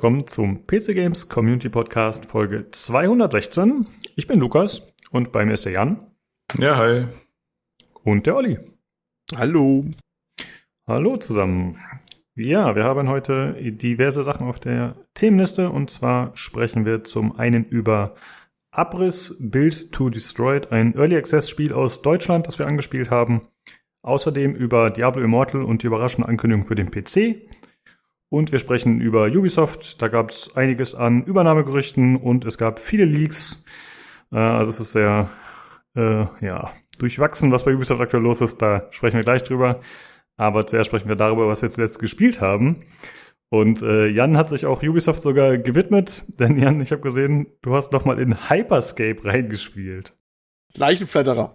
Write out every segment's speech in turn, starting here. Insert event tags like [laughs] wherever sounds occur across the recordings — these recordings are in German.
Willkommen zum PC Games Community Podcast Folge 216. Ich bin Lukas und bei mir ist der Jan. Ja, hi. Und der Olli. Hallo. Hallo zusammen. Ja, wir haben heute diverse Sachen auf der Themenliste und zwar sprechen wir zum einen über Abriss Build to Destroyed, ein Early Access Spiel aus Deutschland, das wir angespielt haben. Außerdem über Diablo Immortal und die überraschende Ankündigung für den PC. Und wir sprechen über Ubisoft. Da gab es einiges an Übernahmegerüchten und es gab viele Leaks. Äh, also es ist sehr, äh, ja, durchwachsen, was bei Ubisoft aktuell los ist. Da sprechen wir gleich drüber. Aber zuerst sprechen wir darüber, was wir zuletzt gespielt haben. Und äh, Jan hat sich auch Ubisoft sogar gewidmet, [laughs] denn Jan, ich habe gesehen, du hast noch mal in Hyperscape reingespielt. Leichenfledderer.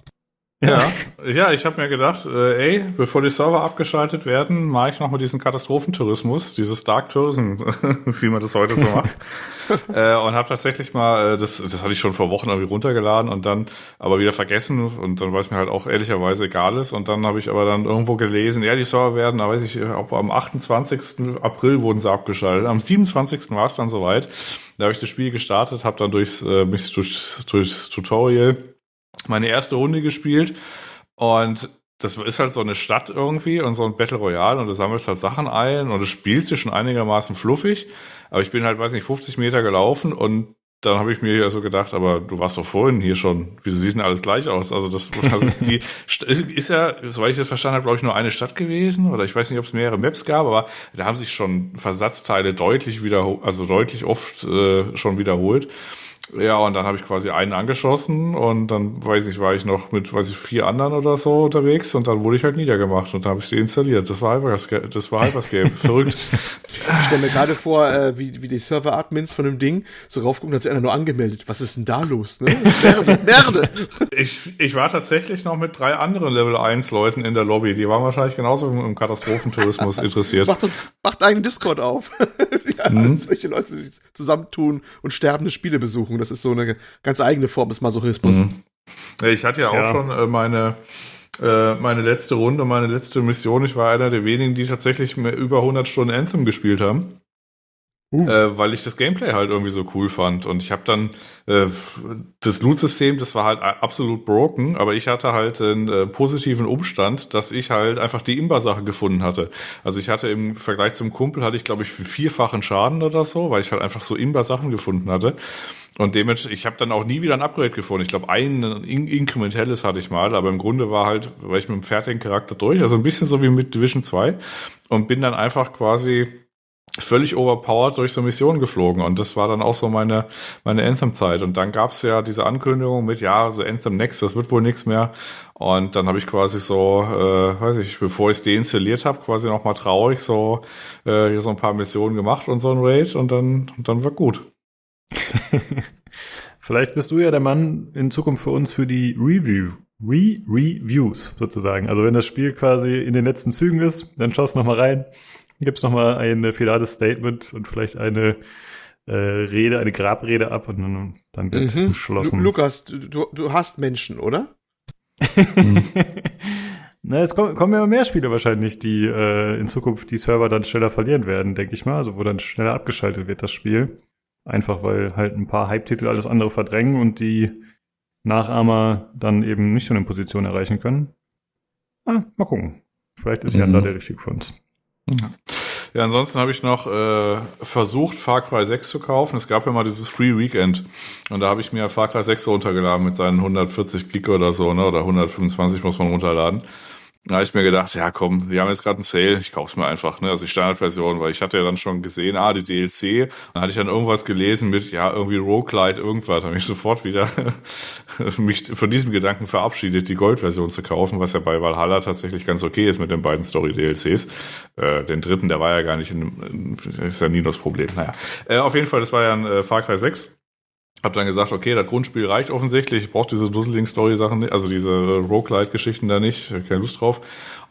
Ja, ja, ich habe mir gedacht, äh, ey, bevor die Server abgeschaltet werden, mache ich noch mal diesen Katastrophentourismus, dieses Dark Tourism, [laughs] wie man das heute so macht. [laughs] äh, und habe tatsächlich mal, äh, das, das hatte ich schon vor Wochen irgendwie runtergeladen und dann aber wieder vergessen und dann, weil es mir halt auch ehrlicherweise egal ist. Und dann habe ich aber dann irgendwo gelesen, ja, die Server werden, da weiß ich, ob am 28. April wurden sie abgeschaltet. Am 27. war es dann soweit. Da habe ich das Spiel gestartet, habe dann durchs, äh, mich durchs, durchs Tutorial meine erste Runde gespielt und das ist halt so eine Stadt irgendwie und so ein Battle Royale und du sammelst halt Sachen ein und du spielst dir schon einigermaßen fluffig, aber ich bin halt, weiß nicht, 50 Meter gelaufen und dann habe ich mir also gedacht, aber du warst doch vorhin hier schon. Wieso sieht denn alles gleich aus? Also das [laughs] also die ist, ist ja, soweit ich das verstanden habe, glaube ich, nur eine Stadt gewesen oder ich weiß nicht, ob es mehrere Maps gab, aber da haben sich schon Versatzteile deutlich wieder, also deutlich oft äh, schon wiederholt. Ja, und dann habe ich quasi einen angeschossen und dann, weiß ich, war ich noch mit, weiß ich, vier anderen oder so unterwegs und dann wurde ich halt niedergemacht und dann habe ich die installiert. Das war Hyperscape. Das war Hyperscape. [laughs] Verrückt. Ich stelle mir gerade vor, äh, wie, wie die Server-Admins von dem Ding so raufgucken, hat sich einer nur angemeldet. Was ist denn da los? Ne? Merde, [laughs] Merde. Ich, ich war tatsächlich noch mit drei anderen Level 1 Leuten in der Lobby. Die waren wahrscheinlich genauso im Katastrophentourismus [laughs] interessiert. Macht, macht einen Discord auf. Ja, [laughs] mhm. Solche Leute sich zusammentun und sterbende Spiele besuchen. Das ist so eine ganz eigene Form des Masochismus. Mhm. Ich hatte ja auch ja. schon äh, meine äh, meine letzte Runde, meine letzte Mission. Ich war einer der wenigen, die tatsächlich über 100 Stunden Anthem gespielt haben. Uh. Äh, weil ich das Gameplay halt irgendwie so cool fand. Und ich habe dann äh, das Loot-System, das war halt absolut broken, aber ich hatte halt einen äh, positiven Umstand, dass ich halt einfach die Imba-Sache gefunden hatte. Also ich hatte im Vergleich zum Kumpel, hatte ich glaube ich vierfachen Schaden oder so, weil ich halt einfach so Imba-Sachen gefunden hatte. Und dementsprechend, ich habe dann auch nie wieder ein Upgrade gefunden. Ich glaube, ein in inkrementelles hatte ich mal, aber im Grunde war halt, war ich mit dem fertigen Charakter durch, also ein bisschen so wie mit Division 2 und bin dann einfach quasi völlig overpowered durch so Missionen geflogen. Und das war dann auch so meine meine Anthem-Zeit. Und dann gab's ja diese Ankündigung mit ja so Anthem Next, das wird wohl nichts mehr. Und dann habe ich quasi so, äh, weiß ich, bevor ich es deinstalliert habe, quasi noch mal traurig so äh, hier so ein paar Missionen gemacht und so ein Raid. Und dann und dann war gut. [laughs] Vielleicht bist du ja der Mann in Zukunft für uns für die Review, Re-Reviews sozusagen. Also wenn das Spiel quasi in den letzten Zügen ist, dann schaust noch mal rein, gibst noch mal ein finales Statement und vielleicht eine äh, Rede, eine Grabrede ab und dann, dann wird mhm. beschlossen. Lukas, du, du hast Menschen, oder? [laughs] Na, es kommen, kommen immer mehr Spiele wahrscheinlich, die äh, in Zukunft die Server dann schneller verlieren werden, denke ich mal. Also wo dann schneller abgeschaltet wird das Spiel. Einfach weil halt ein paar Hype-Titel alles andere verdrängen und die Nachahmer dann eben nicht so eine Position erreichen können. Ah, mal gucken. Vielleicht ist Jan mhm. da der richtige für uns. Ja. Ja, ansonsten habe ich noch äh, versucht, Far Cry 6 zu kaufen. Es gab ja mal dieses Free Weekend und da habe ich mir Far Cry 6 runtergeladen mit seinen 140 Gig oder so, ne? Oder 125 muss man runterladen. Da habe ich mir gedacht, ja komm, wir haben jetzt gerade einen Sale, ich kauf's mir einfach, ne? Also die Standardversion, weil ich hatte ja dann schon gesehen, ah, die DLC. Dann hatte ich dann irgendwas gelesen mit, ja, irgendwie Roguelite, irgendwas. Habe ich [laughs] sofort wieder mich von diesem Gedanken verabschiedet, die Goldversion zu kaufen, was ja bei Valhalla tatsächlich ganz okay ist mit den beiden Story-DLCs. Äh, den dritten, der war ja gar nicht in, ist ja nie das Problem. Naja. Äh, auf jeden Fall, das war ja ein äh, Far Cry 6. Hab dann gesagt, okay, das Grundspiel reicht offensichtlich. Ich brauche diese Dusselig-Story-Sachen nicht, also diese Roguelite-Geschichten da nicht. Keine Lust drauf.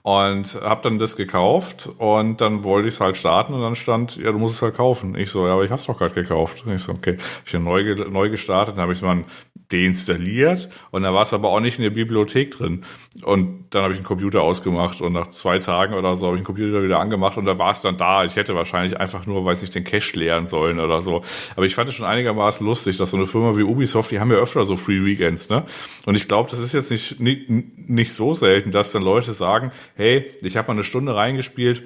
Und hab dann das gekauft und dann wollte ich es halt starten und dann stand, ja, du musst es halt kaufen. Ich so, ja, aber ich hab's doch gerade gekauft. Und ich so, okay, ich bin neu, neu gestartet, dann habe ich mal ein deinstalliert und da war es aber auch nicht in der Bibliothek drin. Und dann habe ich den Computer ausgemacht und nach zwei Tagen oder so habe ich den Computer wieder angemacht und da war es dann da. Ich hätte wahrscheinlich einfach nur, weiß nicht, den Cache leeren sollen oder so. Aber ich fand es schon einigermaßen lustig, dass so eine Firma wie Ubisoft, die haben ja öfter so Free Weekends, ne? Und ich glaube, das ist jetzt nicht, nicht, nicht so selten, dass dann Leute sagen, hey, ich habe mal eine Stunde reingespielt,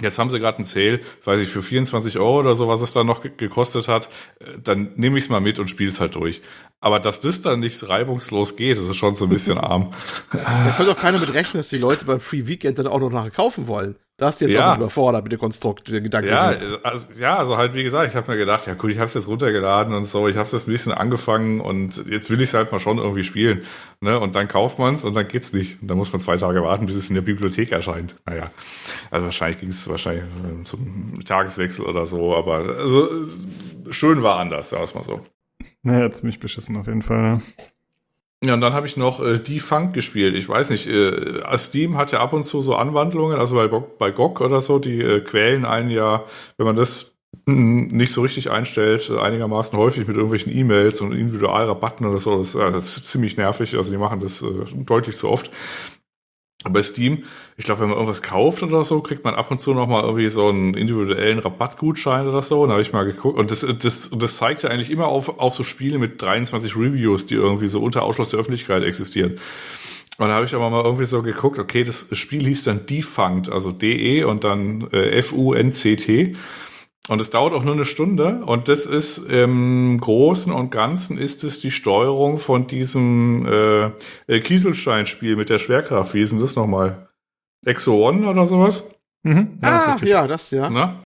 Jetzt haben sie gerade einen Sale, weiß ich, für 24 Euro oder so, was es da noch gekostet hat, äh, dann nehme ich es mal mit und spiele es halt durch. Aber dass das dann nicht reibungslos geht, das ist schon so ein bisschen [laughs] arm. Da könnte auch keiner mit rechnen, dass die Leute beim Free Weekend dann auch noch nachher kaufen wollen. Da hast du jetzt ja. auch überfordert mit dem Konstrukt, der Gedanke. Ja, also, ja, also halt wie gesagt, ich habe mir gedacht, ja gut, ich habe es jetzt runtergeladen und so, ich habe es jetzt ein bisschen angefangen und jetzt will ich es halt mal schon irgendwie spielen. Ne? Und dann kauft man es und dann geht's nicht. Und dann muss man zwei Tage warten, bis es in der Bibliothek erscheint. Naja, also wahrscheinlich ging es wahrscheinlich äh, zum Tageswechsel oder so, aber also schön war anders, sagen wir mal so. Naja, ziemlich beschissen auf jeden Fall. Ja. Ja, und dann habe ich noch äh, Defunct gespielt. Ich weiß nicht, äh, Steam hat ja ab und zu so Anwandlungen, also bei, bei GOG oder so, die äh, quälen einen ja, wenn man das nicht so richtig einstellt, einigermaßen häufig mit irgendwelchen E-Mails und Individualrabatten oder so. Das, äh, das ist ziemlich nervig. Also die machen das äh, deutlich zu oft bei Steam, ich glaube, wenn man irgendwas kauft oder so, kriegt man ab und zu noch mal irgendwie so einen individuellen Rabattgutschein oder so. Da habe ich mal geguckt und das, das, das zeigt ja eigentlich immer auf, auf so Spiele mit 23 Reviews, die irgendwie so unter Ausschluss der Öffentlichkeit existieren. Und da habe ich aber mal irgendwie so geguckt, okay, das Spiel hieß dann Defunct, also D-E und dann äh, F-U-N-C-T. Und es dauert auch nur eine Stunde. Und das ist im Großen und Ganzen ist es die Steuerung von diesem äh, äh Kieselstein-Spiel mit der Schwerkraft. Wie ist denn das nochmal? Exo One oder sowas? Mhm. Ja, ah, ja, das, ja. Na?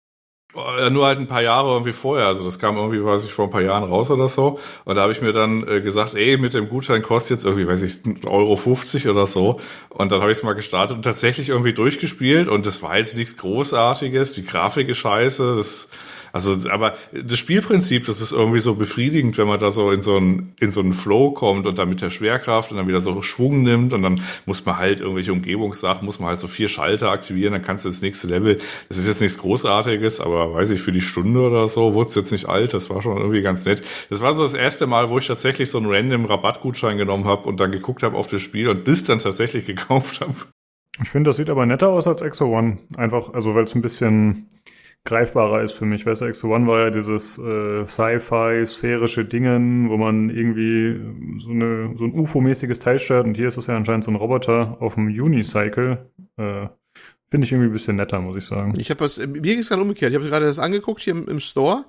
Nur halt ein paar Jahre irgendwie vorher. Also das kam irgendwie, weiß ich, vor ein paar Jahren raus oder so. Und da habe ich mir dann äh, gesagt, ey, mit dem Gutschein kostet jetzt irgendwie, weiß ich, Euro 50 oder so. Und dann habe ich es mal gestartet und tatsächlich irgendwie durchgespielt. Und das war jetzt nichts Großartiges. Die Grafik ist scheiße. Das also, aber das Spielprinzip, das ist irgendwie so befriedigend, wenn man da so in so einen, in so einen Flow kommt und dann mit der Schwerkraft und dann wieder so Schwung nimmt und dann muss man halt irgendwelche Umgebungssachen, muss man halt so vier Schalter aktivieren, dann kannst du ins nächste Level. Das ist jetzt nichts Großartiges, aber weiß ich, für die Stunde oder so wurde es jetzt nicht alt. Das war schon irgendwie ganz nett. Das war so das erste Mal, wo ich tatsächlich so einen random Rabattgutschein genommen habe und dann geguckt habe auf das Spiel und das dann tatsächlich [laughs] gekauft habe. Ich finde, das sieht aber netter aus als Exo One. Einfach, also weil es ein bisschen greifbarer ist für mich. Weißt du, X1 war ja dieses äh, Sci-Fi, sphärische Dingen, wo man irgendwie so, eine, so ein UFO-mäßiges Teil stört und hier ist es ja anscheinend so ein Roboter auf dem Unicycle. Äh, Finde ich irgendwie ein bisschen netter, muss ich sagen. Ich habe was, mir ging es gerade umgekehrt. Ich habe gerade das angeguckt hier im, im Store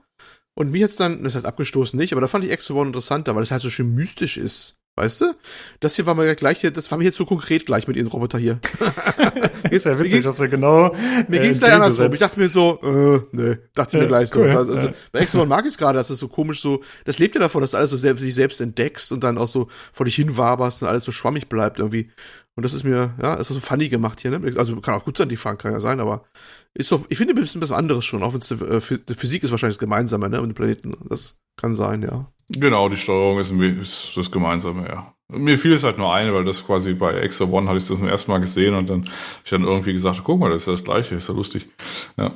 und mir jetzt dann, das heißt abgestoßen nicht, aber da fand ich X1 interessanter, weil es halt so schön mystisch ist. Weißt du? Das hier war mir gleich, das war mir jetzt so konkret gleich mit ihrem Roboter hier. [laughs] ist ja witzig, dass wir genau. Mir äh, ging es gleich andersrum. Ich dachte mir so, äh, ne, dachte ja, mir gleich cool, so. Also, ja. Bei Exomon mag ich es gerade, dass es so komisch so, das lebt ja davon, dass du alles so selbst, sich selbst entdeckst und dann auch so vor dich hin waberst und alles so schwammig bleibt irgendwie. Und das ist mir, ja, ist so funny gemacht hier, ne? Also kann auch gut sein, die Fahren kann ja sein, aber ist doch, ich finde ein bisschen was anderes schon, auch wenn es äh, die Physik ist wahrscheinlich das Gemeinsame, ne? Und die Planeten, das kann sein, ja. Genau, die Steuerung ist, ist das Gemeinsame, ja. Mir fiel es halt nur ein, weil das quasi bei Extra One hatte ich das zum ersten Mal gesehen und dann habe ich dann irgendwie gesagt, guck mal, das ist ja das gleiche, ist ja lustig. Ja.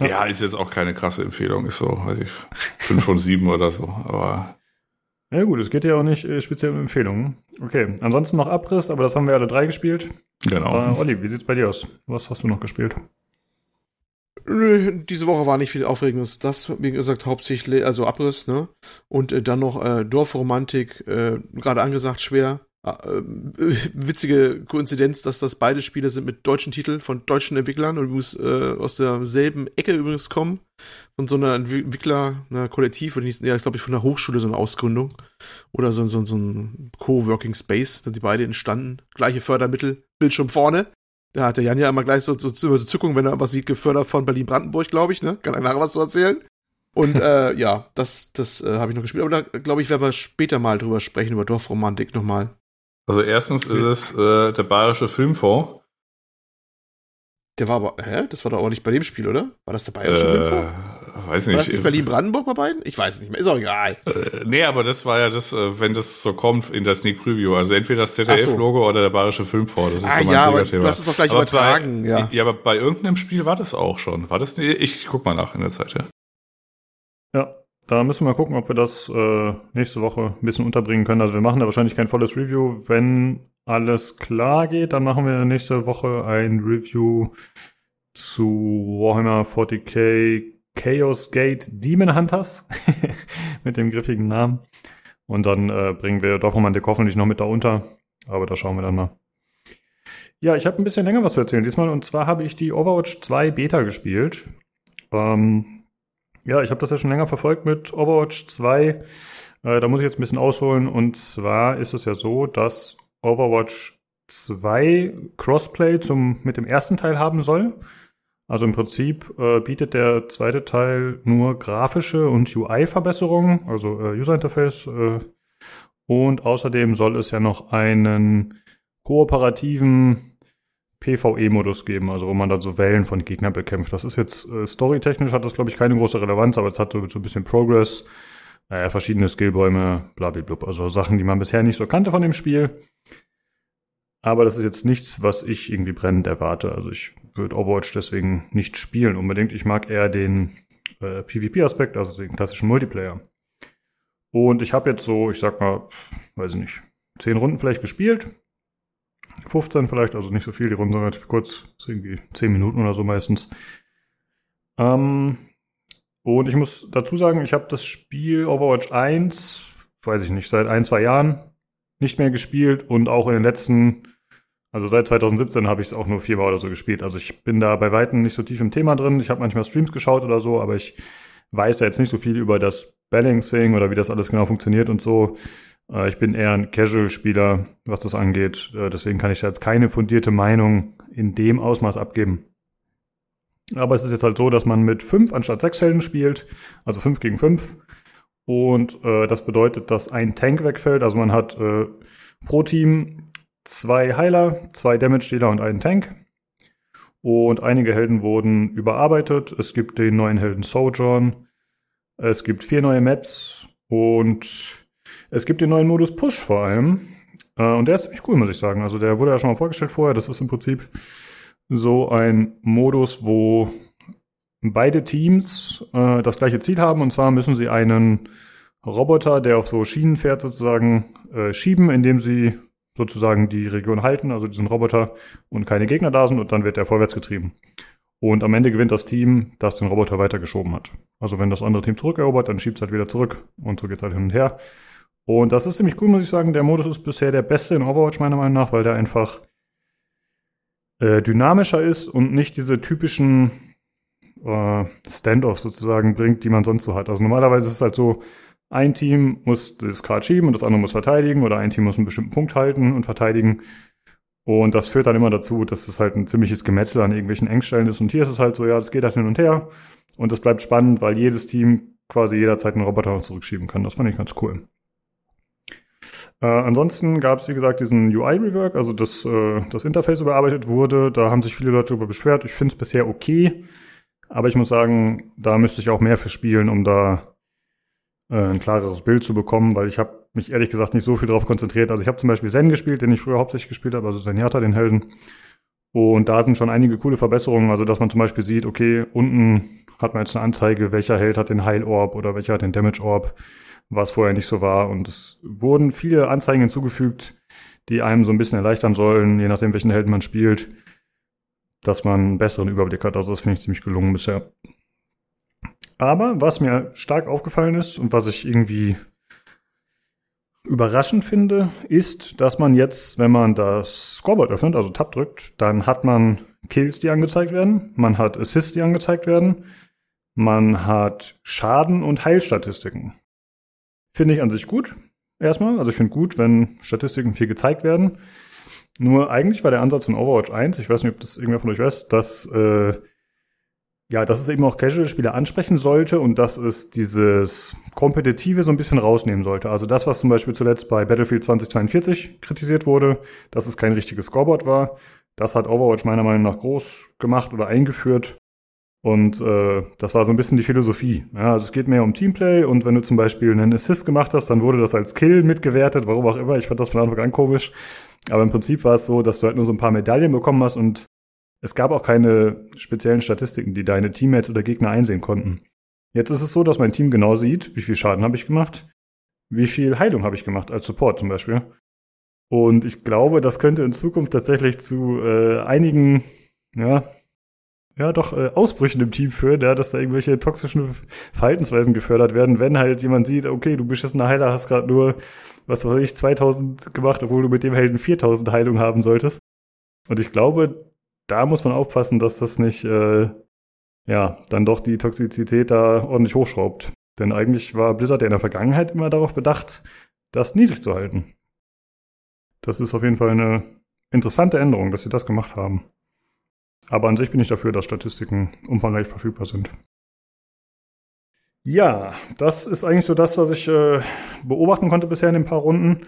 Ja, ist jetzt auch keine krasse Empfehlung, ist so, weiß ich, fünf von sieben oder so, aber. Ja gut, es geht ja auch nicht äh, speziell um Empfehlungen. Okay, ansonsten noch Abriss, aber das haben wir alle drei gespielt. Genau. Äh, Olli, wie sieht's bei dir aus? Was hast du noch gespielt? Diese Woche war nicht viel Aufregendes. Das, wie gesagt, hauptsächlich, also Abriss, ne? Und äh, dann noch äh, Dorfromantik, äh, gerade angesagt, schwer. Äh, [laughs] witzige Koinzidenz, dass das beide Spiele sind mit deutschen Titeln von deutschen Entwicklern und übrigens äh, aus derselben Ecke übrigens kommen. Von so einer Entwickler, einer Kollektiv, oder nicht, ja, ich glaube ich von der Hochschule so eine Ausgründung. Oder so, so, so ein Co-Working Space, sind die beide entstanden. Gleiche Fördermittel, Bildschirm vorne. Da hat der Jan ja immer gleich so, so, so Zückung, wenn er was sieht, gefördert von Berlin-Brandenburg, glaube ich, ne? Kann er nachher was zu erzählen. Und äh, [laughs] ja, das, das äh, habe ich noch gespielt. Aber da glaube ich, werden wir später mal drüber sprechen, über Dorfromantik nochmal. Also erstens ist es äh, der Bayerische Filmfonds. Der war aber, hä? Das war doch auch nicht bei dem Spiel, oder? War das der Bayerische äh, Filmfonds? Weiß nicht. War das nicht Berlin-Brandenburg bei beiden? Ich weiß es nicht mehr. Ist auch egal. Äh, nee, aber das war ja das, äh, wenn das so kommt in der Sneak Preview. Also entweder das ZDF-Logo so. oder der Bayerische Filmfonds. Das ist ah, so mein ja, aber Thema. du hast es doch gleich aber übertragen. Bei, ja. ja, aber bei irgendeinem Spiel war das auch schon. War das nicht? Ich guck mal nach in der Zeit, ja. Ja, Da müssen wir mal gucken, ob wir das äh, nächste Woche ein bisschen unterbringen können. Also wir machen da wahrscheinlich kein volles Review. Wenn alles klar geht, dann machen wir nächste Woche ein Review zu Warhammer 40k Chaos Gate Demon Hunters [laughs] mit dem griffigen Namen. Und dann äh, bringen wir Dorfromantik hoffentlich noch mit da unter. Aber da schauen wir dann mal. Ja, ich habe ein bisschen länger was zu erzählen diesmal. Und zwar habe ich die Overwatch 2 Beta gespielt. Ähm, ja, ich habe das ja schon länger verfolgt mit Overwatch 2. Äh, da muss ich jetzt ein bisschen ausholen. Und zwar ist es ja so, dass Overwatch 2 Crossplay zum, mit dem ersten Teil haben soll. Also im Prinzip äh, bietet der zweite Teil nur grafische und UI-Verbesserungen, also äh, User Interface. Äh, und außerdem soll es ja noch einen kooperativen PvE-Modus geben, also wo man dann so Wellen von Gegnern bekämpft. Das ist jetzt äh, storytechnisch hat das, glaube ich, keine große Relevanz, aber es hat so, so ein bisschen Progress, äh, verschiedene Skillbäume, blablabla. Also Sachen, die man bisher nicht so kannte von dem Spiel. Aber das ist jetzt nichts, was ich irgendwie brennend erwarte. Also ich würde Overwatch deswegen nicht spielen unbedingt. Ich mag eher den äh, PvP-Aspekt, also den klassischen Multiplayer. Und ich habe jetzt so, ich sag mal, weiß ich nicht, zehn Runden vielleicht gespielt. 15 vielleicht, also nicht so viel, die Runden sind relativ kurz, ist irgendwie 10 Minuten oder so meistens. Ähm, und ich muss dazu sagen, ich habe das Spiel Overwatch 1, weiß ich nicht, seit ein, zwei Jahren nicht mehr gespielt und auch in den letzten also seit 2017 habe ich es auch nur viermal oder so gespielt. Also ich bin da bei Weitem nicht so tief im Thema drin. Ich habe manchmal Streams geschaut oder so, aber ich weiß ja jetzt nicht so viel über das Balancing oder wie das alles genau funktioniert und so. Äh, ich bin eher ein Casual-Spieler, was das angeht. Äh, deswegen kann ich da jetzt keine fundierte Meinung in dem Ausmaß abgeben. Aber es ist jetzt halt so, dass man mit fünf anstatt sechs Helden spielt, also fünf gegen fünf. Und äh, das bedeutet, dass ein Tank wegfällt. Also man hat äh, pro Team zwei Heiler, zwei Damage-Dealer und einen Tank. Und einige Helden wurden überarbeitet. Es gibt den neuen Helden Sojourn. Es gibt vier neue Maps und es gibt den neuen Modus Push vor allem. Äh, und der ist ziemlich cool, muss ich sagen. Also der wurde ja schon mal vorgestellt vorher. Das ist im Prinzip so ein Modus, wo beide Teams äh, das gleiche Ziel haben. Und zwar müssen sie einen Roboter, der auf so Schienen fährt, sozusagen äh, schieben, indem sie sozusagen die Region halten, also diesen Roboter, und keine Gegner da sind und dann wird er vorwärts getrieben. Und am Ende gewinnt das Team, das den Roboter weitergeschoben hat. Also wenn das andere Team zurückerobert, dann schiebt es halt wieder zurück und so geht's halt hin und her. Und das ist ziemlich cool, muss ich sagen. Der Modus ist bisher der beste in Overwatch, meiner Meinung nach, weil der einfach äh, dynamischer ist und nicht diese typischen äh, Standoffs sozusagen bringt, die man sonst so hat. Also normalerweise ist es halt so, ein Team muss das Card schieben und das andere muss verteidigen oder ein Team muss einen bestimmten Punkt halten und verteidigen. Und das führt dann immer dazu, dass es halt ein ziemliches Gemetzel an irgendwelchen Engstellen ist. Und hier ist es halt so, ja, das geht halt hin und her. Und das bleibt spannend, weil jedes Team quasi jederzeit einen Roboter zurückschieben kann. Das fand ich ganz cool. Äh, ansonsten gab es, wie gesagt, diesen UI-Rework, also dass äh, das Interface überarbeitet wurde. Da haben sich viele Leute darüber beschwert. Ich finde es bisher okay. Aber ich muss sagen, da müsste ich auch mehr für spielen, um da ein klareres Bild zu bekommen, weil ich habe mich ehrlich gesagt nicht so viel darauf konzentriert. Also ich habe zum Beispiel Zen gespielt, den ich früher hauptsächlich gespielt habe, also Zenyatta, den Helden. Und da sind schon einige coole Verbesserungen, also dass man zum Beispiel sieht, okay, unten hat man jetzt eine Anzeige, welcher Held hat den Heil Orb oder welcher hat den Damage Orb, was vorher nicht so war. Und es wurden viele Anzeigen hinzugefügt, die einem so ein bisschen erleichtern sollen, je nachdem, welchen Helden man spielt, dass man einen besseren Überblick hat. Also das finde ich ziemlich gelungen bisher. Aber was mir stark aufgefallen ist und was ich irgendwie überraschend finde, ist, dass man jetzt, wenn man das Scoreboard öffnet, also Tab drückt, dann hat man Kills, die angezeigt werden, man hat Assists, die angezeigt werden, man hat Schaden und Heilstatistiken. Finde ich an sich gut, erstmal. Also ich finde gut, wenn Statistiken viel gezeigt werden. Nur eigentlich war der Ansatz von Overwatch 1, ich weiß nicht, ob das irgendwer von euch weiß, dass äh, ja, dass es eben auch Casual-Spieler ansprechen sollte und dass es dieses Kompetitive so ein bisschen rausnehmen sollte. Also das, was zum Beispiel zuletzt bei Battlefield 2042 kritisiert wurde, dass es kein richtiges Scoreboard war, das hat Overwatch meiner Meinung nach groß gemacht oder eingeführt. Und äh, das war so ein bisschen die Philosophie. Ja, also es geht mehr um Teamplay und wenn du zum Beispiel einen Assist gemacht hast, dann wurde das als Kill mitgewertet, warum auch immer. Ich fand das von Anfang an komisch. Aber im Prinzip war es so, dass du halt nur so ein paar Medaillen bekommen hast und es gab auch keine speziellen Statistiken, die deine Teammates oder Gegner einsehen konnten. Jetzt ist es so, dass mein Team genau sieht, wie viel Schaden habe ich gemacht, wie viel Heilung habe ich gemacht, als Support zum Beispiel. Und ich glaube, das könnte in Zukunft tatsächlich zu äh, einigen, ja, ja, doch äh, Ausbrüchen im Team führen, ja, dass da irgendwelche toxischen Verhaltensweisen gefördert werden, wenn halt jemand sieht, okay, du beschissener Heiler hast gerade nur, was weiß ich, 2000 gemacht, obwohl du mit dem Helden 4000 Heilung haben solltest. Und ich glaube, da muss man aufpassen, dass das nicht, äh, ja, dann doch die Toxizität da ordentlich hochschraubt. Denn eigentlich war Blizzard ja in der Vergangenheit immer darauf bedacht, das niedrig zu halten. Das ist auf jeden Fall eine interessante Änderung, dass sie das gemacht haben. Aber an sich bin ich dafür, dass Statistiken umfangreich verfügbar sind. Ja, das ist eigentlich so das, was ich äh, beobachten konnte bisher in ein paar Runden.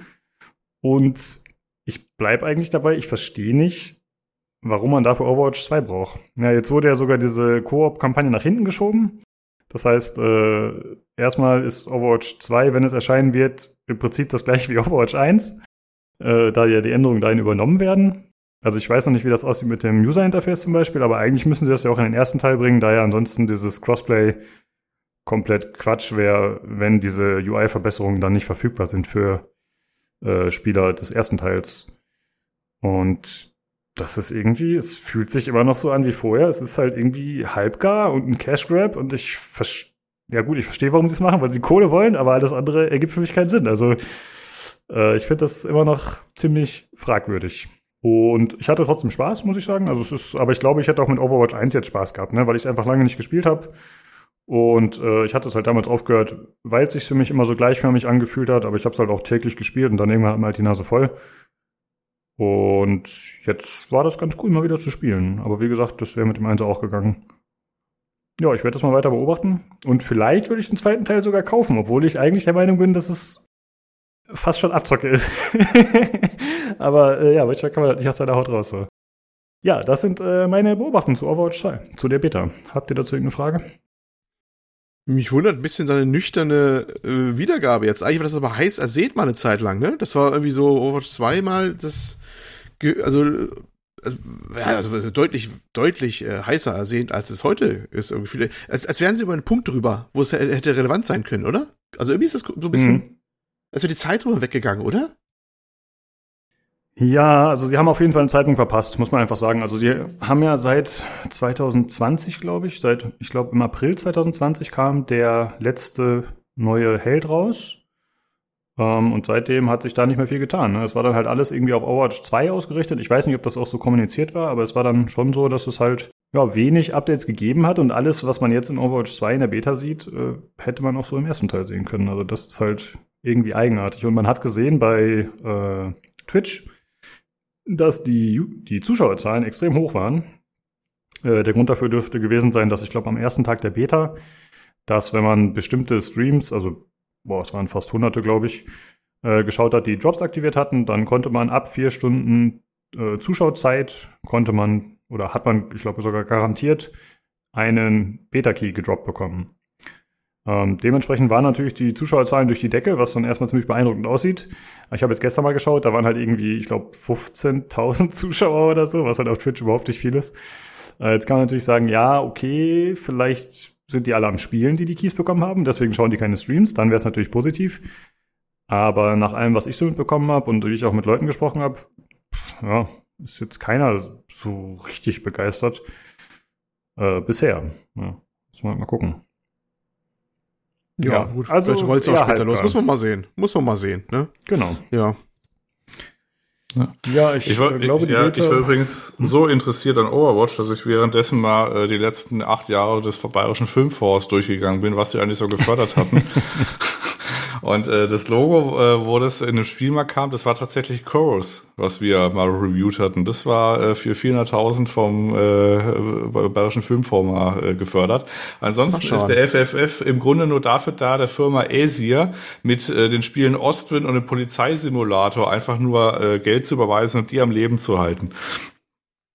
Und ich bleibe eigentlich dabei, ich verstehe nicht, warum man dafür Overwatch 2 braucht. Ja, jetzt wurde ja sogar diese Koop-Kampagne nach hinten geschoben. Das heißt, äh, erstmal ist Overwatch 2, wenn es erscheinen wird, im Prinzip das gleiche wie [laughs] Overwatch 1, äh, da ja die Änderungen dahin übernommen werden. Also ich weiß noch nicht, wie das aussieht mit dem User-Interface zum Beispiel, aber eigentlich müssen sie das ja auch in den ersten Teil bringen, da ja ansonsten dieses Crossplay komplett Quatsch wäre, wenn diese UI-Verbesserungen dann nicht verfügbar sind für äh, Spieler des ersten Teils. Und das ist irgendwie, es fühlt sich immer noch so an wie vorher. Es ist halt irgendwie halbgar und ein Cash Grab und ich verstehe, ja gut, ich verstehe, warum sie es machen, weil sie Kohle wollen, aber alles andere ergibt für mich keinen Sinn. Also äh, ich finde das immer noch ziemlich fragwürdig. Und ich hatte trotzdem Spaß, muss ich sagen. Also es ist, aber ich glaube, ich hätte auch mit Overwatch 1 jetzt Spaß gehabt, ne? weil ich es einfach lange nicht gespielt habe. Und äh, ich hatte es halt damals aufgehört, weil es sich für mich immer so gleichförmig angefühlt hat, aber ich habe es halt auch täglich gespielt und dann irgendwann hat man halt die Nase voll. Und jetzt war das ganz cool, mal wieder zu spielen. Aber wie gesagt, das wäre mit dem 1 auch gegangen. Ja, ich werde das mal weiter beobachten. Und vielleicht würde ich den zweiten Teil sogar kaufen, obwohl ich eigentlich der Meinung bin, dass es fast schon Abzocke ist. [laughs] Aber äh, ja, manchmal kann man das nicht aus seiner Haut raus. So. Ja, das sind äh, meine Beobachtungen zu Overwatch 2, zu der Beta. Habt ihr dazu irgendeine Frage? Mich wundert ein bisschen deine nüchterne äh, Wiedergabe jetzt. Eigentlich war das aber heiß ersehnt mal eine Zeit lang, ne? Das war irgendwie so Overwatch 2 mal das, also, also, ja, also deutlich, deutlich äh, heißer ersehnt, als es heute ist. Irgendwie. Als, als wären sie über einen Punkt drüber, wo es hätte relevant sein können, oder? Also irgendwie ist das so ein bisschen, mhm. als wäre die Zeit drüber weggegangen, oder? Ja, also sie haben auf jeden Fall einen Zeitpunkt verpasst, muss man einfach sagen. Also sie haben ja seit 2020, glaube ich, seit, ich glaube im April 2020 kam der letzte neue Held raus. Ähm, und seitdem hat sich da nicht mehr viel getan. Ne? Es war dann halt alles irgendwie auf Overwatch 2 ausgerichtet. Ich weiß nicht, ob das auch so kommuniziert war, aber es war dann schon so, dass es halt ja, wenig Updates gegeben hat und alles, was man jetzt in Overwatch 2 in der Beta sieht, äh, hätte man auch so im ersten Teil sehen können. Also das ist halt irgendwie eigenartig. Und man hat gesehen bei äh, Twitch, dass die, die Zuschauerzahlen extrem hoch waren. Äh, der Grund dafür dürfte gewesen sein, dass ich glaube am ersten Tag der Beta, dass wenn man bestimmte Streams, also boah, es waren fast hunderte, glaube ich, äh, geschaut hat, die Drops aktiviert hatten, dann konnte man ab vier Stunden äh, Zuschauzeit, konnte man oder hat man, ich glaube sogar garantiert, einen Beta-Key gedroppt bekommen. Ähm, dementsprechend waren natürlich die Zuschauerzahlen durch die Decke, was dann erstmal ziemlich beeindruckend aussieht. Ich habe jetzt gestern mal geschaut, da waren halt irgendwie, ich glaube, 15.000 [laughs] Zuschauer oder so, was halt auf Twitch überhaupt nicht viel ist. Äh, jetzt kann man natürlich sagen, ja, okay, vielleicht sind die alle am Spielen, die die Keys bekommen haben, deswegen schauen die keine Streams, dann wäre es natürlich positiv. Aber nach allem, was ich so mitbekommen habe und wie ich auch mit Leuten gesprochen habe, ja, ist jetzt keiner so richtig begeistert. Äh, bisher. Ja, muss man halt mal gucken. Ja, ja gut. Also Vielleicht rollt es auch später los. Muss man mal sehen. Muss man mal sehen, ne? Genau. Ja. Ja, ich, ich war, äh, glaube, ich, ja, ich war übrigens so interessiert an Overwatch, dass ich währenddessen mal äh, die letzten acht Jahre des bayerischen Filmfonds durchgegangen bin, was sie eigentlich so gefördert hatten. [laughs] Und äh, das Logo, äh, wo das in dem Spiel mal kam, das war tatsächlich Chorus, was wir mal reviewed hatten. Das war äh, für 400.000 vom äh, Bayerischen Filmfonds mal äh, gefördert. Ansonsten ist der FFF im Grunde nur dafür da, der Firma Aesir mit äh, den Spielen Ostwind und dem Polizeisimulator einfach nur äh, Geld zu überweisen und die am Leben zu halten.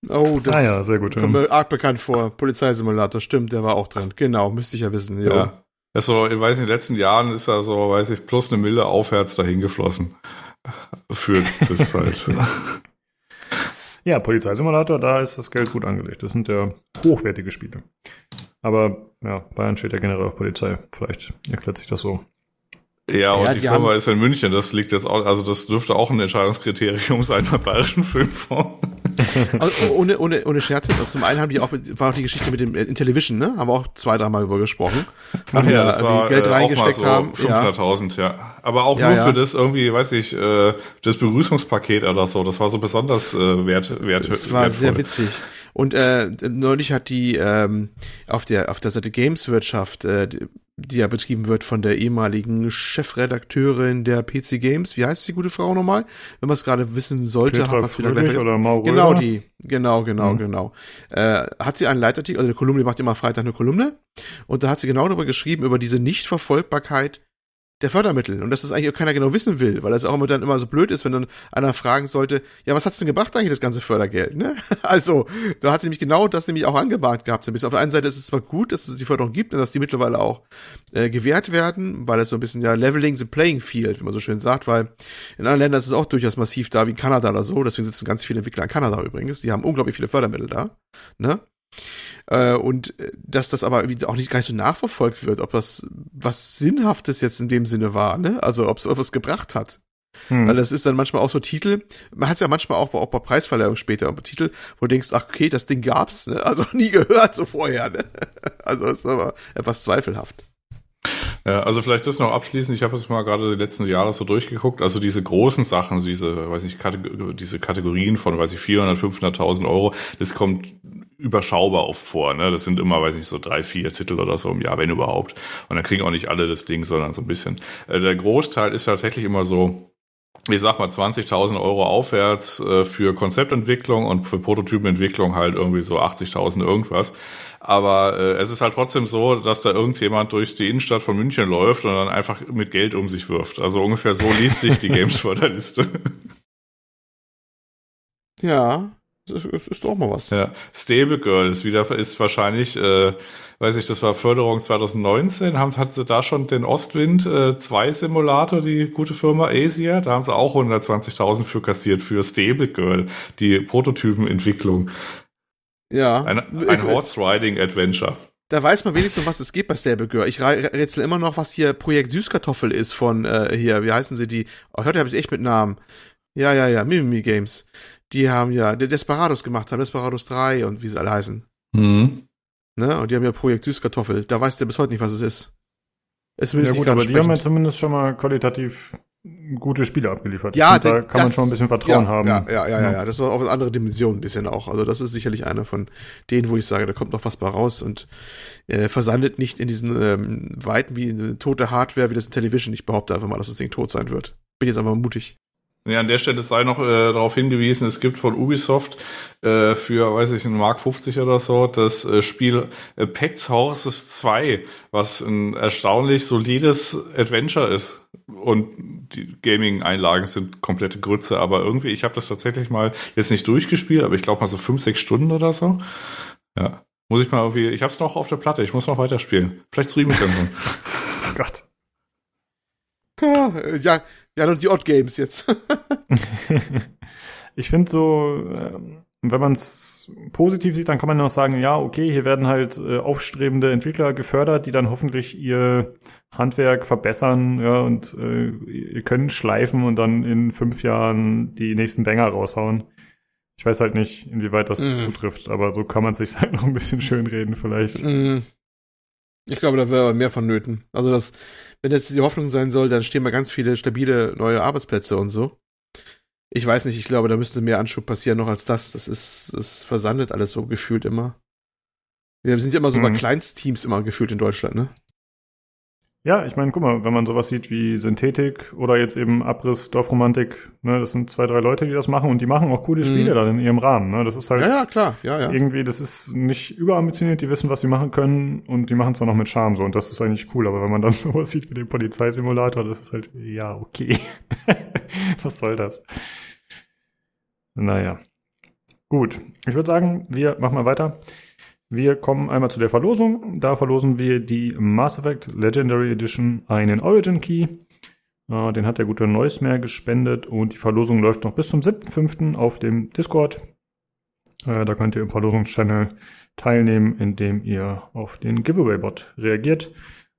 Oh, das ah ja, sehr gut. kommt mir arg bekannt vor. Polizeisimulator, stimmt, der war auch drin. Genau, müsste ich ja wissen. Jo. Ja. Also, ich weiß, in den letzten Jahren ist er so, weiß ich, plus eine Mille aufwärts dahin geflossen. Für das [laughs] halt. ja, Polizeisimulator, da ist das Geld gut angelegt. Das sind ja hochwertige Spiele. Aber ja, Bayern steht ja generell auf Polizei. Vielleicht erklärt sich das so. Ja, und Ja, die, die Firma haben- ist in München. Das liegt jetzt auch, also das dürfte auch ein Entscheidungskriterium [laughs] sein beim Bayerischen Filmfonds. Also, ohne, ohne, ohne Scherz jetzt. Also zum einen haben die auch, war auch die Geschichte mit dem äh, Intellivision, ne? Haben wir auch zwei, dreimal drüber gesprochen. Ach ja, da das war Geld äh, reingesteckt so haben. Ja. 500.000, ja. Aber auch Ja, nur ja. für das irgendwie, weiß ich, äh, das Begrüßungspaket oder so. Das war so besonders äh, wert, wert, Das war wertvoll. sehr witzig. Und äh, neulich hat die ähm, auf der auf der Seite Gameswirtschaft, äh, die, ja betrieben wird von der ehemaligen Chefredakteurin der PC Games, wie heißt die gute Frau nochmal? Wenn man es gerade wissen sollte, hat man es wieder gleich oder Mau Genau die, genau, genau, Mhm. genau. Äh, hat sie einen Leitartikel, also eine Kolumne, die macht immer Freitag eine Kolumne, und da hat sie genau darüber geschrieben, über diese Nichtverfolgbarkeit der Fördermittel und dass das eigentlich auch keiner genau wissen will, weil das auch immer dann immer so blöd ist, wenn dann einer fragen sollte, ja, was hat's denn gebracht eigentlich, das ganze Fördergeld, ne? [laughs] Also, da hat sie nämlich genau das nämlich auch angemahnt gehabt. So ein bisschen. Auf der einen Seite ist es zwar gut, dass es die Förderung gibt und dass die mittlerweile auch äh, gewährt werden, weil es so ein bisschen ja leveling the playing field, wie man so schön sagt, weil in anderen Ländern ist es auch durchaus massiv da, wie in Kanada oder so, deswegen sitzen ganz viele Entwickler in Kanada übrigens, die haben unglaublich viele Fördermittel da, ne? Äh, und äh, dass das aber auch nicht gar nicht so nachverfolgt wird, ob das was Sinnhaftes jetzt in dem Sinne war, ne? Also ob es etwas gebracht hat. Hm. Weil das ist dann manchmal auch so Titel, man hat es ja manchmal auch, bei- auch bei Preisverleihung später, aber Titel, wo du denkst, ach okay, das Ding gab's, ne? Also [laughs] nie gehört so vorher, ne? Also ist aber etwas zweifelhaft. Ja, also vielleicht das noch abschließend. Ich habe es mal gerade die letzten Jahre so durchgeguckt. Also diese großen Sachen, diese, weiß nicht, Kategor diese Kategorien von, weiß ich, 400, 500.000 Euro, das kommt überschaubar oft vor. Ne? Das sind immer, weiß ich, so drei, vier Titel oder so im Jahr, wenn überhaupt. Und dann kriegen auch nicht alle das Ding, sondern so ein bisschen. Äh, der Großteil ist tatsächlich immer so, ich sag mal 20.000 Euro aufwärts äh, für Konzeptentwicklung und für Prototypenentwicklung halt irgendwie so 80.000 irgendwas. Aber äh, es ist halt trotzdem so, dass da irgendjemand durch die Innenstadt von München läuft und dann einfach mit Geld um sich wirft. Also ungefähr so liest sich die [laughs] Games-Förderliste. Ja, das ist, ist doch mal was. ja. Stable Girl ist wieder, ist wahrscheinlich, äh, weiß ich, das war Förderung 2019, haben, hat sie da schon den Ostwind 2 äh, Simulator, die gute Firma Asia, da haben sie auch 120.000 für kassiert für Stable Girl, die Prototypenentwicklung. Ja. Ein, ein [laughs] Horse Riding Adventure. Da weiß man wenigstens, um was es geht bei Stable Girl. Ich rätsel immer noch, was hier Projekt Süßkartoffel ist von äh, hier, wie heißen sie die? Oh, heute habe ich echt mit Namen. Ja, ja, ja, Mimimi Games. Die haben ja Desperados gemacht haben, Desperados 3 und wie sie alle heißen. Mhm. Ne? Und die haben ja Projekt Süßkartoffel. Da weiß der bis heute nicht, was es ist. Ist Ja gut, aber die haben ja zumindest schon mal qualitativ gute Spiele abgeliefert. Ja, da kann man das- schon ein bisschen Vertrauen ja, haben. Ja, ja, ja, ja, Ja. Das war auf eine andere Dimension ein bisschen auch. Also das ist sicherlich einer von denen, wo ich sage, da kommt noch was bei raus und äh, versandet nicht in diesen ähm, Weiten wie eine tote Hardware, wie das in Television. Ich behaupte einfach mal, dass das Ding tot sein wird. Bin jetzt einfach mutig. Ja, an der Stelle sei noch äh, darauf hingewiesen, es gibt von Ubisoft äh, für, weiß ich, einen Mark 50 oder so, das äh, Spiel äh, Pets Horses 2, was ein erstaunlich solides Adventure ist. Und die Gaming-Einlagen sind komplette Grütze, aber irgendwie, ich habe das tatsächlich mal jetzt nicht durchgespielt, aber ich glaube mal so fünf, sechs Stunden oder so. Ja. Muss ich mal irgendwie, ich habe es noch auf der Platte, ich muss noch weiterspielen. Vielleicht streame ich dann schon. Gott. Ja, äh, ja, ja, und die Odd Games jetzt. [laughs] ich finde so, ähm, wenn man es positiv sieht, dann kann man noch sagen, ja, okay, hier werden halt äh, aufstrebende Entwickler gefördert, die dann hoffentlich ihr Handwerk verbessern, ja, und äh, ihr könnt schleifen und dann in fünf Jahren die nächsten Banger raushauen. Ich weiß halt nicht, inwieweit das Mhm. zutrifft, aber so kann man sich [laughs] halt noch ein bisschen schönreden vielleicht. Mm. Ich glaube, da wäre aber mehr vonnöten. Also das, wenn jetzt die Hoffnung sein soll, dann stehen mal ganz viele stabile neue Arbeitsplätze und so. Ich weiß nicht, ich glaube, da müsste mehr Anschub passieren noch als das. Das ist, das versandet alles so gefühlt immer. Wir sind ja immer so bei Mhm. Kleinstteams immer gefühlt in Deutschland, ne? Ja, ich meine, guck mal, wenn man sowas sieht wie Synthetik oder jetzt eben Abriss, Dorfromantik, ne, das sind zwei, drei Leute, die das machen und die machen auch coole Mhm. Spiele dann in ihrem Rahmen, ne? Das ist halt Ja, ja, klar, ja, ja. irgendwie, das ist nicht überambitioniert, die wissen, was sie machen können und die machen es dann noch mit Charme so und das ist eigentlich cool, aber wenn man dann [laughs] sowas sieht wie den Polizeisimulator, das ist halt, ja, okay. [laughs] was soll das? Naja. Gut, ich würde sagen, wir machen mal weiter. Wir kommen einmal zu der Verlosung. Da verlosen wir die Mass Effect Legendary Edition einen Origin Key. Äh, den hat der gute Neusmer gespendet und die Verlosung läuft noch bis zum 7.5. auf dem Discord. Äh, da könnt ihr im Verlosungschannel teilnehmen, indem ihr auf den Giveaway-Bot reagiert.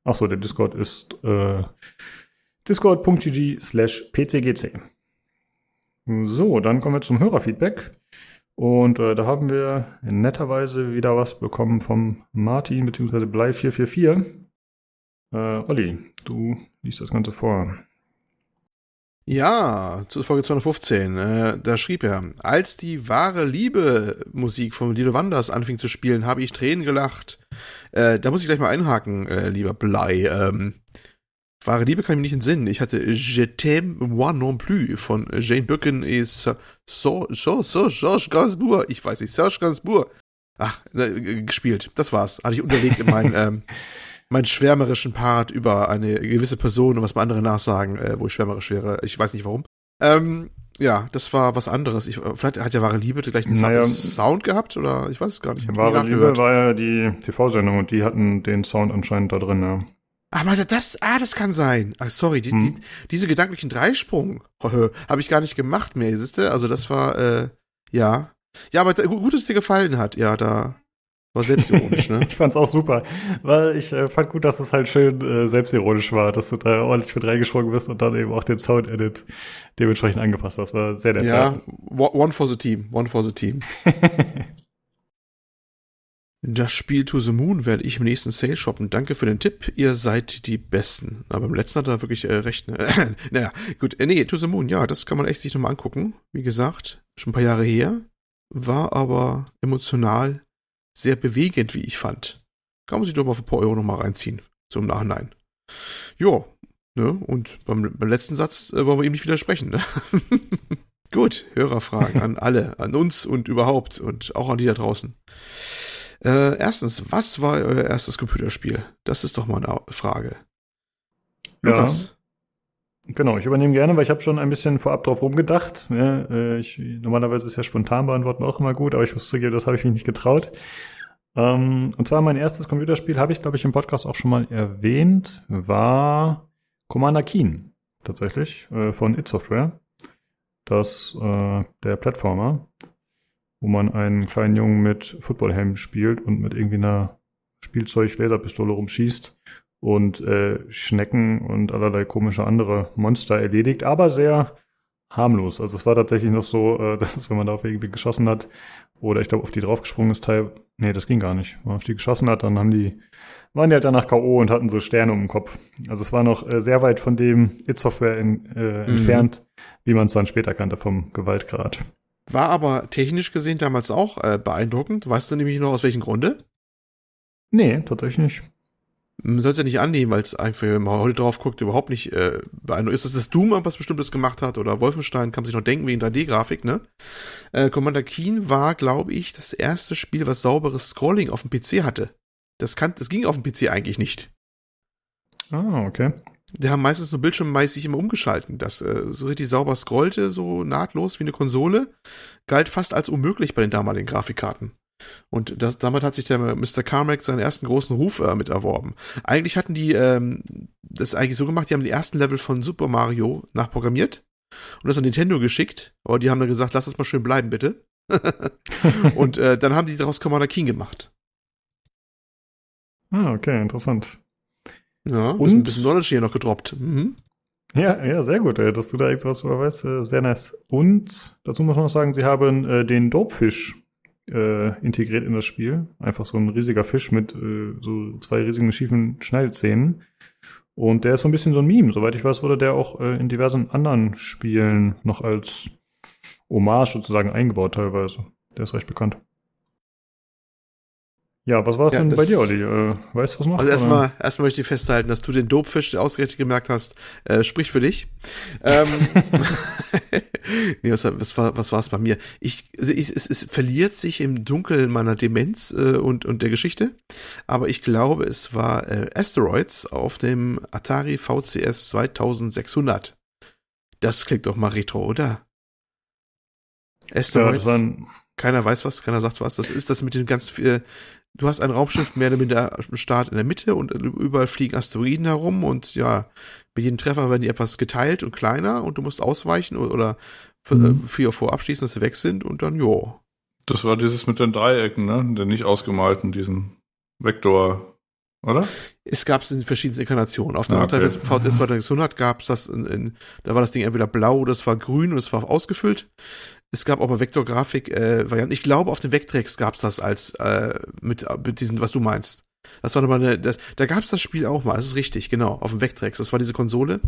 Achso, der Discord ist äh, discord.gg slash pcgc. So, dann kommen wir zum Hörerfeedback. Und äh, da haben wir netterweise wieder was bekommen vom Martin bzw. Blei444. Äh, Olli, du liest das Ganze vor. Ja, zu Folge 215. Äh, da schrieb er, als die wahre Liebe Musik von Lido Wanders anfing zu spielen, habe ich Tränen gelacht. Äh, da muss ich gleich mal einhaken, äh, lieber Blei. Ähm, wahre Liebe kann ich mir nicht entsinnen. Ich hatte Je t'aime moi non plus von Jane Birkin et so, so, so, so, Georges Gainsbourg. Ich weiß nicht, Serge Gainsbourg. Ach, äh, gespielt. Das war's. Hatte ich unterlegt in meinen, [laughs] ähm, meinen schwärmerischen Part über eine gewisse Person und was mal andere nachsagen, äh, wo ich schwärmerisch wäre. Ich weiß nicht warum. Ähm, ja, das war was anderes. Ich, vielleicht hat ja wahre Liebe gleich einen Naja. Sound gehabt oder ich weiß es gar nicht. Wahre Liebe nachgehört. war ja die TV-Sendung und die hatten den Sound anscheinend da drin, ja. Ah, meinte das, ah, das kann sein. Ah, sorry, die, Hm. die, diese gedanklichen Dreisprung [laughs] habe ich gar nicht gemacht mehr, siehst du? Also das war, äh, ja. Ja, aber da- gut, dass es dir gefallen hat. Ja, da war selbstironisch, ne? [laughs] Ich fand's auch super, weil ich äh, fand gut, dass es halt schön äh, selbstironisch war, dass du da ordentlich mit reingesprungen bist und dann eben auch den Sound-Edit dementsprechend angepasst hast. War sehr nett. ja, one for the team, one for the team. [laughs] Das Spiel To the Moon werde ich im nächsten Sale shoppen. Danke für den Tipp. Ihr seid die Besten. Aber beim letzten hat er wirklich äh, recht. Ne? [clears throat] naja, gut. Äh, nee, To the Moon, ja, das kann man echt sich nochmal angucken. Wie gesagt, schon ein paar Jahre her. War aber emotional sehr bewegend, wie ich fand. Kann man sich doch mal für ein paar Euro nochmal reinziehen. So im Nachhinein. Jo, ne? Und beim, beim letzten Satz äh, wollen wir ihm nicht widersprechen, ne? [laughs] Gut, Hörerfragen an alle, an uns und überhaupt und auch an die da draußen. Äh, erstens, was war euer erstes Computerspiel? Das ist doch mal eine Frage. Ja. Lukas. Genau, ich übernehme gerne, weil ich habe schon ein bisschen vorab drauf rumgedacht. Ja, äh, ich, normalerweise ist ja spontan beantworten auch immer gut, aber ich muss zugeben, das habe ich mich nicht getraut. Ähm, und zwar mein erstes Computerspiel, habe ich, glaube ich, im Podcast auch schon mal erwähnt, war Commander Keen, tatsächlich, äh, von It Software. Das, äh, der Plattformer, wo man einen kleinen Jungen mit Footballhelm spielt und mit irgendwie einer Spielzeug-Laserpistole rumschießt und äh, Schnecken und allerlei komische andere Monster erledigt, aber sehr harmlos. Also es war tatsächlich noch so, äh, [laughs] dass wenn man da auf irgendwie geschossen hat oder ich glaube auf die draufgesprungen ist, Teil, nee, das ging gar nicht. Wenn man auf die geschossen hat, dann haben die, waren die halt danach K.O. und hatten so Sterne um den Kopf. Also es war noch äh, sehr weit von dem It-Software in, äh, Mhm. entfernt, wie man es dann später kannte vom Gewaltgrad. War aber technisch gesehen damals auch äh, beeindruckend. Weißt du nämlich noch aus welchem Grunde? Nee, tatsächlich nicht. Man soll es ja nicht annehmen, weil es einfach, wenn man heute drauf guckt, überhaupt nicht äh, beeindruckend ist. Dass das Doom was Bestimmtes gemacht hat oder Wolfenstein, kann man sich noch denken wegen 3D-Grafik, ne? Äh, Commander Keen war, glaube ich, das erste Spiel, was sauberes Scrolling auf dem PC hatte. Das, kann, das ging auf dem PC eigentlich nicht. Ah, okay. Die haben meistens nur bildschirmmäßig immer umgeschalten. Das äh, so richtig sauber scrollte, so nahtlos wie eine Konsole, galt fast als unmöglich bei den damaligen Grafikkarten. Und das, damit hat sich der Mr. Carmack seinen ersten großen Ruf äh, mit erworben. Eigentlich hatten die ähm, das eigentlich so gemacht, die haben die ersten Level von Super Mario nachprogrammiert und das an Nintendo geschickt, aber die haben dann gesagt, lass es mal schön bleiben, bitte. [laughs] und äh, dann haben die daraus Commander King gemacht. Ah, okay, interessant. Ja, Und? ein bisschen Knowledge hier noch gedroppt. Mhm. Ja, ja, sehr gut, ey, dass du da irgendwas drüber weißt. äh, Sehr nice. Und dazu muss man noch sagen, sie haben äh, den Dopefisch äh, integriert in das Spiel. Einfach so ein riesiger Fisch mit äh, so zwei riesigen schiefen Schneidezähnen. Und der ist so ein bisschen so ein Meme. Soweit ich weiß, wurde der auch äh, in diversen anderen Spielen noch als Hommage sozusagen eingebaut teilweise. Der ist recht bekannt. Ja, was war es Ja, denn bei dir, Olli? Äh, weißt du was noch? Also oder? erstmal, erstmal möchte ich festhalten, dass du den Dopefisch ausgerechnet gemerkt hast, äh, spricht für dich. Ähm, [laughs] [laughs] nee, was, was war, was war es bei mir? Ich, also ich, es, es verliert sich im Dunkeln meiner Demenz äh, und und der Geschichte, aber ich glaube, es war äh, Asteroids auf dem Atari VCS 2600. Das klingt doch mal retro, oder? Ja, Asteroids. ein, Keiner weiß was, keiner sagt was. Das ist das mit den ganz viel. Du hast ein Raumschiff mehr oder minder am Start in der Mitte und überall fliegen Asteroiden herum und ja, mit jedem Treffer werden die etwas geteilt und kleiner und du musst ausweichen oder, oder Mhm. vier vor abschließen, dass sie weg sind und dann jo. Das war dieses mit den Dreiecken, ne? Der nicht ausgemalten, diesen Vektor, oder? Es gab es in verschiedensten Inkarnationen. Auf der Ah, okay. VCS 2600 gab es das in, in, da war das Ding entweder blau oder es war grün und es war ausgefüllt. Es gab auch mal Vektorgrafik-Varianten. ich glaube, auf den Vectrex gab es das als äh, mit, mit diesen, was du meinst. Das war nochmal eine, das, da gab es das Spiel auch mal, das ist richtig, genau, auf dem Vectrex. Das war diese Konsole,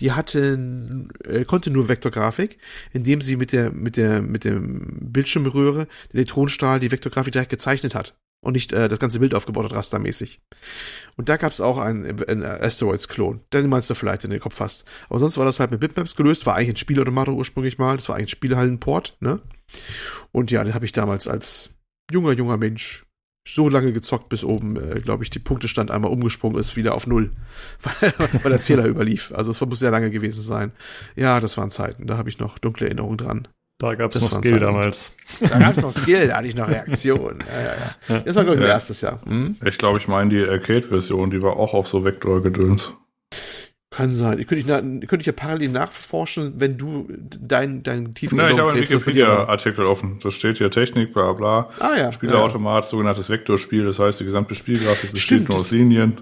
die hatte, äh, konnte nur Vektorgrafik, indem sie mit der, mit der, mit dem Bildschirmröhre, den Elektronenstrahl, die Vektorgrafik direkt gezeichnet hat und nicht äh, das ganze Bild aufgebaut hat, rastermäßig. Und da gab es auch einen, einen Asteroids-Klon. Den meinst du vielleicht, in den Kopf hast. Aber sonst war das halt mit Bitmaps gelöst, war eigentlich ein Spielautomat ursprünglich mal, das war eigentlich ein Spielhallenport, ne? Und ja, den habe ich damals als junger, junger Mensch so lange gezockt, bis oben, äh, glaube ich, die Punktestand einmal umgesprungen ist, wieder auf Null, [laughs] weil, weil der Zähler überlief. Also es muss sehr lange gewesen sein. Ja, das waren Zeiten, da habe ich noch dunkle Erinnerungen dran. Da gab es noch Skill damals. Da gab es noch Skill, da hatte ich noch Reaktion. [laughs] Ja, ja, ja. Das war, glaube ich, mein Ja. erstes Jahr. Hm? Ich glaube, ich meine die Arcade-Version, die war auch auf so Vektorgedöns. Kann sein. Die könnte ich, könnte ich ja parallel nachforschen, wenn du dein, dein tiefen Na, ich habe einen Wikipedia-Artikel offen. Das steht hier Technik, bla bla. Ah ja. ja. Spielautomat, sogenanntes Vektorspiel, das heißt, die gesamte Spielgrafik besteht Stimmt, nur aus Linien.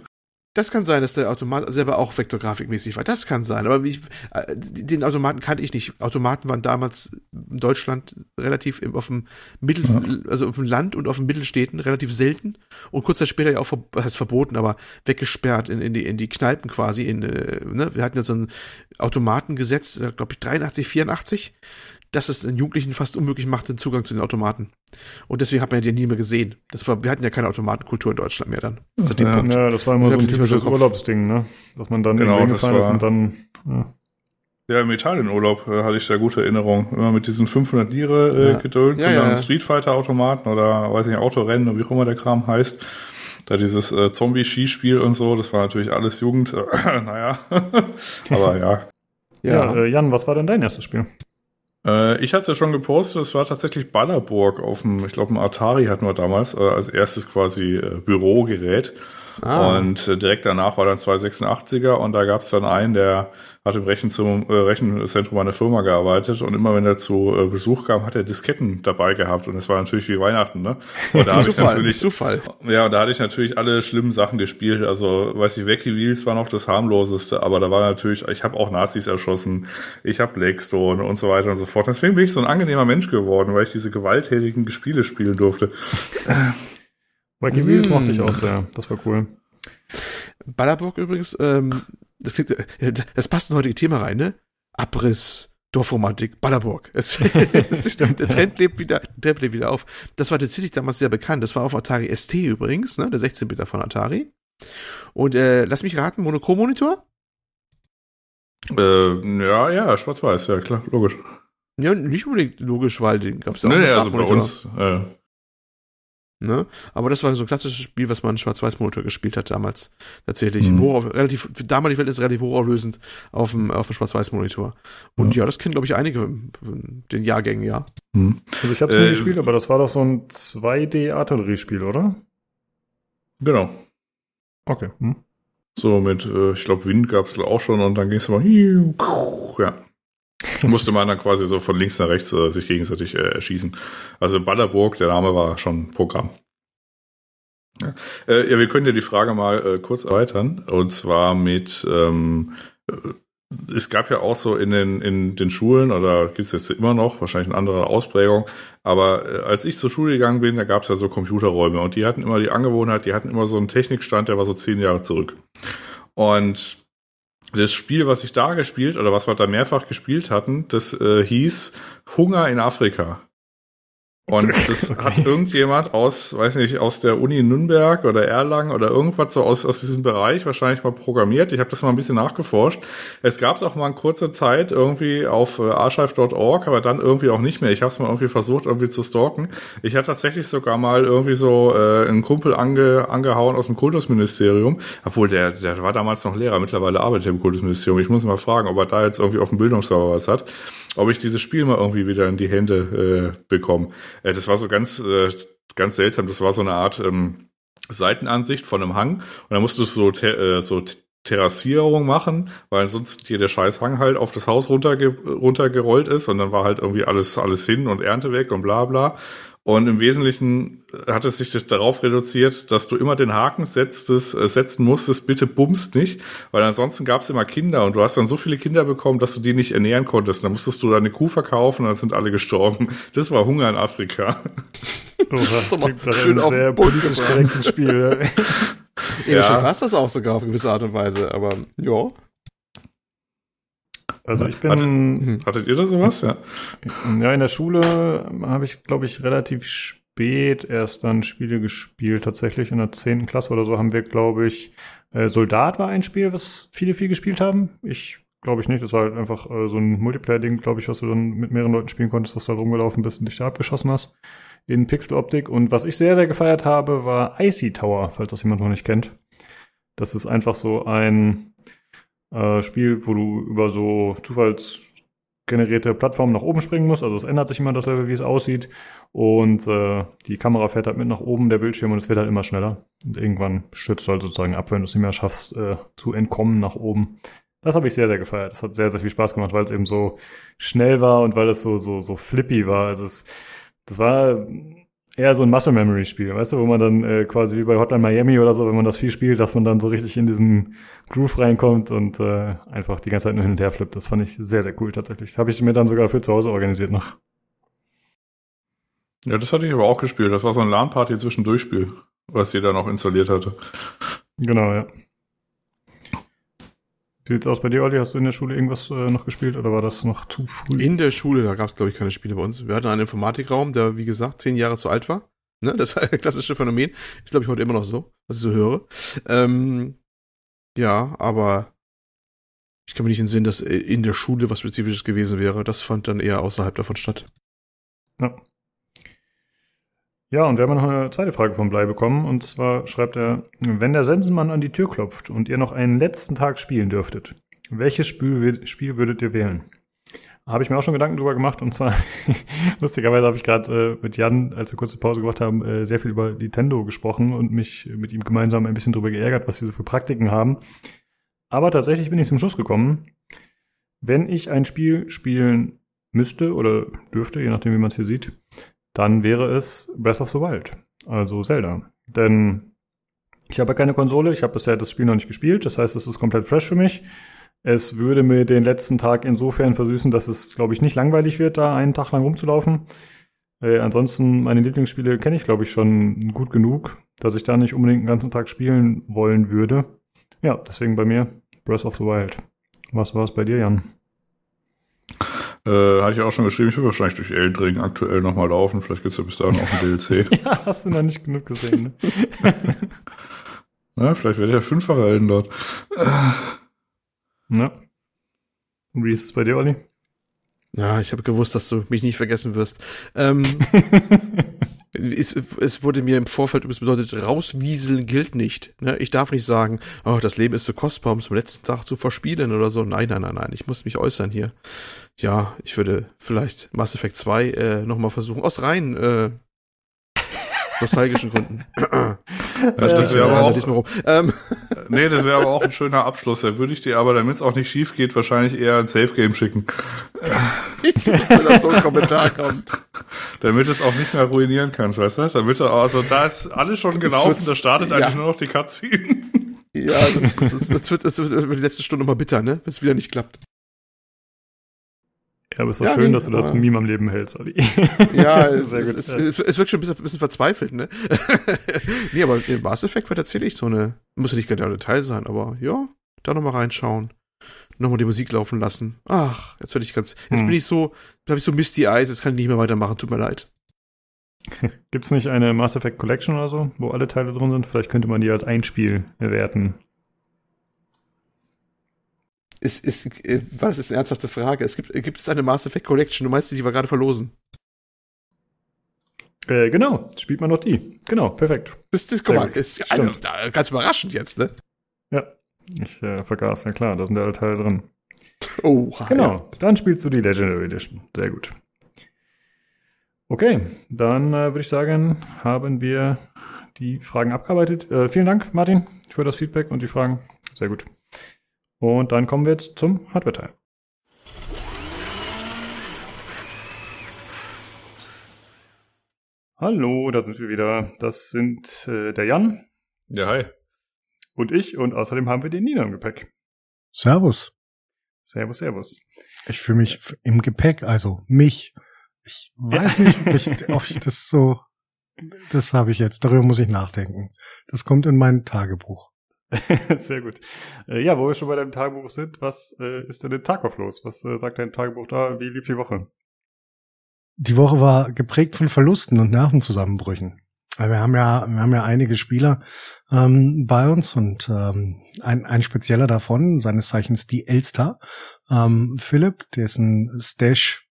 Das kann sein, dass der Automat selber auch vektorgrafikmäßig war. Das kann sein. Aber wie ich, äh, den Automaten kannte ich nicht. Automaten waren damals in Deutschland relativ im, auf dem Mittel, also auf dem Land und auf den Mittelstädten relativ selten. Und kurz Zeit später ja auch, heißt verboten, aber weggesperrt in, in, die, in die Kneipen quasi. In, äh, ne? Wir hatten ja so ein Automatengesetz, glaube ich, 83, 84, dass es den Jugendlichen fast unmöglich macht, den Zugang zu den Automaten. Und deswegen hat man ja die nie mehr gesehen. Das war, wir hatten ja keine Automatenkultur in Deutschland mehr dann. Dem Ja. Punkt. Ja, das war immer Das so ein so typisches Kopf. Urlaubsding, ne? Dass man dann Genau, hingefahren ist war- und dann. Ja. Ja, im Italienurlaub äh, hatte ich da gute Erinnerungen. Immer mit diesen 500 Lire äh, Ja. Gedöns Ja, und ja, dann ja. Street Fighter Automaten oder weiß nicht Autorennen oder wie auch immer der Kram heißt. Da dieses äh, Zombie-Skispiel und so, das war natürlich alles Jugend. [clears throat] naja, [laughs] aber ja. Ja, äh, Jan, was war denn dein erstes Spiel? Äh, ich hatte es ja schon gepostet, es war tatsächlich Ballerburg auf dem, ich glaube, ein Atari hatten wir damals äh, als erstes quasi äh, Bürogerät. Ah. Und äh, direkt danach war dann 286er und da gab es dann einen, der hat im Rechenzentrum, äh, Rechenzentrum einer Firma gearbeitet und immer wenn er zu äh, Besuch kam, hat er Disketten dabei gehabt und das war natürlich wie Weihnachten, ne? [laughs] Und da habe ich Zufall, natürlich Zufall. ja, und da hatte ich natürlich alle schlimmen Sachen gespielt. Also, weiß ich, Wacky Wheels war noch das harmloseste, aber da war natürlich, ich habe auch Nazis erschossen, ich habe Blackstone und so weiter und so fort. Deswegen bin ich so ein angenehmer Mensch geworden, weil ich diese gewalttätigen Spiele spielen durfte. Wacky Mm. Wheels mochte ich auch sehr. Das war cool. Ballerburg übrigens, ähm, das, klingt, äh, das passt in heutige Thema rein, ne? Abriss, Dorfromantik, Ballerburg. Es, [laughs] es stimmt, der Trend lebt wieder, der Trend lebt wieder auf. Das war tatsächlich damals sehr bekannt. Das war auf Atari ST übrigens, ne? Der 16-Bitter von Atari. Und äh, lass mich raten, Monochrom-Monitor? Äh, ja, ja, schwarz-weiß, ja klar, logisch. Ja, nicht unbedingt logisch, weil den gab's ja auch Nee, nee, also bei uns. Äh, Ne? Aber das war so ein klassisches Spiel, was man in Schwarz-Weiß-Monitor gespielt hat damals. Tatsächlich. Mhm. Hoch, relativ, für damalige Welt ist relativ hochauflösend auf dem, auf dem Schwarz-Weiß-Monitor. Und ja, das kennen, glaube ich, einige den Jahrgängen, ja. hm. Also ich habe es Äh, nie gespielt, aber das war doch so ein 2D-Artilleriespiel, oder? Genau. Okay. Hm. So mit, äh, ich glaube, Wind gab's auch schon und dann ging's immer, hiu, ja. [laughs] Musste man dann quasi so von links nach rechts äh, sich gegenseitig äh, erschießen. Also Ballerburg, der Name war schon Programm. Ja, äh, ja wir können ja die Frage mal äh, kurz erweitern. Und zwar mit, ähm, äh, es gab ja auch so in den, in den Schulen, oder gibt's jetzt immer noch, wahrscheinlich eine andere Ausprägung, aber äh, als ich zur Schule gegangen bin, da gab's ja so Computerräume und die hatten immer die Angewohnheit, die hatten immer so einen Technikstand, der war so zehn Jahre zurück. Und das Spiel, was ich da gespielt oder was wir da mehrfach gespielt hatten, das äh, hieß Hunger in Afrika. Und [laughs] das Okay. hat irgendjemand aus, weiß nicht, aus der Uni Nürnberg oder Erlangen oder irgendwas so aus, aus diesem Bereich wahrscheinlich mal programmiert. Ich habe das mal ein bisschen nachgeforscht. Es gab es auch mal in kurzer Zeit irgendwie auf äh, archive.org, aber dann irgendwie auch nicht mehr. Ich habe es mal irgendwie versucht, irgendwie zu stalken. Ich hatte tatsächlich sogar mal irgendwie so äh, einen Kumpel ange, angehauen aus dem Kultusministerium, obwohl der, der war damals noch Lehrer, mittlerweile arbeitet er im Kultusministerium. Ich muss mal fragen, ob er da jetzt irgendwie auf dem Bildungsserver was hat, ob ich dieses Spiel mal irgendwie wieder in die Hände äh, bekomme. Äh, das war so ganz, äh, ganz seltsam. Das war so eine Art ähm, Seitenansicht von einem Hang und da musstest du so, te- äh, so Terrassierung machen, weil ansonsten hier der scheiß Hang halt auf das Haus runterge runtergerollt ist und dann war halt irgendwie alles, alles hin und Ernte weg und bla bla. Und im Wesentlichen hat es sich darauf reduziert, dass du immer den Haken setztest, äh, setzen musstest, bitte bummst nicht, weil ansonsten gab es immer Kinder und du hast dann so viele Kinder bekommen, dass du die nicht ernähren konntest. Dann musstest du deine Kuh verkaufen und dann sind alle gestorben. Das war Hunger in Afrika. [laughs] Oh, das klingt nach einem sehr politisch korrekten Spiel. ja, [laughs] schon war das auch sogar auf gewisse Art und Weise, aber ja. Also ich bin. Hattet, hattet ihr da sowas? Ja. Ja, in der Schule habe ich, glaube ich, relativ spät erst dann Spiele gespielt. Tatsächlich in der zehnten Klasse oder so haben wir, glaube ich, äh, Soldat war ein Spiel, was viele viel gespielt haben. Ich glaube ich nicht. Das war halt einfach äh, so ein Multiplayer-Ding, glaube ich, was du dann mit mehreren Leuten spielen konntest, dass du halt rumgelaufen bist und dich da abgeschossen hast. In Pixeloptik. Und was ich sehr, sehr gefeiert habe, war Icy Tower, falls das jemand noch nicht kennt. Das ist einfach so ein äh, Spiel, wo du über so zufallsgenerierte Plattformen nach oben springen musst. Also es ändert sich immer das Level, wie es aussieht. Und äh, die Kamera fährt halt mit nach oben, der Bildschirm, und es wird halt immer schneller. Und irgendwann schützt du halt sozusagen ab, wenn du es nicht mehr schaffst, äh, zu entkommen nach oben. Das habe ich sehr, sehr gefeiert. Das hat sehr, sehr viel Spaß gemacht, weil es eben so schnell war und weil es so, so, so flippy war. Also es, das war eher so ein Muscle Memory Spiel, weißt du, wo man dann äh, quasi wie bei Hotline Miami oder so, wenn man das viel spielt, dass man dann so richtig in diesen Groove reinkommt und äh, einfach die ganze Zeit nur hin und her flippt. Das fand ich sehr, sehr cool tatsächlich. Habe ich mir dann sogar für zu Hause organisiert noch. Ja, das hatte ich aber auch gespielt. Das war so ein LAN-Party zwischendurchspiel, was jeder noch installiert hatte. Genau, ja. Wie sieht's aus bei dir, Olli? Hast du in der Schule irgendwas äh, noch gespielt oder war das noch zu früh? In der Schule, da gab es, glaube ich, keine Spiele bei uns. Wir hatten einen Informatikraum, der, wie gesagt, zehn Jahre zu alt war. Ne? Das [laughs] klassische Phänomen. Ist, glaube ich, heute immer noch so, was ich so höre. Ähm, ja, aber ich kann mir nicht entsinnen, dass in der Schule was Spezifisches gewesen wäre. Das fand dann eher außerhalb davon statt. Ja. Ja, und wir haben noch eine zweite Frage vom Blei bekommen. Und zwar schreibt er, wenn der Sensenmann an die Tür klopft und ihr noch einen letzten Tag spielen dürftet, welches Spiel, Spiel würdet ihr wählen? Habe ich mir auch schon Gedanken drüber gemacht. Und zwar, [laughs] lustigerweise habe ich gerade äh, mit Jan, als wir kurze Pause gemacht haben, äh, sehr viel über Nintendo gesprochen und mich mit ihm gemeinsam ein bisschen drüber geärgert, was sie so für Praktiken haben. Aber tatsächlich bin ich zum Schluss gekommen, wenn ich ein Spiel spielen müsste oder dürfte, je nachdem, wie man es hier sieht, dann wäre es Breath of the Wild, also Zelda. Denn ich habe keine Konsole, ich habe bisher das Spiel noch nicht gespielt, das heißt, es ist komplett fresh für mich. Es würde mir den letzten Tag insofern versüßen, dass es, glaube ich, nicht langweilig wird, da einen Tag lang rumzulaufen. Äh, ansonsten, meine Lieblingsspiele kenne ich, glaube ich, schon gut genug, dass ich da nicht unbedingt den ganzen Tag spielen wollen würde. Ja, deswegen bei mir Breath of the Wild. Was war es bei dir, Jan? Äh, hatte ich auch schon geschrieben, ich will wahrscheinlich durch Eldring aktuell nochmal laufen. Vielleicht gibt es ja bis dahin auch ein DLC. [laughs] ja, hast du noch nicht genug gesehen, ne? [laughs] ja, vielleicht werde ich ja fünffache Elden dort. Ja. Wie ist es bei dir, Olli? Ja, ich habe gewusst, dass du mich nicht vergessen wirst. Ähm, [laughs] es, es, wurde mir im Vorfeld übrigens bedeutet, rauswieseln gilt nicht. Ne? Ich darf nicht sagen, oh, das Leben ist so kostbar, um es am letzten Tag zu verspielen oder so. Nein, nein, nein, nein. Ich muss mich äußern hier. Ja, ich würde vielleicht Mass Effect 2 äh, nochmal versuchen. Aus rein äh, nostalgischen Gründen. [laughs] Das, das wäre aber auch, ähm. [laughs] nee, das wäre aber auch ein schöner Abschluss. Da würde ich dir aber, damit es auch nicht schief geht, wahrscheinlich eher ein Safe Game schicken. [laughs] ich wusste, dass so ein Kommentar kommt. Damit es auch nicht mehr ruinieren kannst, weißt du? Damit er, also da ist alles schon gelaufen, da startet eigentlich nur noch die Cutscene. Ja, das, das, das, wird, das wird die letzte Stunde mal bitter, ne? Wenn es wieder nicht klappt. Ja, aber es ist doch ja, schön, nee, dass du das Meme am Leben hältst, Olli. [laughs] Ja, es, es, es, es, es wirkt schon ein bisschen, ein bisschen verzweifelt, ne? [laughs] nee, aber im Mass Effect wird erzähle ich so eine, muss ja nicht genau Detail sein, aber ja, da nochmal reinschauen. Nochmal die Musik laufen lassen. Ach, jetzt werde ich ganz, jetzt hm. bin ich so, da habe ich so Misty Eyes, jetzt kann ich nicht mehr weitermachen, tut mir leid. [laughs] Gibt's nicht eine Mass Effect Collection oder so, wo alle Teile drin sind? Vielleicht könnte man die als ein Spiel bewerten. Ist, ist, äh, das jetzt eine ernsthafte Frage? Es gibt, gibt es eine Mass Effect Collection? Du meinst, die wir gerade verlosen? Äh, genau, spielt man noch die. Genau, perfekt. Das, das, guck mal, ist also, ganz überraschend jetzt, ne? Ja, ich äh, vergaß, ja klar, da sind alle Teile drin. Oh, genau. Ja. Dann spielst du die Legendary Edition. Sehr gut. Okay, dann äh, würde ich sagen, haben wir die Fragen abgearbeitet. Äh, vielen Dank, Martin, für das Feedback und die Fragen. Sehr gut. Und dann kommen wir jetzt zum Hardware-Teil. Hallo, da sind wir wieder. Das sind äh, der Jan. Ja, hi. Und ich. Und außerdem haben wir den Nina im Gepäck. Servus. Servus, servus. Ich fühle mich im Gepäck, also mich. Ich weiß [laughs] nicht, ob ich, ob ich das so, das habe ich jetzt, darüber muss ich nachdenken. Das kommt in mein Tagebuch. [laughs] Sehr gut. Äh, ja, wo wir schon bei deinem Tagebuch sind, was äh, ist denn in Tarkov los? Was äh, sagt dein Tagebuch da? Wie lief die Woche? Die Woche war geprägt von Verlusten und Nervenzusammenbrüchen. Wir haben ja, wir haben ja einige Spieler ähm, bei uns und ähm, ein, ein spezieller davon, seines Zeichens die Elster, ähm, Philipp, dessen Stash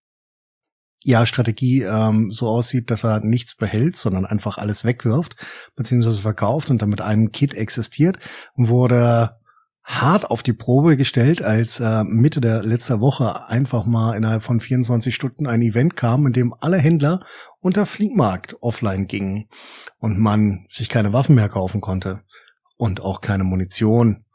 ja Strategie ähm, so aussieht, dass er nichts behält, sondern einfach alles wegwirft, beziehungsweise verkauft und dann mit einem Kit existiert, wurde hart auf die Probe gestellt, als äh, Mitte der letzter Woche einfach mal innerhalb von 24 Stunden ein Event kam, in dem alle Händler unter Fliehmarkt offline gingen und man sich keine Waffen mehr kaufen konnte und auch keine Munition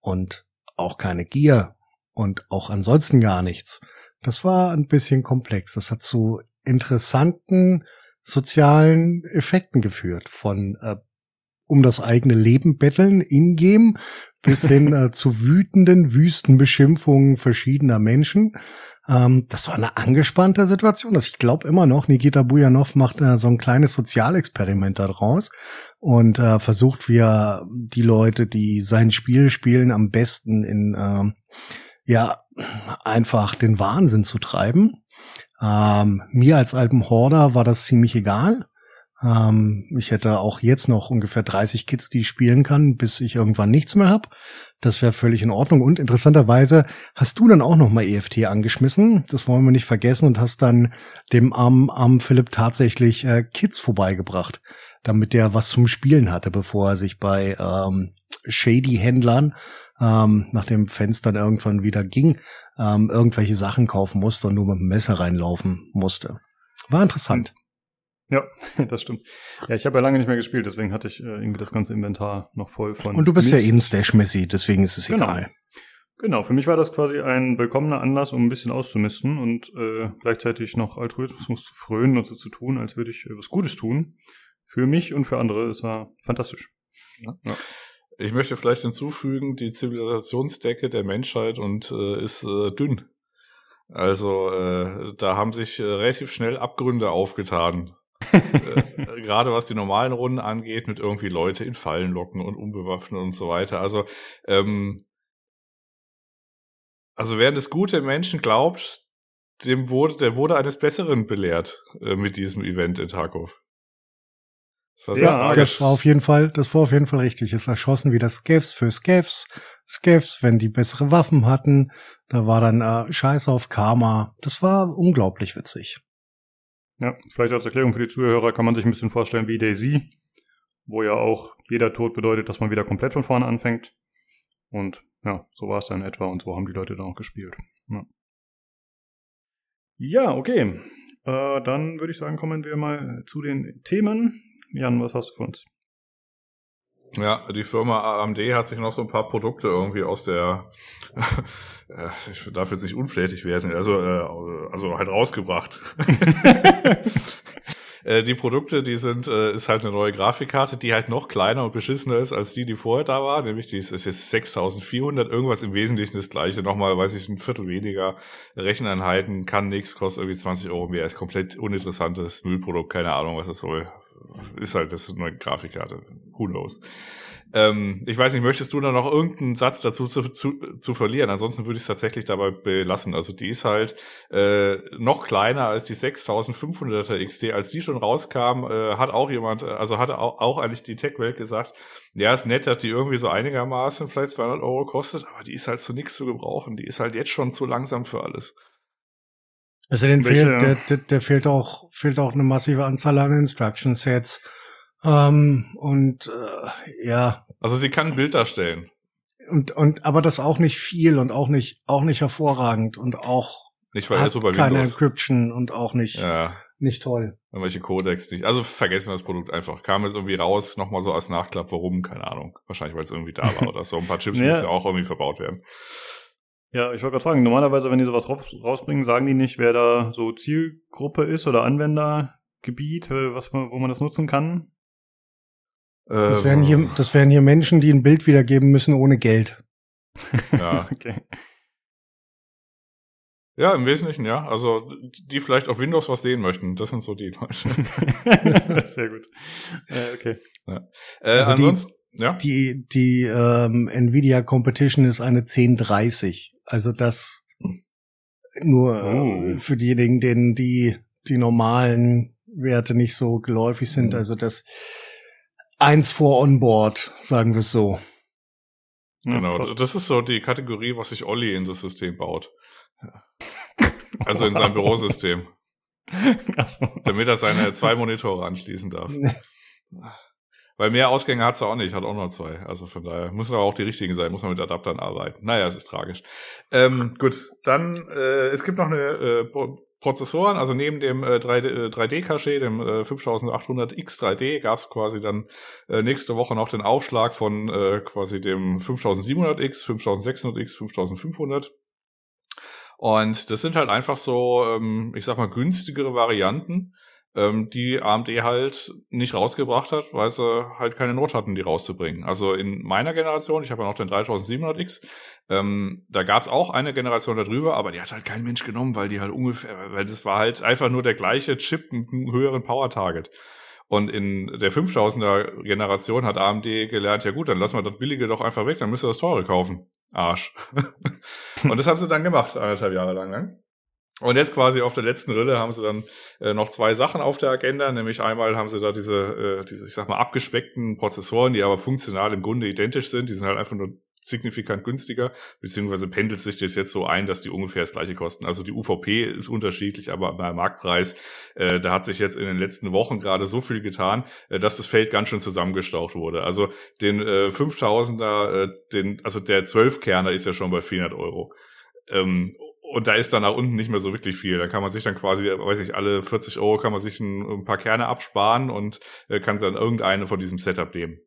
und auch keine Gier und auch ansonsten gar nichts. Das war ein bisschen komplex. Das hat zu interessanten sozialen Effekten geführt von äh, um das eigene Leben betteln in-game bis hin [laughs] äh, zu wütenden, wüsten Beschimpfungen verschiedener Menschen. Ähm, das war eine angespannte Situation. Das ich glaube immer noch, Nikita Bujanov macht äh, so ein kleines Sozialexperiment daraus und äh, versucht, wie er die Leute, die sein Spiel spielen, am besten in äh, ja einfach den Wahnsinn zu treiben. Ähm, mir als alten Horder war das ziemlich egal. Ähm, ich hätte auch jetzt noch ungefähr 30 Kids, die ich spielen kann, bis ich irgendwann nichts mehr habe. Das wäre völlig in Ordnung. Und interessanterweise hast du dann auch noch mal EFT angeschmissen. Das wollen wir nicht vergessen und hast dann dem armen, armen Philipp tatsächlich äh, Kids vorbeigebracht, damit der was zum Spielen hatte, bevor er sich bei ähm, shady Händlern, ähm, nach dem Fenster dann irgendwann wieder ging, ähm, irgendwelche Sachen kaufen musste und nur mit dem Messer reinlaufen musste. War interessant. Ja, [laughs] das stimmt. Ja, ich habe ja lange nicht mehr gespielt, deswegen hatte ich äh, irgendwie das ganze Inventar noch voll von. Und du bist Mist. ja ein Stash-Messi, deswegen ist es genau. egal. Genau, für mich war das quasi ein willkommener Anlass, um ein bisschen auszumisten und äh, gleichzeitig noch Altruismus zu frönen und so zu tun, als würde ich äh, was Gutes tun. Für mich und für andere. Es war fantastisch. Ja. ja. Ich möchte vielleicht hinzufügen, die Zivilisationsdecke der Menschheit und äh, ist äh, dünn. Also äh, da haben sich äh, relativ schnell Abgründe aufgetan [laughs] äh, gerade was die normalen Runden angeht, mit irgendwie Leute in Fallen locken und unbewaffnen und so weiter. Also, ähm, also wer das gute Menschen glaubt, dem wurde, der wurde eines Besseren belehrt äh, mit diesem Event in Tarkov. Das ja, das war auf jeden Fall, das war auf jeden Fall richtig. Es erschossen wieder Scavs für Scavs. Scavs, wenn die bessere Waffen hatten. Da war dann äh, Scheiß auf Karma. Das war unglaublich witzig. Ja, vielleicht als Erklärung für die Zuhörer kann man sich ein bisschen vorstellen wie Daisy, wo ja auch jeder Tod bedeutet, dass man wieder komplett von vorne anfängt. Und ja, so war es dann etwa und so haben die Leute dann auch gespielt. Ja, ja okay. Äh, dann würde ich sagen, kommen wir mal zu den Themen. Jan, was hast du für uns? Ja, die Firma AMD hat sich noch so ein paar Produkte irgendwie aus der, [laughs] äh, ich darf jetzt nicht unflätig werden, also, äh, also halt rausgebracht. [laughs] Äh, die Produkte, die sind, ist halt eine neue Grafikkarte, die halt noch kleiner und beschissener ist als die, die vorher da war. Nämlich die ist, ist jetzt 6400, irgendwas im Wesentlichen das gleiche. Nochmal, weiß ich, ein Viertel weniger Recheneinheiten, kann nichts, kostet irgendwie 20 Euro mehr, ist komplett uninteressantes Müllprodukt, keine Ahnung, was es soll ist halt, das ist eine Grafikkarte. Who knows? Ähm, ich weiß nicht, möchtest du da noch irgendeinen Satz dazu zu, zu, zu verlieren? Ansonsten würde ich es tatsächlich dabei belassen. Also die ist halt äh, noch kleiner als die 6500er XT. Als die schon rauskam, äh, hat auch jemand, also hat auch, auch eigentlich die Tech-Welt gesagt, ja, ist nett, dass die irgendwie so einigermaßen vielleicht 200 Euro kostet, aber die ist halt zu nichts zu gebrauchen. Die ist halt jetzt schon zu langsam für alles. Also den fehlt, der, der, der, fehlt auch, fehlt auch eine massive Anzahl an Instruction Sets. Ähm, und äh, ja. Also sie kann ein Bild darstellen. Und, und aber das auch nicht viel und auch nicht, auch nicht hervorragend und auch nicht weil hat so bei keine Windows. Encryption und auch nicht ja. nicht toll. Irgendwelche Codecs nicht. Also vergessen wir das Produkt einfach. Kam jetzt irgendwie raus, nochmal so als Nachklapp, warum, keine Ahnung. Wahrscheinlich, weil es irgendwie da war [laughs] oder so. Ein paar Chips Ja. müssen ja auch irgendwie verbaut werden. Ja, ich wollte gerade fragen, normalerweise, wenn die sowas raus, rausbringen, sagen die nicht, wer da so Zielgruppe ist oder Anwendergebiet, äh, was man, wo man das nutzen kann? Das Ähm, wären hier, das wären hier Menschen, die ein Bild wiedergeben müssen ohne Geld. [laughs] ja. Okay. ja, im Wesentlichen, ja. Also, die vielleicht auf Windows was sehen möchten. Das sind so die Leute. [laughs] Sehr gut. Äh, okay. Äh, Also die- ansonsten, ja. Die, die ähm, Nvidia Competition ist eine 1030. Also das nur Oh. äh, für diejenigen, denen die, die normalen Werte nicht so geläufig sind. Mhm. Also das eins vor Onboard, sagen wir es so. Genau, das ist so die Kategorie, was sich Olli in das System baut. Also in sein Bürosystem, [laughs] damit er seine zwei Monitore anschließen darf. [laughs] Weil mehr Ausgänge hat's auch nicht, hat auch nur zwei. Also von daher muss aber auch die richtigen sein, muss man mit Adaptern arbeiten. Naja, es ist tragisch. Ähm, gut, dann, äh, es gibt noch eine äh, Pro- Prozessoren, also neben dem äh, 3D, äh, 3D-Cache, dem äh, 5800X 3D, gab's quasi dann äh, nächste Woche noch den Aufschlag von äh, quasi dem 5700X, 5600X, 5500. Und das sind halt einfach so, ähm, ich sag mal, günstigere Varianten, ähm, die AMD halt nicht rausgebracht hat, weil sie halt keine Not hatten, die rauszubringen. Also in meiner Generation, ich habe ja noch den 3700X, ähm, da gab's auch eine Generation darüber, aber die hat halt kein Mensch genommen, weil die halt ungefähr, weil das war halt einfach nur der gleiche Chip mit einem höheren Power-Target. Und in der 5000er Generation hat AMD gelernt, ja gut, dann lassen wir das Billige doch einfach weg, dann müsst ihr das Teure kaufen. Arsch. [laughs] und das haben sie dann gemacht, anderthalb Jahre lang. Ne? Und jetzt quasi auf der letzten Rille haben sie dann äh, noch zwei Sachen auf der Agenda, nämlich einmal haben sie da diese, äh, diese, ich sag mal, abgespeckten Prozessoren, die aber funktional im Grunde identisch sind. Die sind halt einfach nur signifikant günstiger, beziehungsweise pendelt sich das jetzt so ein, dass die ungefähr das gleiche kosten. Also die UVP ist unterschiedlich, aber beim Marktpreis, äh, da hat sich jetzt in den letzten Wochen gerade so viel getan, äh, dass das Feld ganz schön zusammengestaucht wurde. Also den äh, 5000er, äh, den, also der 12-Kerner ist ja schon bei 400 Euro. Ähm, und da ist dann nach unten nicht mehr so wirklich viel. Da kann man sich dann quasi, weiß ich, alle 40 Euro kann man sich ein, ein paar Kerne absparen und äh, kann dann irgendeine von diesem Setup nehmen.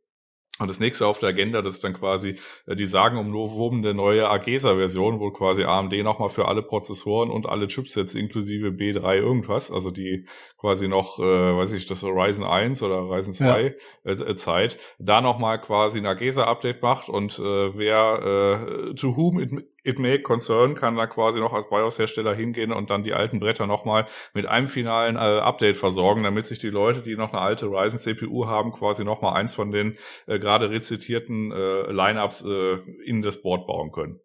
Und das nächste auf der Agenda, das ist dann quasi äh, die sagenumwobene neue Agesa-Version, wo quasi AMD nochmal für alle Prozessoren und alle Chipsets inklusive B3 irgendwas, also die quasi noch, äh, weiß ich, das Ryzen 1 oder Ryzen 2 äh, äh, Zeit, da nochmal quasi ein Agesa-Update macht und äh, wer äh, to whom it, it may concern, kann da quasi noch als BIOS-Hersteller hingehen und dann die alten Bretter nochmal mit einem finalen äh, Update versorgen, damit sich die Leute, die noch eine alte Ryzen-CPU haben, quasi nochmal eins von den äh, gerade rezitierten äh, Lineups äh, in das Board bauen können.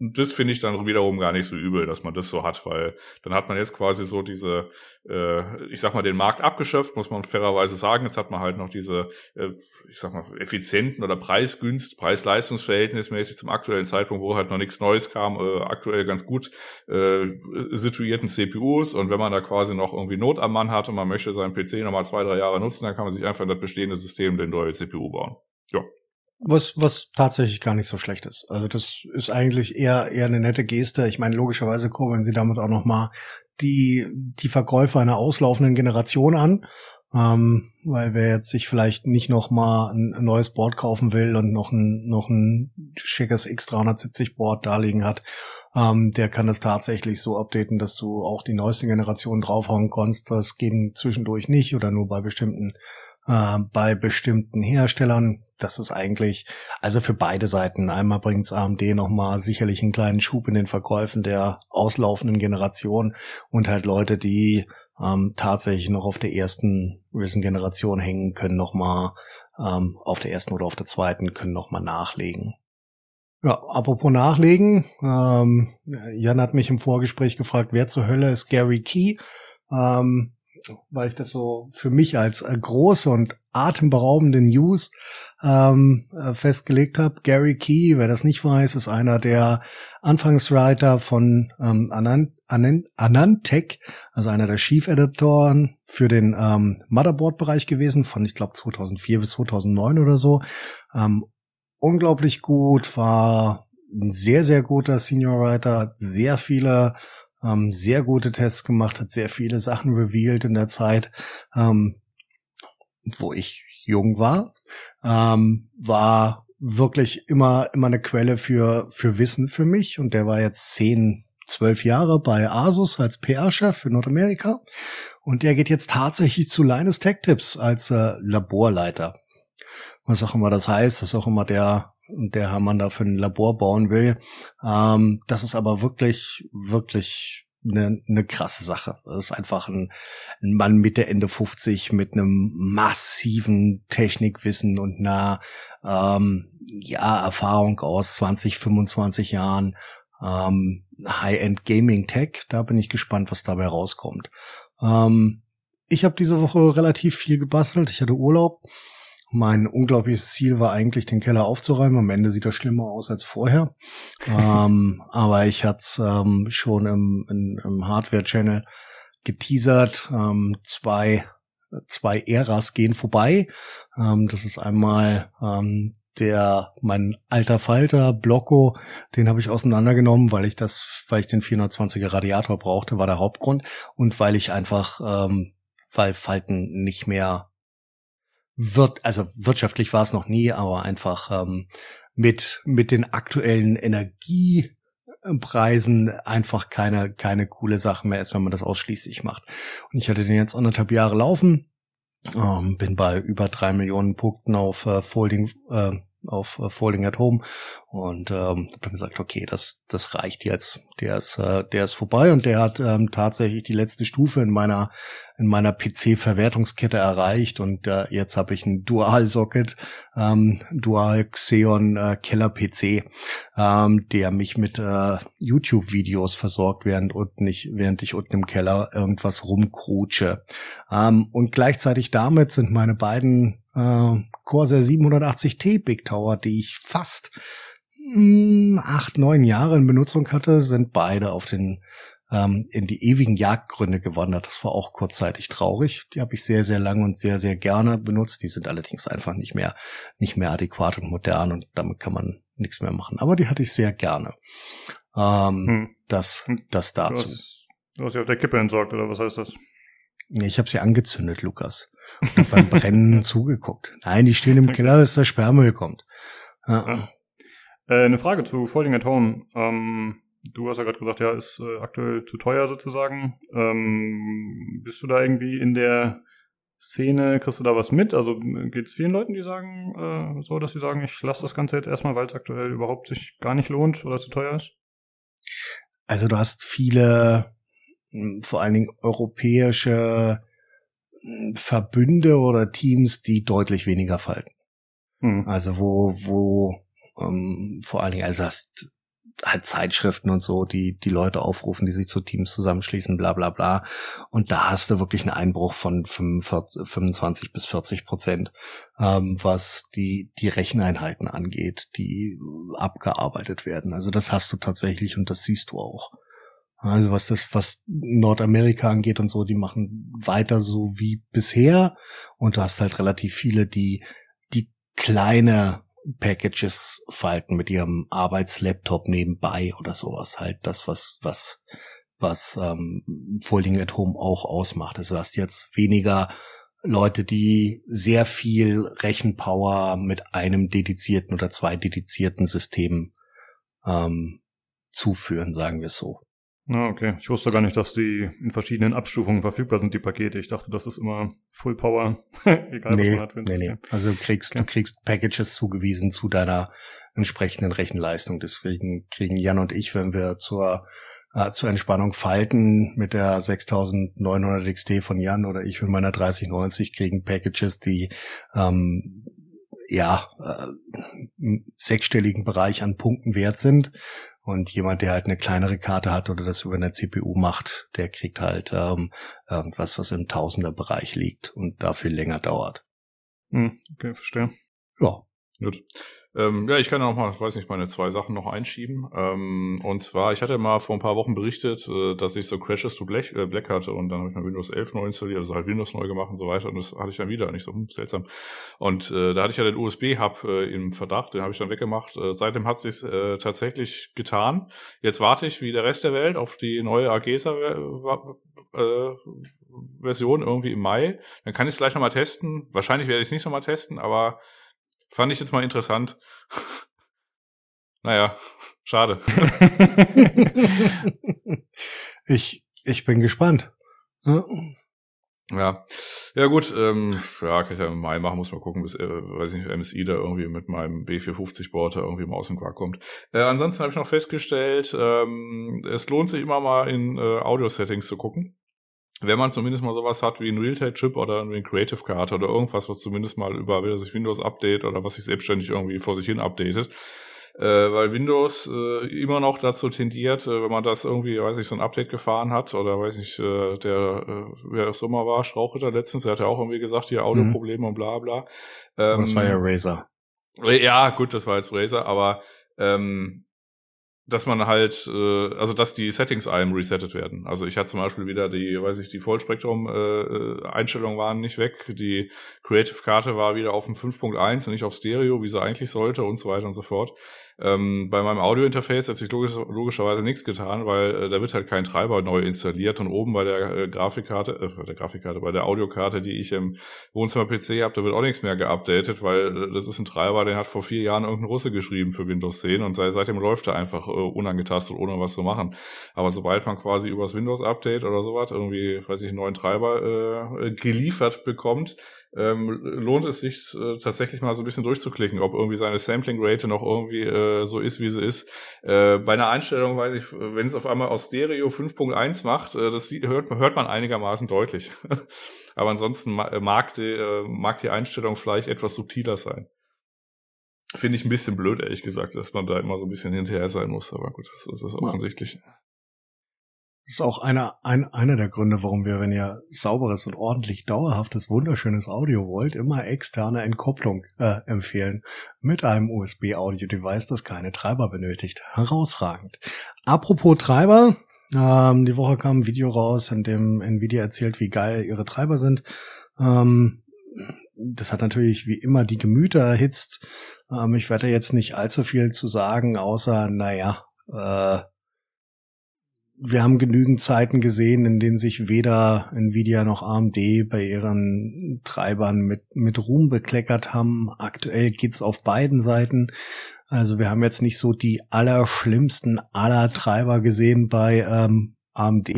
Das finde ich dann wiederum gar nicht so übel, dass man das so hat, weil dann hat man jetzt quasi so diese, äh, ich sag mal, den Markt abgeschöpft, muss man fairerweise sagen. Jetzt hat man halt noch diese, äh, ich sag mal, effizienten oder preisgünst, preis-leistungsverhältnismäßig zum aktuellen Zeitpunkt, wo halt noch nichts Neues kam, äh, aktuell ganz gut äh, situierten CPUs. Und wenn man da quasi noch irgendwie Not am Mann hat und man möchte seinen PC nochmal zwei, drei Jahre nutzen, dann kann man sich einfach in das bestehende System den neue CPU bauen. Ja. Was, was tatsächlich gar nicht so schlecht ist. Also das ist eigentlich eher, eher eine nette Geste. Ich meine, logischerweise kurbeln sie damit auch nochmal die, die Verkäufe einer auslaufenden Generation an. Ähm, weil wer jetzt sich vielleicht nicht noch mal ein, neues Board kaufen will und noch ein, noch ein schickes X370 Board da liegen hat, ähm, der kann das tatsächlich so updaten, dass du auch die neueste Generation draufhauen kannst. Das geht zwischendurch nicht oder nur bei bestimmten äh, bei bestimmten Herstellern. Das ist eigentlich, also für beide Seiten. Einmal bringt's AMD nochmal sicherlich einen kleinen Schub in den Verkäufen der auslaufenden Generation und halt Leute, die ähm, tatsächlich noch auf der ersten Risen-Generation hängen, können nochmal ähm, auf der ersten oder auf der zweiten, können nochmal nachlegen. Ja, apropos nachlegen, ähm, Jan hat mich im Vorgespräch gefragt, wer zur Hölle ist Gary Key? Ähm, weil ich das so für mich als äh, große und atemberaubende News ähm, äh, festgelegt habe. Gary Key, wer das nicht weiß, ist einer der Anfangswriter von ähm, Anand, Anand, Anantech, also einer der Chief-Editoren für den ähm, Motherboard-Bereich gewesen, von ich glaube 2004 bis 2009 oder so. Ähm, unglaublich gut, war ein sehr, sehr guter Senior Writer, hat sehr viele ähm, sehr gute Tests gemacht, hat sehr viele Sachen revealed in der Zeit, ähm, wo ich jung war, ähm, war wirklich immer, immer eine Quelle für, für Wissen für mich. Und der war jetzt zehn, zwölf Jahre bei Asus als PR-Chef für Nordamerika. Und der geht jetzt tatsächlich zu Linus Tech Tips als äh, Laborleiter. Was auch immer das heißt, was auch immer der der Herr Mann da für ein Labor bauen will. Ähm, das ist aber wirklich, wirklich eine, eine krasse Sache. Das ist einfach ein, ein Mann Mitte, Ende 50 mit einem massiven Technikwissen und einer ähm, ja, Erfahrung aus 20, 25 Jahren ähm, High-End Gaming Tech. Da bin ich gespannt, was dabei rauskommt. Ähm, ich habe diese Woche relativ viel gebastelt. Ich hatte Urlaub. Mein unglaubliches Ziel war eigentlich, den Keller aufzuräumen. Am Ende sieht er schlimmer aus als vorher. ähm, [laughs] aber ich hatte es ähm, schon im, im, im Hardware-Channel geteasert. Ähm, zwei, zwei Äras gehen vorbei. Ähm, das ist einmal ähm, der mein alter Falter Blocco, den habe ich auseinandergenommen, weil ich das, weil ich den 420er Radiator brauchte, war der Hauptgrund und weil ich einfach, ähm, weil Falten nicht mehr wird, also wirtschaftlich war es noch nie, aber einfach ähm, mit mit den aktuellen Energiepreisen einfach keine keine coole Sache mehr ist, wenn man das ausschließlich macht. Und ich hatte den jetzt anderthalb Jahre laufen, ähm, bin bei über drei Millionen Punkten auf äh, Folding äh, auf äh, Folding at Home und ähm, habe dann gesagt, okay, das das reicht jetzt. Der ist äh, der ist vorbei und der hat ähm, tatsächlich die letzte Stufe in meiner in meiner PC-Verwertungskette erreicht und äh, jetzt habe ich einen Dual-Socket, ähm, Dual Xeon äh, Keller PC, ähm, der mich mit äh, YouTube-Videos versorgt, während unten nicht, während ich unten im Keller irgendwas rumkrutsche. Ähm, und gleichzeitig damit sind meine beiden äh, Corsair 780T Big Tower, die ich fast mh, hm, acht, neun Jahre in Benutzung hatte, sind beide auf den ähm, in die ewigen Jagdgründe gewandert. Das war auch kurzzeitig traurig. Die habe ich sehr, sehr lange und sehr, sehr gerne benutzt. Die sind allerdings einfach nicht mehr, nicht mehr adäquat und modern und damit kann man nichts mehr machen. Aber die hatte ich sehr gerne. Ähm, hm. Das, hm. das dazu. Du hast, du hast sie auf der Kippe entsorgt, oder was heißt das? Ich habe sie angezündet, Lukas. Beim Brennen zugeguckt. Nein, die stehen im Keller, bis der Sperrmüll kommt. Ja. Äh, eine Frage zu Folding at Home. Ähm, Du hast ja gerade gesagt, ja, ist äh, aktuell zu teuer sozusagen. Ähm, bist du da irgendwie in der Szene, kriegst du da was mit? Also geht es vielen Leuten, die sagen äh, so, dass sie sagen, ich lasse das Ganze jetzt erstmal, weil es aktuell überhaupt sich gar nicht lohnt oder zu teuer ist? Also du hast viele, hm, vor allen Dingen europäische Verbünde oder Teams, die deutlich weniger falten. Hm. Also wo, wo ähm, vor allen Dingen, also hast halt Zeitschriften und so, die die Leute aufrufen, die sich zu Teams zusammenschließen, bla bla bla. Und da hast du wirklich einen Einbruch von 45, 25 bis 40 Prozent, ähm, was die, die Recheneinheiten angeht, die abgearbeitet werden. Also das hast du tatsächlich und das siehst du auch. Also was das, was Nordamerika angeht und so, die machen weiter so wie bisher. Und du hast halt relativ viele, die, die kleine Packages falten mit ihrem Arbeitslaptop nebenbei oder sowas. Halt das, was, was, was ähm, Folding at Home auch ausmacht. Also du hast jetzt weniger Leute, die sehr viel Rechenpower mit einem dedizierten oder zwei dedizierten Systemen ähm, zuführen, sagen wir so. Ah, okay. Ich wusste gar nicht, dass die in verschiedenen Abstufungen verfügbar sind, die Pakete. Ich dachte, das ist immer Full Power, [laughs] egal nee, was man hat für ein nee, System. Nee. Also du kriegst, okay. du kriegst Packages zugewiesen zu deiner entsprechenden Rechenleistung. Deswegen kriegen Jan und ich, wenn wir zur äh, zur Entspannung falten mit der 6900 XT von Jan oder ich mit meiner 3090 kriegen Packages, die ähm, ja äh, sechsstelligen Bereich an Punkten wert sind und jemand, der halt eine kleinere Karte hat oder das über eine CPU macht, der kriegt halt ähm, irgendwas, was im Tausenderbereich liegt und dafür länger dauert. Hm, okay, verstehe. Ja, Gut. Ähm, ja, ich kann ja noch mal, weiß nicht, meine zwei Sachen noch einschieben. Ähm, und zwar, ich hatte mal vor ein paar Wochen berichtet, äh, dass ich so Crashes to Black, äh, Black hatte und dann habe ich mal Windows 11 neu installiert, also halt Windows neu gemacht und so weiter und das hatte ich dann wieder, nicht so hm, seltsam. Und äh, da hatte ich ja den USB-Hub äh, im Verdacht, den habe ich dann weggemacht. Äh, seitdem hat sich äh, tatsächlich getan. Jetzt warte ich wie der Rest der Welt auf die neue AGESA Version irgendwie im Mai. Dann kann ich es vielleicht nochmal testen. Wahrscheinlich werde ich es nicht nochmal testen, aber Fand ich jetzt mal interessant. [laughs] naja, [laughs] schade. [laughs] ich, ich bin gespannt. Ja. Ja, ja gut, ähm, ja, kann ich ja im Mai machen, muss mal gucken, bis, äh, weiß ich nicht, MSI da irgendwie mit meinem B450-Board da irgendwie mal aus dem Quark kommt. Äh, ansonsten habe ich noch festgestellt, ähm, es lohnt sich immer mal in äh, Audio-Settings zu gucken wenn man zumindest mal sowas hat wie ein Realtek-Chip oder eine Creative Card oder irgendwas, was zumindest mal über wieder sich Windows update oder was sich selbstständig irgendwie vor sich hin updatet, äh, weil Windows äh, immer noch dazu tendiert, äh, wenn man das irgendwie, weiß ich, so ein Update gefahren hat oder weiß ich, äh, der, äh, wer es immer war, Strauchritter letztens, der hat ja auch irgendwie gesagt, hier Audioprobleme mhm. und bla bla. Ähm, das war ja Razer. Ja, gut, das war jetzt Razer, aber ähm, dass man halt, äh, also dass die Settings einem resettet werden. Also ich hatte zum Beispiel wieder die, weiß ich, die Vollspektrum-Einstellungen äh, waren nicht weg, die Creative-Karte war wieder auf dem 5.1 und nicht auf Stereo, wie sie eigentlich sollte und so weiter und so fort. Ähm, bei meinem Audio-Interface hat sich logisch, logischerweise nichts getan, weil äh, da wird halt kein Treiber neu installiert und oben bei der äh, Grafikkarte, äh, bei der Grafikkarte, bei der Audiokarte, die ich im Wohnzimmer-PC habe, da wird auch nichts mehr geupdatet, weil äh, das ist ein Treiber, den hat vor vier Jahren irgendein Russe geschrieben für Windows 10 und seitdem läuft er einfach äh, unangetastet, ohne was zu machen. Aber sobald man quasi übers Windows-Update oder sowas irgendwie, weiß ich, einen neuen Treiber äh, geliefert bekommt, ähm, lohnt es sich äh, tatsächlich mal so ein bisschen durchzuklicken, ob irgendwie seine Sampling-Rate noch irgendwie äh, so ist, wie sie ist. Äh, bei einer Einstellung weiß ich, wenn es auf einmal aus Stereo 5.1 macht, äh, das hört, hört man einigermaßen deutlich. [laughs] Aber ansonsten mag die, äh, mag die Einstellung vielleicht etwas subtiler sein. Finde ich ein bisschen blöd, ehrlich gesagt, dass man da immer so ein bisschen hinterher sein muss. Aber gut, das, das ist offensichtlich. Ja. Das ist auch einer, ein, einer der Gründe, warum wir, wenn ihr sauberes und ordentlich dauerhaftes, wunderschönes Audio wollt, immer externe Entkopplung äh, empfehlen. Mit einem USB-Audio-Device, das keine Treiber benötigt. Herausragend. Apropos Treiber, ähm, die Woche kam ein Video raus, in dem Nvidia erzählt, wie geil ihre Treiber sind. Ähm, das hat natürlich wie immer die Gemüter erhitzt. Ähm, ich werde jetzt nicht allzu viel zu sagen, außer, naja, äh, wir haben genügend Zeiten gesehen, in denen sich weder Nvidia noch AMD bei ihren Treibern mit, mit Ruhm bekleckert haben. Aktuell geht's auf beiden Seiten. Also wir haben jetzt nicht so die allerschlimmsten aller Treiber gesehen bei ähm, AMD.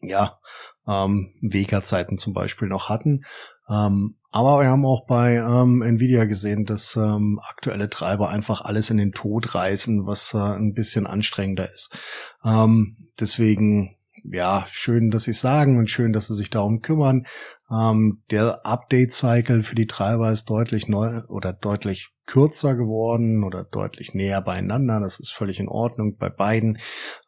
Ja, ähm, Vega-Zeiten zum Beispiel noch hatten. Ähm, aber wir haben auch bei ähm, Nvidia gesehen, dass ähm, aktuelle Treiber einfach alles in den Tod reißen, was äh, ein bisschen anstrengender ist. Ähm, deswegen, ja, schön, dass sie sagen und schön, dass sie sich darum kümmern. Ähm, der Update-Cycle für die Treiber ist deutlich neu oder deutlich kürzer geworden oder deutlich näher beieinander. Das ist völlig in Ordnung bei beiden.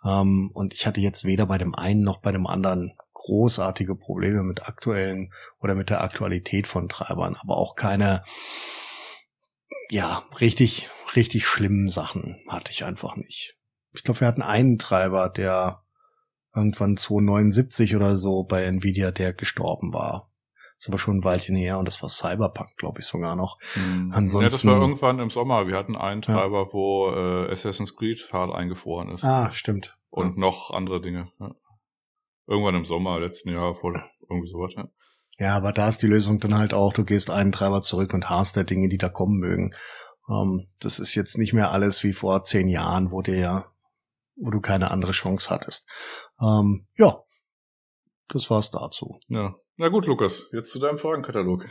Ähm, und ich hatte jetzt weder bei dem einen noch bei dem anderen großartige Probleme mit aktuellen oder mit der Aktualität von Treibern, aber auch keine, ja, richtig, richtig schlimmen Sachen hatte ich einfach nicht. Ich glaube, wir hatten einen Treiber, der irgendwann 279 oder so bei Nvidia, der gestorben war. Ist aber schon ein Weilchen her und das war Cyberpunk, glaube ich, sogar noch. Hm. Ansonsten, ja, das war irgendwann im Sommer. Wir hatten einen Treiber, ja. wo äh, Assassin's Creed hart eingefroren ist. Ah, stimmt. Und ja. noch andere Dinge. Ja. Irgendwann im Sommer letzten Jahr voll irgendwie sowas, ja. Ja, aber da ist die Lösung dann halt auch, du gehst einen Treiber zurück und hast der Dinge, die da kommen mögen. Ähm, das ist jetzt nicht mehr alles wie vor zehn Jahren, wo dir ja, wo du keine andere Chance hattest. Ähm, ja, das war's dazu. Ja. Na gut, Lukas, jetzt zu deinem Fragenkatalog.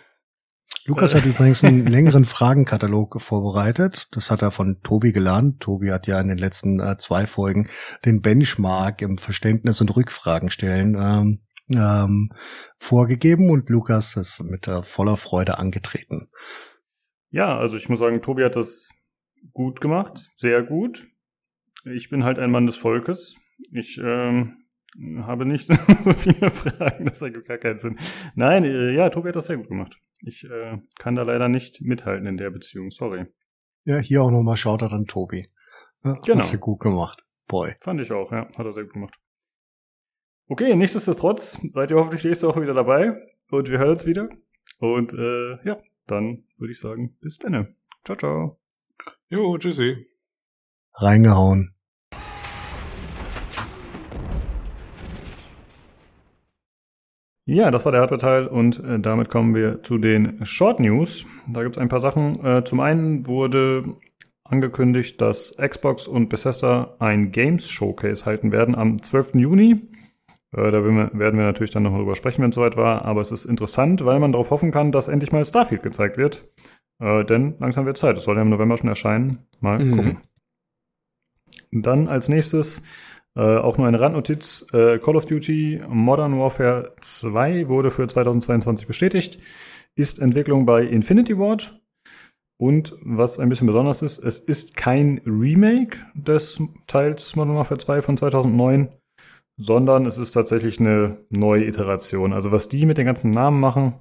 Lukas hat übrigens einen [laughs] längeren Fragenkatalog vorbereitet. Das hat er von Tobi gelernt. Tobi hat ja in den letzten äh, zwei Folgen den Benchmark im Verständnis und Rückfragen stellen ähm, ähm, vorgegeben und Lukas ist mit äh, voller Freude angetreten. Ja, also ich muss sagen, Tobi hat das gut gemacht, sehr gut. Ich bin halt ein Mann des Volkes. Ich ähm, habe nicht [laughs] so viele Fragen, das ergibt gar keinen Sinn. Nein, äh, ja, Tobi hat das sehr gut gemacht. Ich äh, kann da leider nicht mithalten in der Beziehung, sorry. Ja, hier auch nochmal Shoutout an Tobi. Ja, Genau. Hast du gut gemacht. Boy. Fand ich auch, ja, hat er sehr gut gemacht. Okay, nichtsdestotrotz seid ihr hoffentlich nächste Woche wieder dabei und wir hören uns wieder. Und äh, ja, dann würde ich sagen, bis dann. Ciao, ciao. Jo, tschüssi. Reingehauen. Ja, das war der Hardware-Teil und äh, damit kommen wir zu den Short News. Da gibt es ein paar Sachen. Äh, zum einen wurde angekündigt, dass Xbox und Bethesda ein Games Showcase halten werden am 12. Juni. Äh, da werden wir, werden wir natürlich dann noch drüber sprechen, wenn es soweit war. Aber es ist interessant, weil man darauf hoffen kann, dass endlich mal Starfield gezeigt wird. Äh, denn langsam wird Zeit. Es soll ja im November schon erscheinen. Mal Mhm. gucken. Dann als nächstes äh, auch nur eine Randnotiz. Äh, Call of Duty Modern Warfare 2 wurde für 2022 bestätigt. Ist Entwicklung bei Infinity Ward. Und was ein bisschen besonders ist, es ist kein Remake des Teils Modern Warfare 2 von 2009, sondern es ist tatsächlich eine neue Iteration. Also was die mit den ganzen Namen machen,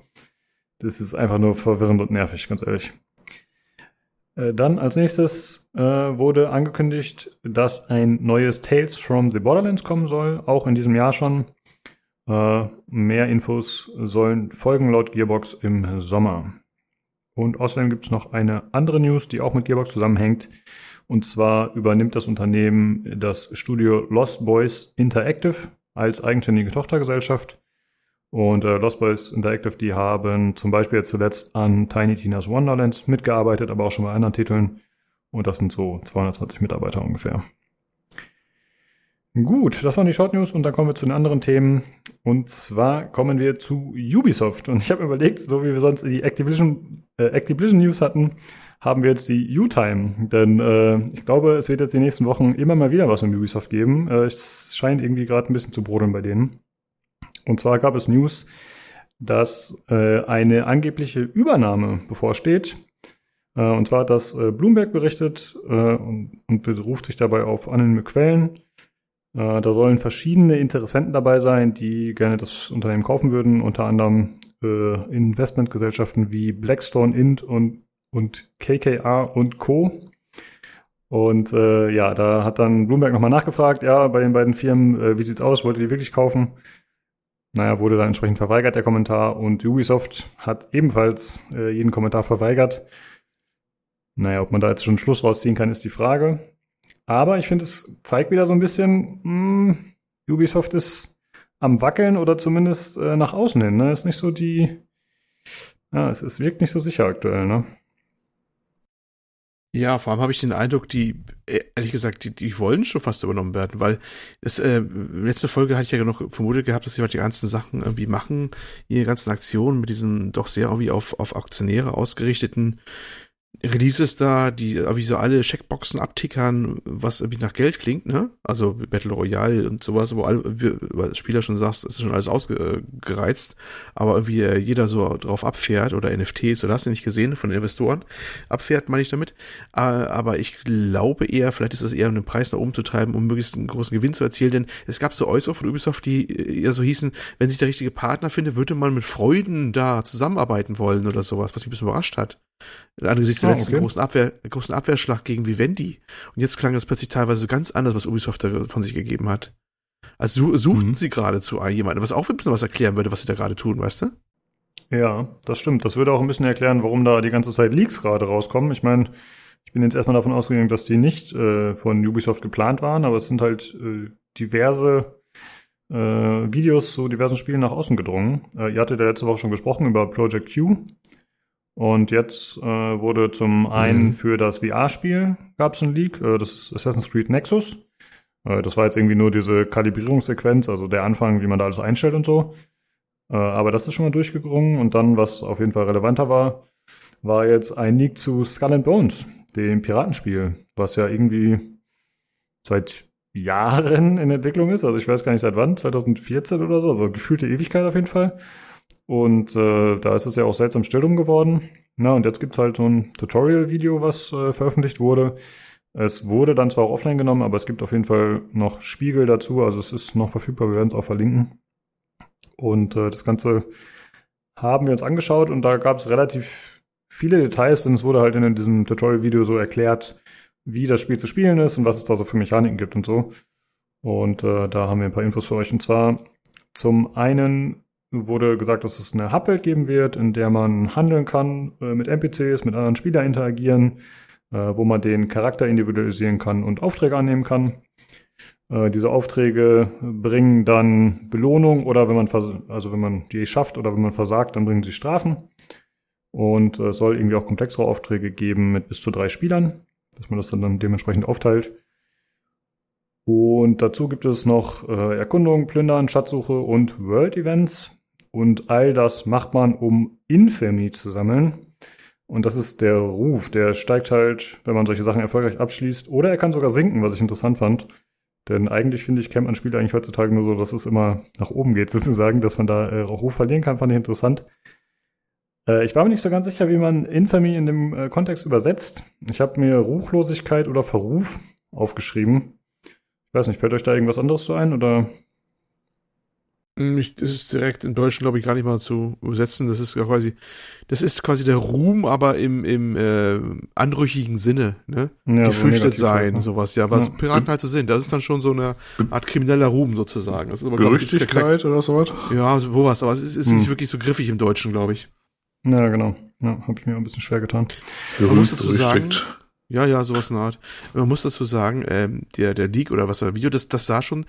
das ist einfach nur verwirrend und nervig, ganz ehrlich. Äh, Dann als nächstes äh, wurde angekündigt, dass ein neues Tales from the Borderlands kommen soll, auch in diesem Jahr schon. Äh, mehr Infos sollen folgen laut Gearbox im Sommer. Und außerdem gibt es noch eine andere News, die auch mit Gearbox zusammenhängt. Und zwar übernimmt das Unternehmen das Studio Lost Boys Interactive als eigenständige Tochtergesellschaft. Und äh, Lost Boys Interactive, die haben zum Beispiel jetzt zuletzt an Tiny Tina's Wonderlands mitgearbeitet, aber auch schon bei anderen Titeln. Und das sind so 220 Mitarbeiter ungefähr. Gut, das waren die Short News und dann kommen wir zu den anderen Themen. Und zwar kommen wir zu Ubisoft. Und ich habe überlegt, so wie wir sonst die Activision, äh, Activision News hatten, haben wir jetzt die U-Time. Denn äh, ich glaube, es wird jetzt die nächsten Wochen immer mal wieder was um Ubisoft geben. Äh, es scheint irgendwie gerade ein bisschen zu brodeln bei denen. Und zwar gab es News, dass äh, eine angebliche Übernahme bevorsteht. Äh, und zwar hat das äh, Bloomberg berichtet und, beruft sich dabei auf anonyme Quellen. Da sollen verschiedene Interessenten dabei sein, die gerne das Unternehmen kaufen würden, unter anderem Investmentgesellschaften wie Blackstone, Int und, und KKA und Co. Und ja, da hat dann Bloomberg nochmal nachgefragt, ja, bei den beiden Firmen, wie sieht's aus, wollt ihr die wirklich kaufen? Naja, wurde dann entsprechend verweigert, der Kommentar. Und Ubisoft hat ebenfalls äh, jeden Kommentar verweigert. Naja, ob man da jetzt schon Schluss rausziehen kann, ist die Frage. Aber ich finde, es zeigt wieder so ein bisschen, mh, Ubisoft ist am Wackeln oder zumindest äh, nach außen hin. Ne? Ist nicht so die, ja, es, es wirkt nicht so sicher aktuell. Ne? Ja, vor allem habe ich den Eindruck, die, äh, ehrlich gesagt, die, die wollen schon fast übernommen werden, weil das, äh, letzte Folge hatte ich ja noch vermutet gehabt, dass sie halt die ganzen Sachen irgendwie machen, ihre ganzen Aktionen mit diesen doch sehr irgendwie auf, auf Aktionäre ausgerichteten Releases da, die wie so alle Checkboxen abtickern, was irgendwie nach Geld klingt, ne? Also Battle Royale und sowas, wo alle wir, weil Spieler schon sagst, es ist schon alles ausgereizt, aber irgendwie äh, jeder so drauf abfährt oder NFTs oder hast du nicht gesehen von Investoren abfährt, meine ich damit. Äh, aber ich glaube eher, vielleicht ist es eher um den Preis nach oben zu treiben, um möglichst einen großen Gewinn zu erzielen, denn es gab so Äußerungen von Ubisoft, die äh, eher so hießen, wenn sich der richtige Partner findet, würde man mit Freuden da zusammenarbeiten wollen oder sowas, was mich ein bisschen überrascht hat. Angesichts der Ah, letzten okay. großen, Abwehr, großen Abwehrschlacht gegen Vivendi. Und jetzt klang das plötzlich teilweise ganz anders, was Ubisoft da von sich gegeben hat. Also su- suchten Mhm. sie geradezu jemanden, was auch ein bisschen was erklären würde, was sie da gerade tun, weißt du? Ja, das stimmt. Das würde auch ein bisschen erklären, warum da die ganze Zeit Leaks gerade rauskommen. Ich meine, ich bin jetzt erstmal davon ausgegangen, dass die nicht äh, von Ubisoft geplant waren, aber es sind halt äh, diverse äh, Videos zu diversen Spielen nach außen gedrungen. Äh, ihr hattet ja letzte Woche schon gesprochen über Project Q. Und jetzt äh, wurde zum einen Mhm. für das VR-Spiel gab es ein Leak, äh, das ist Assassin's Creed Nexus. Äh, das war jetzt irgendwie nur diese Kalibrierungssequenz, also der Anfang, wie man da alles einstellt und so. Äh, aber das ist schon mal durchgegrungen. Und dann, was auf jeden Fall relevanter war, war jetzt ein Leak zu Skull and Bones, dem Piratenspiel, was ja irgendwie seit Jahren in Entwicklung ist. Also ich weiß gar nicht seit wann, 2014 oder so, also gefühlte Ewigkeit auf jeden Fall. Und äh, da ist es ja auch seltsam still drum geworden. Na, und jetzt gibt's halt so ein Tutorial-Video, was äh, veröffentlicht wurde, Es wurde dann zwar auch offline genommen, aber es gibt auf jeden Fall noch Spiegel dazu, also es ist noch verfügbar, wir werden es auch verlinken. Und äh, das Ganze haben wir uns angeschaut und da gab es relativ viele Details, denn es wurde halt in diesem Tutorial-Video so erklärt, wie das Spiel zu spielen ist und was es da so für Mechaniken gibt und so. Und äh, da haben wir ein paar Infos für euch. Und zwar zum einen wurde gesagt, dass es eine Hubwelt geben wird, in der man handeln kann, äh, mit NPCs, mit anderen Spielern interagieren, äh, wo man den Charakter individualisieren kann und Aufträge annehmen kann. Äh, diese Aufträge bringen dann Belohnung oder wenn man also wenn man die schafft oder wenn man versagt, dann bringen sie Strafen. Und es soll irgendwie auch komplexere Aufträge geben mit bis zu drei Spielern, dass man das dann, dann dementsprechend aufteilt. Und dazu gibt es noch äh, Erkundung, Plündern, Schatzsuche und World Events. Und all das macht man, um Infamy zu sammeln. Und das ist der Ruf, der steigt halt, wenn man solche Sachen erfolgreich abschließt. Oder er kann sogar sinken, was ich interessant fand. Denn eigentlich finde ich, kennt man Spiele eigentlich heutzutage nur so, dass es immer nach oben geht, [laughs] sozusagen, dass man da äh, Ruf verlieren kann, fand ich interessant. Äh, ich war mir nicht so ganz sicher, wie man Infamy in dem äh, Kontext übersetzt. Ich habe mir Ruchlosigkeit oder Verruf aufgeschrieben. Ich weiß nicht, fällt euch da irgendwas anderes so ein oder hm, das ist direkt in Deutschen, glaube ich, gar nicht mal zu übersetzen. Das ist quasi, das ist quasi der Ruhm, aber im, im äh, anrüchigen Sinne, ne? Ja, Gefürchtet so sein, sowas, ja, was ja. Piraten halt so sind. Das ist dann schon so eine Art krimineller Ruhm sozusagen. Das ist aber, Gerüchtigkeit ich, oder sowas? Ja, sowas, aber es ist, ist hm. nicht wirklich so griffig im Deutschen, glaube ich. Ja, genau. Ja, habe ich mir ein bisschen schwer getan. Man muss dazu sagen, ja, ja, sowas in der Art. Man muss dazu sagen, ähm, der, der Leak oder was der Video, das, das sah schon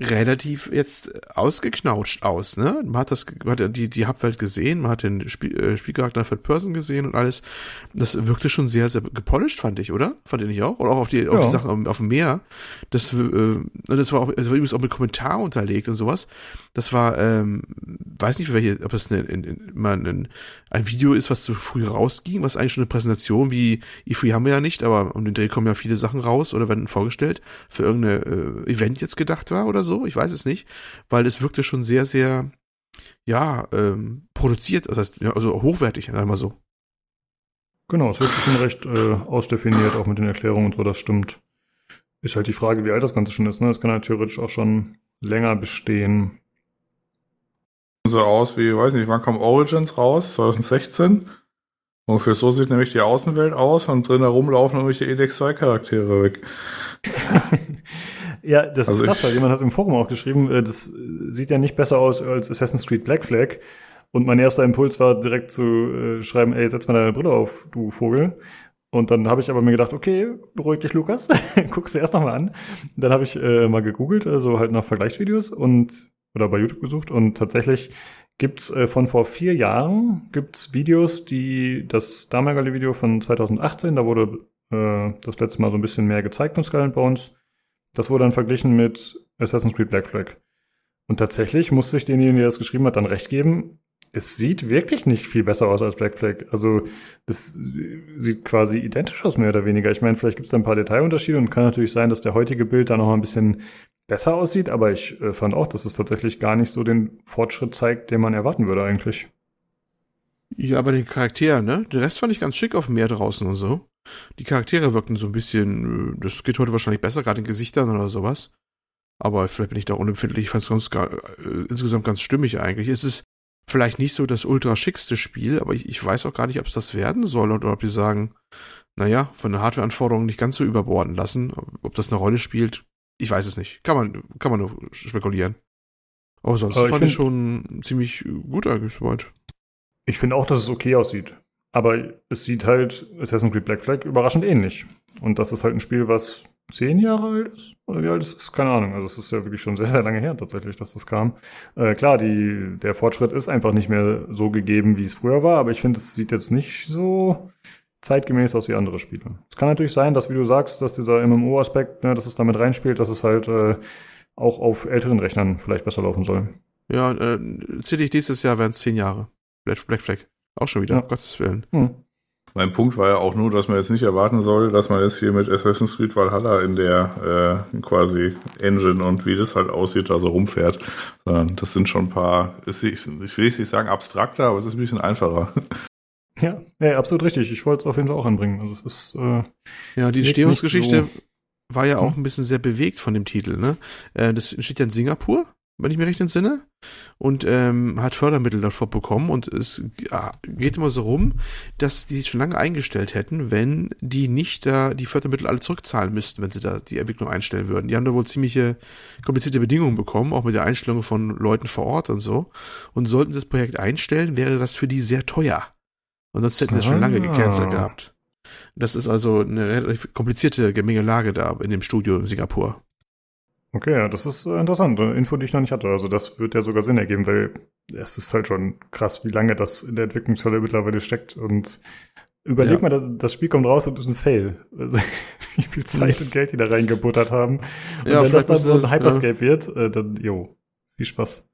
relativ jetzt ausgeknautscht aus, ne? Man hat das, man hat die, die Hubwelt gesehen, man hat den Spiel, äh, Spielcharakter Third Person gesehen und alles. Das wirkte schon sehr, sehr gepolished, fand ich, oder? Fand ihr nicht auch? Oder auch auf die, ja. auf die Sachen auf dem Meer. Das, äh, das war auch, das war übrigens auch mit Kommentar unterlegt und sowas. Das war, ähm, weiß nicht, welche, ob es eine, in, in, mal ein, ein Video ist, was zu früh rausging, was eigentlich schon eine Präsentation wie E3 haben wir ja nicht, aber um den Dreh kommen ja viele Sachen raus oder werden vorgestellt, für irgendeine äh, Event jetzt gedacht war oder so, ich weiß es nicht, weil es wirkte schon sehr, sehr, ja, ähm, produziert, das heißt, ja, also hochwertig, sagen wir mal so. Genau, es wirkte schon recht äh, ausdefiniert, auch mit den Erklärungen und so, das stimmt. Ist halt die Frage, wie alt das Ganze schon ist, ne? Das kann ja theoretisch auch schon länger bestehen. So aus wie, weiß nicht, wann kam Origins raus? 2016? Ungefähr so sieht nämlich die Außenwelt aus und drin herumlaufen nämlich die Edex 2 Charaktere weg. [laughs] ja, das also ist krass, weil jemand hat im Forum auch geschrieben, äh, das sieht ja nicht besser aus als Assassin's Creed Black Flag. Und mein erster Impuls war direkt zu äh, schreiben, ey, setz mal deine Brille auf, du Vogel. Und dann habe ich aber mir gedacht, okay, beruhig dich, Lukas, [laughs] guck's dir erst nochmal an. Dann habe ich äh, mal gegoogelt, also halt nach Vergleichsvideos und oder bei YouTube gesucht und tatsächlich gibt's äh, von vor vier Jahren gibt's Videos, die das damalige Video von 2018, da wurde äh, das letzte Mal so ein bisschen mehr gezeigt von Skull and Bones. Das wurde dann verglichen mit Assassin's Creed Black Flag. Und tatsächlich musste ich denjenigen, der das geschrieben hat, dann recht geben. Es sieht wirklich nicht viel besser aus als Black Flag. Also das sieht quasi identisch aus, mehr oder weniger. Ich meine, vielleicht gibt es da ein paar Detailunterschiede und kann natürlich sein, dass der heutige Bild da noch ein bisschen besser aussieht, aber ich äh, fand auch, dass es tatsächlich gar nicht so den Fortschritt zeigt, den man erwarten würde eigentlich. Ja, aber den Charakter, ne? Den Rest fand ich ganz schick auf dem Meer draußen und so. Die Charaktere wirkten so ein bisschen, äh, das geht heute wahrscheinlich besser, gerade in Gesichtern oder sowas. Aber vielleicht bin ich da unempfindlich. Ich fand es ganz, äh, insgesamt ganz stimmig eigentlich. Es ist vielleicht nicht so das ultra schickste Spiel, aber ich, ich weiß auch gar nicht, ob es das werden soll oder ob die sagen, naja, von den Hardwareanforderungen nicht ganz so überborden lassen. Ob das eine Rolle spielt, ich weiß es nicht. Kann man, kann man nur spekulieren. Aber sonst Aber ich fand ich schon ziemlich gut eigentlich soweit. Ich finde auch, dass es okay aussieht. Aber es sieht halt Assassin's Creed Black Flag überraschend ähnlich. Und das ist halt ein Spiel, was zehn Jahre alt ist? Oder wie alt ist es? Keine Ahnung. Also es ist ja wirklich schon [laughs] sehr, sehr lange her tatsächlich, dass das kam. Äh, klar, die, der Fortschritt ist einfach nicht mehr so gegeben, wie es früher war, aber ich finde, es sieht jetzt nicht so zeitgemäß aus wie andere Spiele. Es kann natürlich sein, dass, wie du sagst, dass dieser MMO-Aspekt, ne, dass es damit reinspielt, dass es halt äh, auch auf älteren Rechnern vielleicht besser laufen soll. Ja, äh, ziemlich nächstes Jahr wären es zehn Jahre. Black Flag. Auch schon wieder, ja. Gottes Willen. Hm. Mein Punkt war ja auch nur, dass man jetzt nicht erwarten soll, dass man jetzt hier mit Assassin's Creed Valhalla in der äh, quasi Engine und wie das halt aussieht, da so rumfährt. Sondern das sind schon ein paar, ich will nicht sagen abstrakter, aber es ist ein bisschen einfacher. [laughs] Ja, ja, absolut richtig. Ich wollte es auf jeden Fall auch anbringen. Also es ist äh, Ja, die Entstehungsgeschichte nicht war ja auch ein bisschen sehr bewegt von dem Titel, ne? Äh, das entsteht ja in Singapur, wenn ich mir recht entsinne. Und ähm, hat Fördermittel davor bekommen und es ja, geht immer so rum, dass die es schon lange eingestellt hätten, wenn die nicht da die Fördermittel alle zurückzahlen müssten, wenn sie da die Entwicklung einstellen würden. Die haben da wohl ziemliche komplizierte Bedingungen bekommen, auch mit der Einstellung von Leuten vor Ort und so. Und sollten sie das Projekt einstellen, wäre das für die sehr teuer. Und sonst hätten sie es schon lange Ah. gecancelt gehabt. Das ist also eine relativ komplizierte Gemengelage da in dem Studio in Singapur. Okay, ja, das ist äh, interessant. Eine Info, die ich noch nicht hatte. Also das wird ja sogar Sinn ergeben, weil es ist halt schon krass, wie lange das in der Entwicklungshölle mittlerweile steckt. Und überleg Ja. mal, das, das Spiel kommt raus und ist ein Fail. [laughs] Also, wie viel Zeit und Geld die da reingebuttert haben. Und Ja, wenn das dann so ein Hyperscape wird, äh, dann, jo, viel Spaß.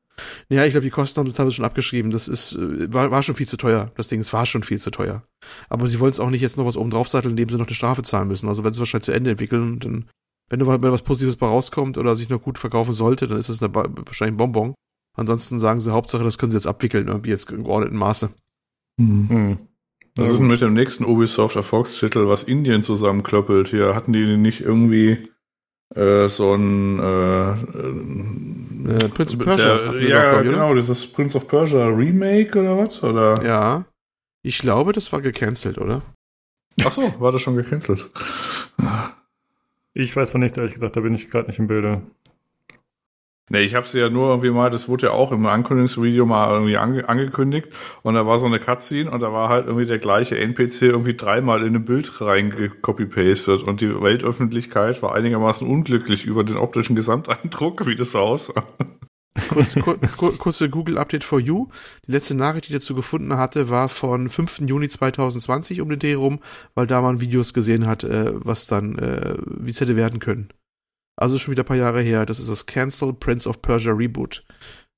Ja, ich glaube, die Kosten haben sie teilweise schon abgeschrieben. Das ist, äh, war, war schon viel zu teuer. Das Ding, es war schon viel zu teuer. Aber sie wollen es auch nicht jetzt noch was oben drauf satteln, indem sie noch eine Strafe zahlen müssen. Also wenn sie es wahrscheinlich zu Ende entwickeln, dann, wenn da wenn was Positives bei rauskommt oder sich noch gut verkaufen sollte, dann ist es wahrscheinlich ein Bonbon. Ansonsten sagen sie, Hauptsache, das können sie jetzt abwickeln, irgendwie jetzt im geordneten Maße. Hm. Was ist denn mit dem nächsten Ubisoft Erfolgstitel, was Indien zusammenklöppelt? Hier hatten die nicht irgendwie äh, so ein äh, Äh, Prince of der, Persia. wir ja, doch, glaub ich, oder? genau, dieses Prince of Persia Remake oder was? Oder? Ja. Ich glaube, das war gecancelt, oder? Ach so, war das schon gecancelt? Ich weiß von nichts, ehrlich gesagt, da bin ich gerade nicht im Bilde. Nee, ich habe sie ja nur irgendwie mal, das wurde ja auch im Ankündigungsvideo mal irgendwie ange angekündigt und da war so eine Cutscene und da war halt irgendwie der gleiche NPC irgendwie dreimal in ein Bild reingecopy-pastet und die Weltöffentlichkeit war einigermaßen unglücklich über den optischen Gesamteindruck, wie das aussah. Kurz, kur, kur, kurze Google-Update for you. Die letzte Nachricht, die ich dazu gefunden hatte, war von 5. Juni 2020 um den Dreh rum, weil da man Videos gesehen hat, äh, was dann, äh, wie es hätte werden können. Also schon wieder ein paar Jahre her. Das ist das Cancel Prince of Persia Reboot.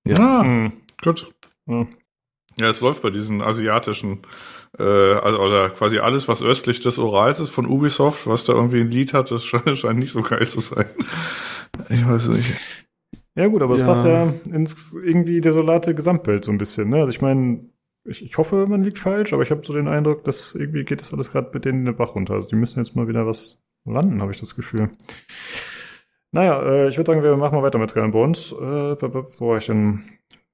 Ja. Ah, Hm. gut. Ja. Ja, es läuft bei diesen asiatischen, äh, also, oder quasi alles, was östlich des Orals ist von Ubisoft, was da irgendwie ein Lied hat, das scheint, [laughs] scheint nicht so geil zu sein. Ich weiß nicht. Ja gut, aber es Ja. passt ja ins irgendwie desolate Gesamtbild so ein bisschen. Ne? Also ich meine, ich, ich hoffe, man liegt falsch, aber ich habe so den Eindruck, dass irgendwie geht das alles gerade mit denen in den Bach runter. Also die müssen jetzt mal wieder was landen, habe ich das Gefühl. Naja, äh, ich würde sagen, wir machen mal weiter mit Skull Bones. Äh, wo war ich denn?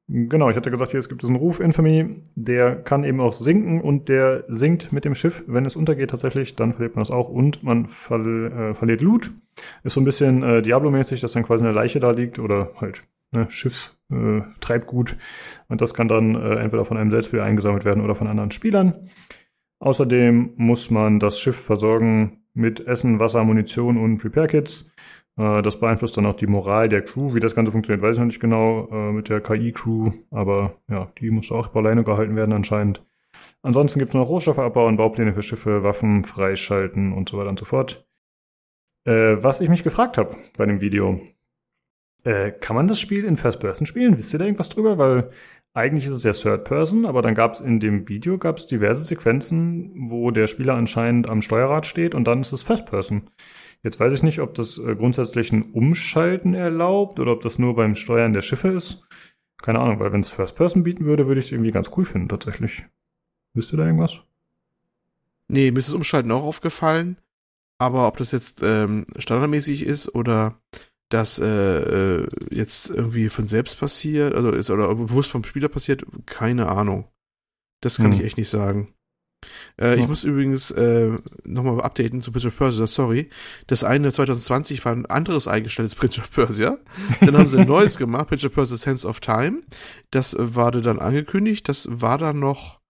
Genau, ich hatte gesagt, hier, es gibt diesen Ruf Infamy, der kann eben auch sinken und der sinkt mit dem Schiff. Wenn es untergeht tatsächlich, dann verliert man das auch und man verl äh, verliert Loot. Ist so ein bisschen äh, Diablo-mäßig, dass dann quasi eine Leiche da liegt oder halt ne, Schiffstreibgut. Äh, und das kann dann äh, entweder von einem selbst wieder eingesammelt werden oder von anderen Spielern. Außerdem muss man das Schiff versorgen mit Essen, Wasser, Munition und Repair-Kits. Äh, das beeinflusst dann auch die Moral der Crew. Wie das Ganze funktioniert, weiß ich noch nicht genau äh, mit der KI-Crew, aber ja, die muss auch bei Leine gehalten werden anscheinend. Ansonsten gibt es noch Rohstoffe abbauen, Baupläne für Schiffe, Waffen freischalten und so weiter und so fort. Äh, was ich mich gefragt habe bei dem Video, äh, kann man das Spiel in First Person spielen? Wisst ihr da irgendwas drüber? Weil eigentlich ist es ja Third Person, aber dann gab es in dem Video gab's diverse Sequenzen, wo der Spieler anscheinend am Steuerrad steht und dann ist es First Person. Jetzt weiß ich nicht, ob das äh, grundsätzlich ein Umschalten erlaubt oder ob das nur beim Steuern der Schiffe ist. Keine Ahnung, weil wenn es First Person bieten würde, würde ich es irgendwie ganz cool finden tatsächlich. Wisst ihr da irgendwas? Nee, mir ist das Umschalten auch aufgefallen. Aber ob das jetzt ähm, standardmäßig ist oder das äh, äh, jetzt irgendwie von selbst passiert, also ist oder bewusst vom Spieler passiert, keine Ahnung. Das kann Hm. ich echt nicht sagen. Äh. Ich muss übrigens äh, nochmal updaten zu Prince of Persia, sorry. Das eine 2020 war ein anderes eingestelltes [laughs] Prince of Persia. Dann haben sie ein neues gemacht, Prince of Persia Sense of Time. Das äh, war dann angekündigt, das war dann noch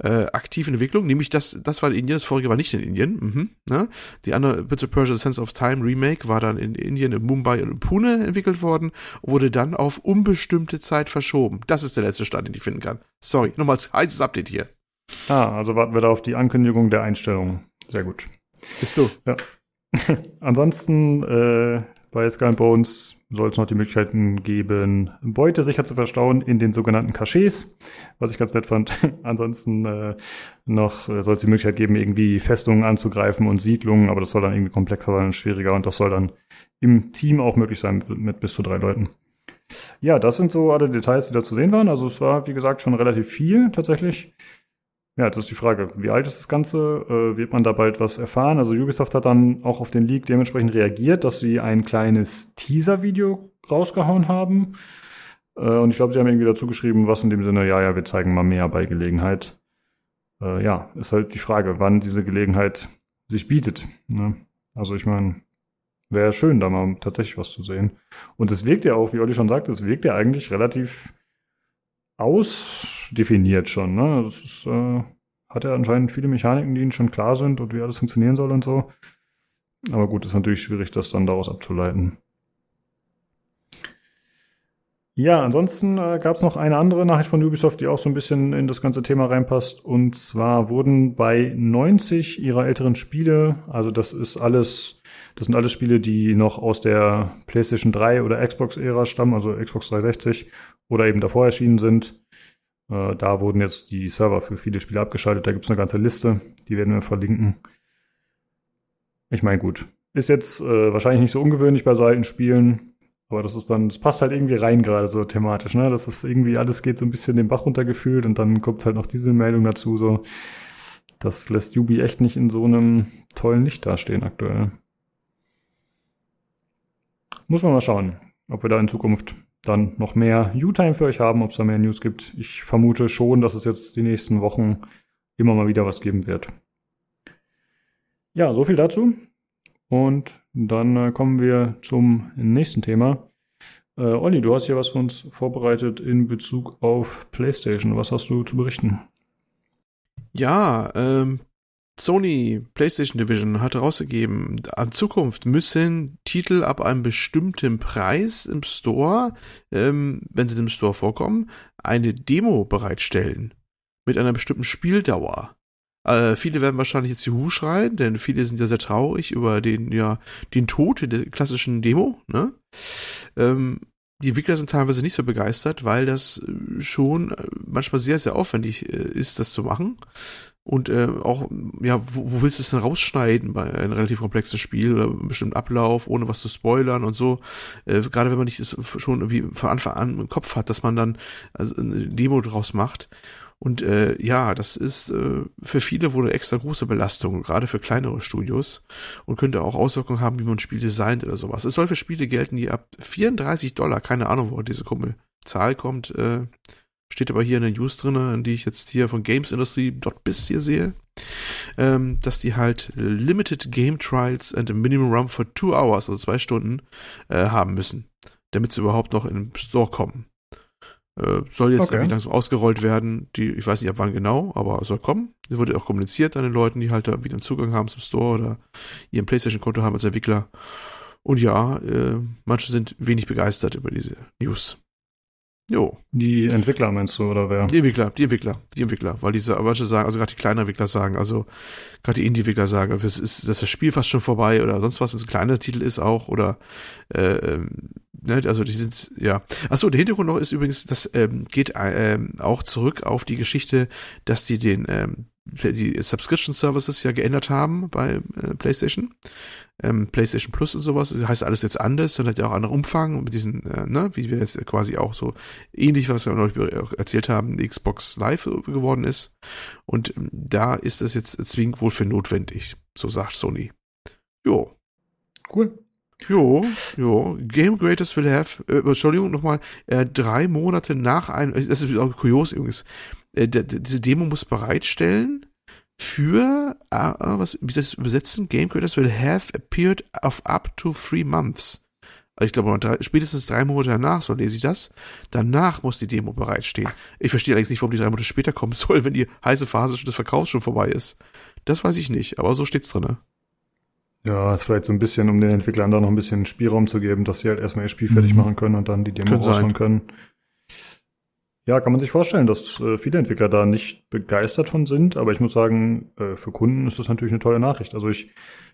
äh, aktiv in Entwicklung, nämlich das, das war in Indien, das vorige war nicht in Indien. Mhm, ne? Die andere Prince of Persia Sense of Time Remake war dann in Indien, in Mumbai und in Pune entwickelt worden, wurde dann auf unbestimmte Zeit verschoben. Das ist der letzte Stand, den ich finden kann. Sorry, nochmal als heißes Update hier. Ah, also warten wir da auf die Ankündigung der Einstellung. Sehr gut. Bist du? [laughs] Ansonsten äh, bei Skull Bones soll es noch die Möglichkeiten geben, Beute sicher zu verstauen in den sogenannten Cachets, was ich ganz nett fand. [laughs] Ansonsten äh, noch äh, soll es die Möglichkeit geben, irgendwie Festungen anzugreifen und Siedlungen, aber das soll dann irgendwie komplexer sein und schwieriger und das soll dann im Team auch möglich sein mit bis zu drei Leuten. Ja, das sind so alle Details, die da zu sehen waren. Also es war, wie gesagt, schon relativ viel tatsächlich. Ja, das ist die Frage. Wie alt ist das Ganze? Äh, wird man da bald was erfahren? Also Ubisoft hat dann auch auf den Leak dementsprechend reagiert, dass sie ein kleines Teaser-Video rausgehauen haben. Äh, und ich glaube, sie haben irgendwie dazu geschrieben, was in dem Sinne, ja, ja, wir zeigen mal mehr bei Gelegenheit. Äh, ja, ist halt die Frage, wann diese Gelegenheit sich bietet. Ne? Also ich meine, wäre schön, da mal tatsächlich was zu sehen. Und es wirkt ja auch, wie Olli schon sagte, es wirkt ja eigentlich relativ ausdefiniert schon. Ne? Das ist, äh, hat ja anscheinend viele Mechaniken, die ihnen schon klar sind und wie alles funktionieren soll und so. Aber gut, ist natürlich schwierig, das dann daraus abzuleiten. Ja, ansonsten äh, gab es noch eine andere Nachricht von Ubisoft, die auch so ein bisschen in das ganze Thema reinpasst. Und zwar wurden bei 90 ihrer älteren Spiele, also das ist alles, das sind alles Spiele, die noch aus der PlayStation 3 oder Xbox-Ära stammen, also Xbox 360 oder eben davor erschienen sind. Äh, da wurden jetzt die Server für viele Spiele abgeschaltet. Da gibt es eine ganze Liste, die werden wir verlinken. Ich meine, gut. Ist jetzt äh, wahrscheinlich nicht so ungewöhnlich bei so alten Spielen. Aber das ist dann, das passt halt irgendwie rein gerade so thematisch, ne? Das ist irgendwie, alles geht so ein bisschen den Bach runtergefühlt und dann kommt halt noch diese Meldung dazu, so. Das lässt Yubi echt nicht in so einem tollen Licht dastehen aktuell. Muss man mal schauen, ob wir da in Zukunft dann noch mehr U-Time für euch haben, ob es da mehr News gibt. Ich vermute schon, dass es jetzt die nächsten Wochen immer mal wieder was geben wird. Ja, so viel dazu. Und dann äh, kommen wir zum nächsten Thema. Äh, Olli, du hast hier was für uns vorbereitet in Bezug auf PlayStation. Was hast du zu berichten? Ja, ähm, Sony PlayStation Division hat herausgegeben, an Zukunft müssen Titel ab einem bestimmten Preis im Store, ähm, wenn sie im Store vorkommen, eine Demo bereitstellen. Mit einer bestimmten Spieldauer. Äh, viele werden wahrscheinlich jetzt Juhu schreien, denn viele sind ja sehr traurig über den, ja, den Tod der klassischen Demo, ne? Ähm, die Entwickler sind teilweise nicht so begeistert, weil das äh, schon äh, manchmal sehr, sehr aufwendig äh, ist, das zu machen. Und äh, auch, ja, wo, wo willst du es denn rausschneiden bei einem relativ komplexen Spiel bestimmten Ablauf, ohne was zu spoilern und so. Äh, Gerade wenn man nicht schon irgendwie von Anfang an im Kopf hat, dass man dann also eine Demo draus macht. Und äh, ja, das ist äh, für viele wohl eine extra große Belastung, gerade für kleinere Studios und könnte auch Auswirkungen haben, wie man ein Spiel designt oder sowas. Es soll für Spiele gelten, die ab 34 Dollar, keine Ahnung, wo diese Zahl kommt, äh, steht aber hier in den News drin, die ich jetzt hier von GamesIndustry.biz hier sehe, ähm, dass die halt Limited Game Trials and a Minimum Run for two hours, also zwei Stunden, äh, haben müssen, damit sie überhaupt noch in den Store kommen. Äh, soll jetzt okay. irgendwie langsam ausgerollt werden. Die, ich weiß nicht ab wann genau, aber soll kommen. Es wurde auch kommuniziert an den Leuten, die halt da wieder einen Zugang haben zum Store oder ihren PlayStation-Konto haben als Entwickler. Und ja, äh, manche sind wenig begeistert über diese News. Jo. Die Entwickler meinst du, oder wer? Die Entwickler, die Entwickler, die Entwickler, weil diese, manche sagen, also gerade die kleinen Entwickler sagen, also gerade die Indie-Entwickler sagen, das ist, das ist das Spiel fast schon vorbei oder sonst was, wenn es ein kleiner Titel ist auch oder äh, ähm, ne, also die sind, ja. Achso, der Hintergrund noch ist übrigens, das ähm, geht ähm, auch zurück auf die Geschichte, dass die den ähm, die Subscription Services ja geändert haben bei äh, PlayStation. Ähm, PlayStation Plus und sowas. Das heißt alles jetzt anders und hat ja auch anderen Umfang mit diesen, äh, ne, wie wir jetzt quasi auch so ähnlich, was wir neulich erzählt haben, Xbox Live geworden ist. Und ähm, da ist das jetzt zwingend wohl für notwendig. So sagt Sony. Jo. Cool. Jo, jo. Game Creators will have, äh, Entschuldigung, nochmal, äh, drei Monate nach einem, das ist auch kurios übrigens, äh, diese Demo muss bereitstellen für, äh, was, wie das übersetzen? Game Creators will have appeared of up to three months. Also ich glaube, drei, spätestens drei Monate danach, so lese ich das, danach muss die Demo bereitstehen. Ich verstehe allerdings nicht, warum die drei Monate später kommen [laughs] soll, wenn die heiße Phase des Verkaufs schon vorbei ist. Das weiß ich nicht, aber so steht's drin. Ja, ist vielleicht so ein bisschen, um den Entwicklern da noch ein bisschen Spielraum zu geben, dass sie halt erstmal ihr Spiel fertig mhm. machen können und dann die Demo raushauen können. Ja, kann man sich vorstellen, dass äh, viele Entwickler da nicht begeistert von sind, aber ich muss sagen, äh, für Kunden ist das natürlich eine tolle Nachricht. Also ich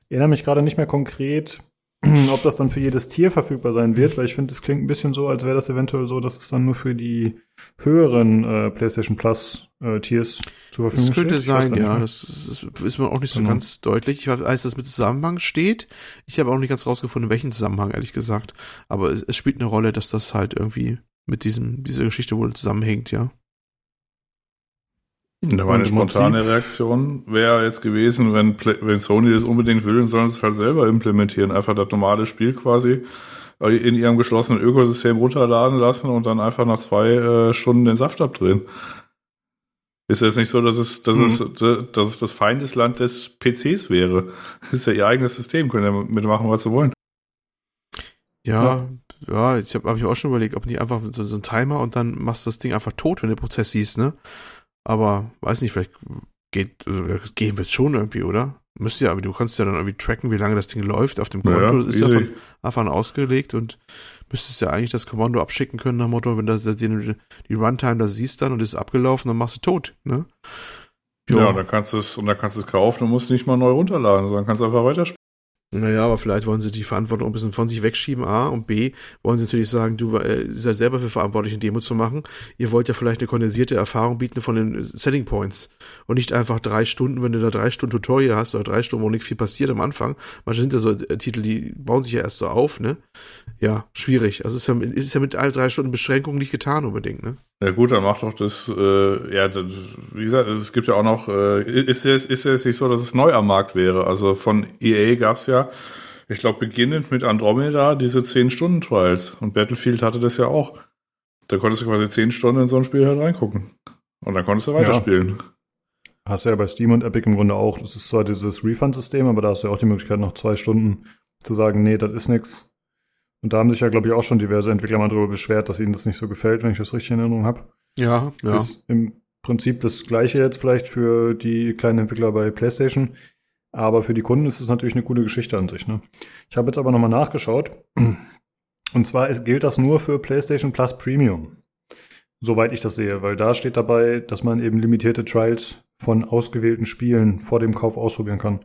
erinnere mich gerade nicht mehr konkret, [clears throat] ob das dann für jedes Tier verfügbar sein wird, weil ich finde, es klingt ein bisschen so, als wäre das eventuell so, dass es dann nur für die höheren äh, PlayStation Plus äh, Tiers zur Verfügung steht. Das könnte sein, ja. Das ist, ist mir auch nicht so genau. ganz deutlich. Ich weiß, dass es mit Zusammenhang steht. Ich habe auch nicht ganz rausgefunden, welchen Zusammenhang, ehrlich gesagt. Aber es, es spielt eine Rolle, dass das halt irgendwie mit diesem, dieser Geschichte wohl zusammenhängt, ja. Da meine spontane Reaktion wäre jetzt gewesen, wenn, wenn Sony das unbedingt will, dann sollen sie es halt selber implementieren. Einfach das normale Spiel quasi in ihrem geschlossenen Ökosystem runterladen lassen und dann einfach nach zwei äh, Stunden den Saft abdrehen. Ist ja jetzt nicht so, dass es, dass, mhm. es, dass es das Feindesland des PCs wäre. [laughs] Das ist ja ihr eigenes System, können ja mitmachen, was sie wollen. Ja, ja, ja ich habe hab ich auch schon überlegt, ob nicht einfach so, so ein Timer und dann machst du das Ding einfach tot, wenn du den Prozess siehst, ne? Aber weiß nicht, vielleicht geht, also, gehen wird schon irgendwie, oder? Müsste ja, aber du kannst ja dann irgendwie tracken, wie lange das Ding läuft auf dem Konto. Ja, ist ja von Anfang an ausgelegt und müsstest ja eigentlich das Kommando abschicken können nach Motto, wenn das, das die, die Runtime da siehst dann und ist abgelaufen, dann machst du tot, ne? Jo. Ja, und dann kannst du es, und dann kannst du es kaufen und musst nicht mal neu runterladen, sondern kannst einfach weiterspielen. Naja, aber vielleicht wollen sie die Verantwortung ein bisschen von sich wegschieben, A. Und B, wollen sie natürlich sagen, du äh, seid selber für verantwortlich, eine Demo zu machen. Ihr wollt ja vielleicht eine kondensierte Erfahrung bieten von den Setting Points. Und nicht einfach drei Stunden, wenn du da drei Stunden Tutorial hast oder drei Stunden, wo nicht viel passiert am Anfang. Manche sind ja so äh, Titel, die bauen sich ja erst so auf, ne? Ja, schwierig. Also ist ja, ist ja mit all drei Stunden Beschränkung nicht getan unbedingt, ne? Ja gut, dann macht doch das, äh, ja, das, wie gesagt, es gibt ja auch noch, äh, ist ja ist ja nicht so, dass es neu am Markt wäre. Also von EA gab's ja, ich glaube, beginnend mit Andromeda diese 10-Stunden-Trials. Und Battlefield hatte das ja auch. Da konntest du quasi 10 Stunden in so ein Spiel halt reingucken. Und dann konntest du weiterspielen. Ja. Hast du ja bei Steam und Epic im Grunde auch. Das ist zwar dieses Refund-System, aber da hast du ja auch die Möglichkeit, noch zwei Stunden zu sagen, nee, das ist nix. Und da haben sich ja, glaube ich, auch schon diverse Entwickler mal darüber beschwert, dass ihnen das nicht so gefällt, wenn ich das richtig in Erinnerung habe. Ja, ja. Ist im Prinzip das gleiche jetzt vielleicht für die kleinen Entwickler bei PlayStation. Aber für die Kunden ist es natürlich eine coole Geschichte an sich. Ne? Ich habe jetzt aber nochmal nachgeschaut. Und zwar gilt das nur für PlayStation Plus Premium. Soweit ich das sehe, weil da steht dabei, dass man eben limitierte Trials von ausgewählten Spielen vor dem Kauf ausprobieren kann.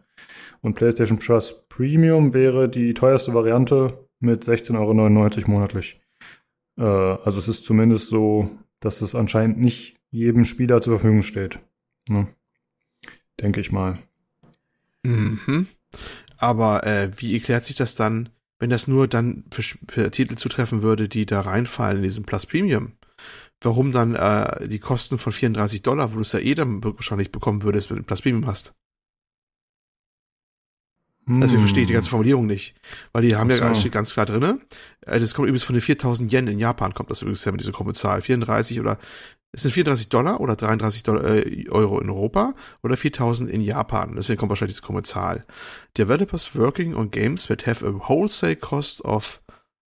Und PlayStation Plus Premium wäre die teuerste Variante mit 16,99 Euro monatlich. Äh, also es ist zumindest so, dass es anscheinend nicht jedem Spieler zur Verfügung steht. Ne? Denke ich mal. Mhm. Aber äh, wie erklärt sich das dann, wenn das nur dann für, für Titel zutreffen würde, die da reinfallen in diesem Plus Premium? Warum dann äh, die Kosten von 34 Dollar, wo du es ja eh dann wahrscheinlich bekommen würdest, wenn du Plus Premium hast? Also ich verstehe die ganze Formulierung nicht. Weil die haben so. ja steht ganz klar drinne. Äh, das kommt übrigens von den 4000 Yen in Japan, kommt das übrigens her mit dieser krumme Zahl. 34 oder, es sind 34 Dollar oder 33 Dollar, äh, Euro in Europa oder 4000 in Japan. Deswegen kommt wahrscheinlich diese krumme Zahl. Developers working on games that have a wholesale cost of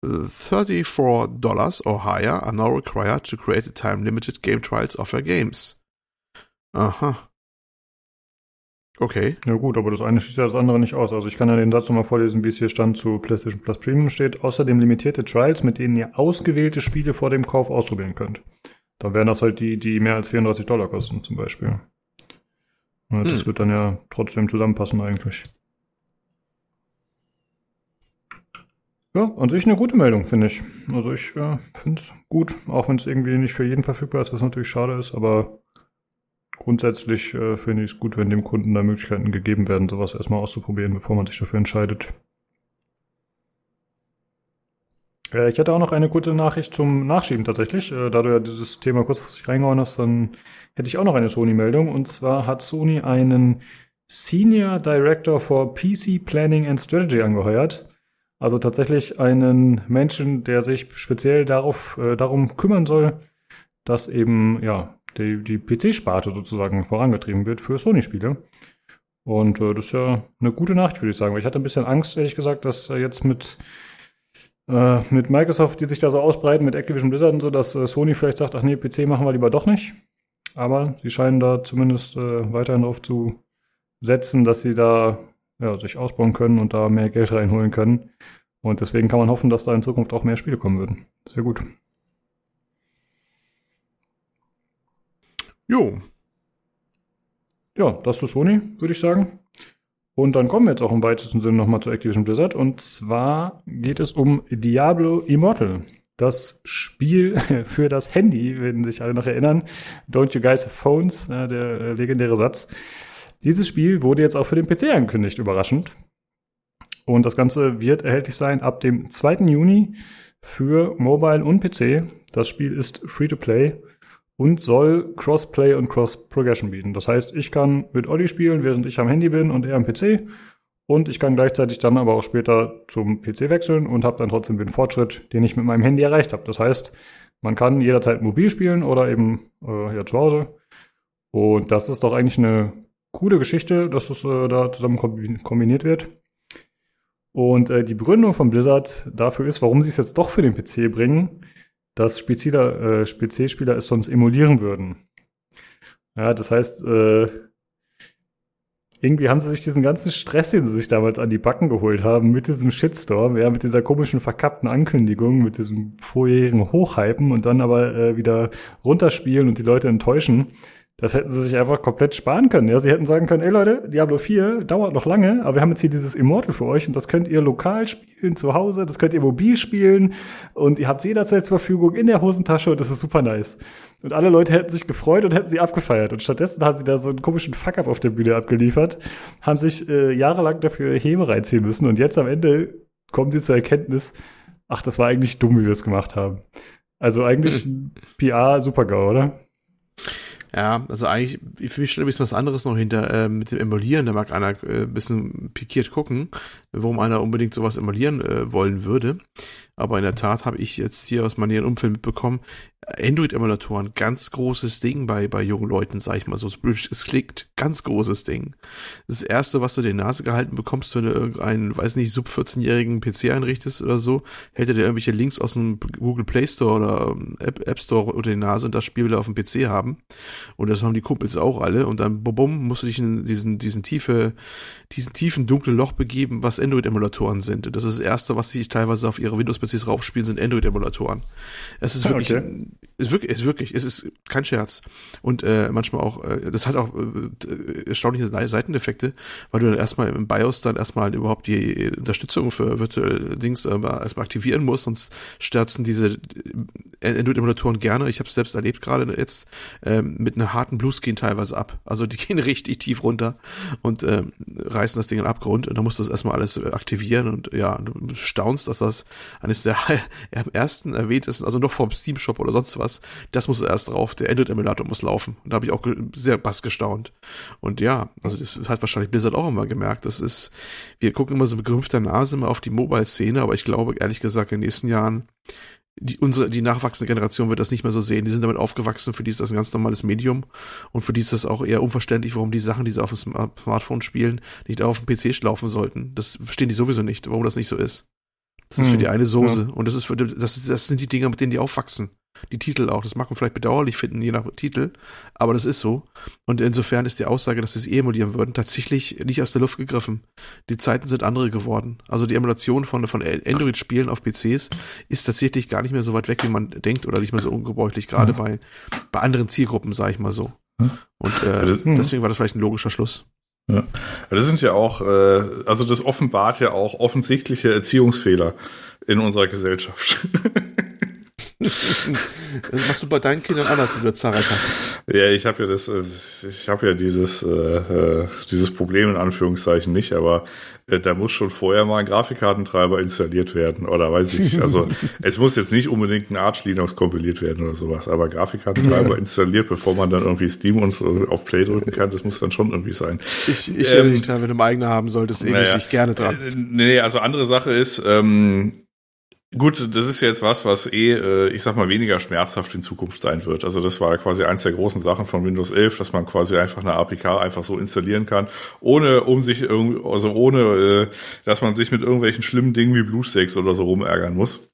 34 uh, dollars or higher are now required to create a time-limited game trials of their games. Aha. Okay. Ja gut, aber das eine schließt ja das andere nicht aus. Also ich kann ja den Satz nochmal vorlesen, wie es hier stand zu PlayStation Plus Premium steht. Außerdem limitierte Trials, mit denen ihr ausgewählte Spiele vor dem Kauf ausprobieren könnt. Dann wären das halt die, die mehr als 34 Dollar kosten zum Beispiel. Ja, das hm. wird dann ja trotzdem zusammenpassen eigentlich. Ja, an sich eine gute Meldung, finde ich. Also ich äh, finde es gut, auch wenn es irgendwie nicht für jeden verfügbar ist, was natürlich schade ist, aber grundsätzlich äh, finde ich es gut, wenn dem Kunden da Möglichkeiten gegeben werden, sowas erstmal auszuprobieren, bevor man sich dafür entscheidet. Äh, ich hatte auch noch eine gute Nachricht zum Nachschieben tatsächlich. Äh, da du ja dieses Thema kurzfristig reingehauen hast, dann hätte ich auch noch eine Sony-Meldung. Und zwar hat Sony einen Senior Director for PC Planning and Strategy angeheuert. Also tatsächlich einen Menschen, der sich speziell darauf, äh, darum kümmern soll, dass eben ja die, die PC-Sparte sozusagen vorangetrieben wird für Sony-Spiele. Und äh, das ist ja eine gute Nachricht, würde ich sagen. Weil ich hatte ein bisschen Angst, ehrlich gesagt, dass äh, jetzt mit, äh, mit Microsoft, die sich da so ausbreiten, mit Activision Blizzard und so, dass äh, Sony vielleicht sagt, ach nee, PC machen wir lieber doch nicht. Aber sie scheinen da zumindest äh, weiterhin darauf zu setzen, dass sie da ja, sich ausbauen können und da mehr Geld reinholen können. Und deswegen kann man hoffen, dass da in Zukunft auch mehr Spiele kommen würden. Sehr gut. Jo. Ja, das zu Sony, würde ich sagen. Und dann kommen wir jetzt auch im weitesten Sinne nochmal zu Activision Blizzard. Und zwar geht es um Diablo Immortal. Das Spiel [laughs] für das Handy, wenn sich alle noch erinnern. Don't you guys have phones? Der äh, legendäre Satz. Dieses Spiel wurde jetzt auch für den PC angekündigt, überraschend. Und das Ganze wird erhältlich sein ab dem 2. Juni für Mobile und PC. Das Spiel ist free to play und soll Crossplay und Cross-Progression bieten. Das heißt, ich kann mit Olli spielen, während ich am Handy bin und er am PC. Und ich kann gleichzeitig dann aber auch später zum PC wechseln und habe dann trotzdem den Fortschritt, den ich mit meinem Handy erreicht habe. Das heißt, man kann jederzeit mobil spielen oder eben äh, ja, zu Hause. Und das ist doch eigentlich eine coole Geschichte, dass es äh, da zusammen kombiniert wird. Und äh, die Begründung von Blizzard dafür ist, warum sie es jetzt doch für den PC bringen, dass PC-Spieler äh, PC es sonst emulieren würden. Ja, das heißt, äh, irgendwie haben sie sich diesen ganzen Stress, den sie sich damals an die Backen geholt haben, mit diesem Shitstorm, ja, mit dieser komischen verkappten Ankündigung, mit diesem vorjährigen Hochhypen und dann aber äh, wieder runterspielen und die Leute enttäuschen. Das hätten sie sich einfach komplett sparen können. Ja, sie hätten sagen können, ey Leute, Diablo 4 dauert noch lange, aber wir haben jetzt hier dieses Immortal für euch und das könnt ihr lokal spielen, zu Hause, das könnt ihr mobil spielen und ihr habt es jederzeit zur Verfügung in der Hosentasche und das ist super nice. Und alle Leute hätten sich gefreut und hätten sie abgefeiert. Und stattdessen haben sie da so einen komischen Fuck-up auf der Bühne abgeliefert, haben sich äh, jahrelang dafür Häme reinziehen müssen und jetzt am Ende kommen sie zur Erkenntnis, ach, das war eigentlich dumm, wie wir es gemacht haben. Also eigentlich [laughs] PR super-GAU, oder? Ja, also eigentlich, für mich steht ein was anderes noch hinter äh, mit dem Emulieren. Da mag einer äh, ein bisschen pikiert gucken, warum einer unbedingt sowas emulieren äh, wollen würde. Aber in der Tat habe ich jetzt hier aus meinem Umfeld mitbekommen, Android-Emulatoren, ganz großes Ding bei, bei jungen Leuten, sag ich mal so. Es klickt, ganz großes Ding. Das erste, was du dir Nase gehalten bekommst, wenn du irgendeinen, weiß nicht, sub 14-jährigen PC einrichtest oder so, hält er dir irgendwelche Links aus dem Google Play Store oder App, App Store unter die Nase und das Spiel will er auf dem PC haben. Und das haben die Kumpels auch alle. Und dann, bum, musst du dich in diesen, diesen tiefe, diesen tiefen, dunklen Loch begeben, was Android-Emulatoren sind. Und das ist das erste, was sie teilweise auf ihre Windows-PCs raufspielen, sind Android-Emulatoren. Es ist wirklich, okay ist wirklich, ist wirklich, es ist kein Scherz. Und äh, manchmal auch, äh, das hat auch äh, erstaunliche Seiteneffekte, weil du dann erstmal im BIOS dann erstmal überhaupt die Unterstützung für virtuelle Dings äh, erstmal aktivieren musst, sonst stürzen diese äh, Android-Emulatoren gerne, ich habe es selbst erlebt gerade jetzt, äh, mit einer harten Bluescreen teilweise ab. Also die [laughs] gehen richtig tief runter und äh, reißen das Ding in den Abgrund und dann musst du das erstmal alles äh, aktivieren und ja, du staunst, dass das eines der [laughs] am ersten erwähnt ist, also noch vom Steam Shop oder sonst was, das muss erst drauf, der Android-Emulator muss laufen. Und da habe ich auch sehr bass gestaunt. Und ja, also das hat wahrscheinlich Blizzard auch immer gemerkt. Das ist, wir gucken immer so begrümpfter Nase immer auf die Mobile-Szene, aber ich glaube, ehrlich gesagt, in den nächsten Jahren die, unsere, die nachwachsende Generation wird das nicht mehr so sehen. Die sind damit aufgewachsen, für die ist das ein ganz normales Medium und für die ist das auch eher unverständlich, warum die Sachen, die sie auf dem Smartphone spielen, nicht auf dem PC laufen sollten. Das verstehen die sowieso nicht, warum das nicht so ist. Das ist hm, für die eine Soße ja. und das ist für, das, das sind die Dinge, mit denen die aufwachsen die Titel auch. Das mag man vielleicht bedauerlich finden, je nach Titel, aber das ist so. Und insofern ist die Aussage, dass sie es eh emulieren würden, tatsächlich nicht aus der Luft gegriffen. Die Zeiten sind andere geworden. Also die Emulation von, von Android-Spielen auf PCs ist tatsächlich gar nicht mehr so weit weg, wie man denkt, oder nicht mehr so ungebräuchlich, gerade bei, bei anderen Zielgruppen, sage ich mal so. Und äh, deswegen war das vielleicht ein logischer Schluss. Ja. Das sind ja auch, äh, also das offenbart ja auch offensichtliche Erziehungsfehler in unserer Gesellschaft. [laughs] [laughs] was du bei deinen Kindern anders über zahlreich hast. Ja, ich habe ja das, äh, ich habe ja dieses, äh, äh, dieses Problem in Anführungszeichen nicht, aber äh, da muss schon vorher mal ein Grafikkartentreiber installiert werden oder weiß ich. Also [laughs] es muss jetzt nicht unbedingt ein Arch Linux kompiliert werden oder sowas, aber Grafikkartentreiber [laughs] installiert, bevor man dann irgendwie Steam und so auf Play drücken kann, das muss dann schon irgendwie sein. Ich, ich ähm, dran, wenn du eine eigene haben solltest, eh naja, ich gerne dran. Äh, nee, also andere Sache ist, ähm, Gut, das ist jetzt was, was eh, äh, ich sag mal, weniger schmerzhaft in Zukunft sein wird. Also das war quasi eins der großen Sachen von Windows 11, dass man quasi einfach eine APK einfach so installieren kann, ohne um sich irgendwie, also ohne, äh, dass man sich mit irgendwelchen schlimmen Dingen wie BlueStacks oder so rumärgern muss.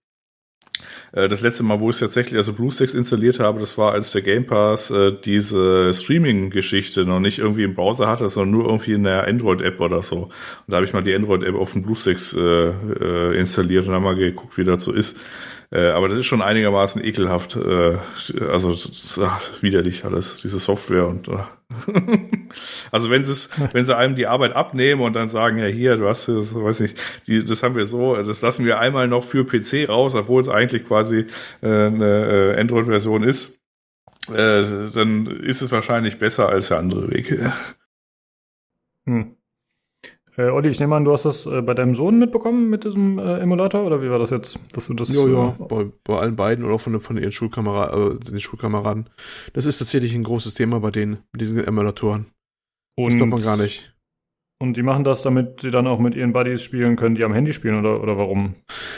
Äh, das letzte Mal, wo ich tatsächlich also BlueStacks installiert habe, das war, als der Game Pass äh, diese Streaming-Geschichte noch nicht irgendwie im Browser hatte, sondern nur irgendwie in der Android-App oder so. Und da habe ich mal die Android-App auf dem BlueStacks äh, äh, installiert und dann mal geguckt, wie das so ist. Äh, aber das ist schon einigermaßen ekelhaft. Äh, also ach, widerlich alles, diese Software und ach. [laughs] also wenn sie wenn sie einem die Arbeit abnehmen und dann sagen, ja hier, du hast das, weiß nicht, die, das haben wir so, das lassen wir einmal noch für PC raus, obwohl es eigentlich quasi äh, eine äh, Android-Version ist, äh, dann ist es wahrscheinlich besser als der andere Weg. Hm. Äh, Olli, ich nehme an, du hast das äh, bei deinem Sohn mitbekommen mit diesem äh, Emulator oder wie war das jetzt, dass du das? Ja, ja, äh, bei, bei allen beiden oder auch von, von ihren Schulkameraden, äh, den Schulkameraden. Das ist tatsächlich ein großes Thema bei denen, mit diesen Emulatoren. und, Das glaubt man gar nicht. Und die machen das, damit sie dann auch mit ihren Buddies spielen können, die am Handy spielen oder, oder warum?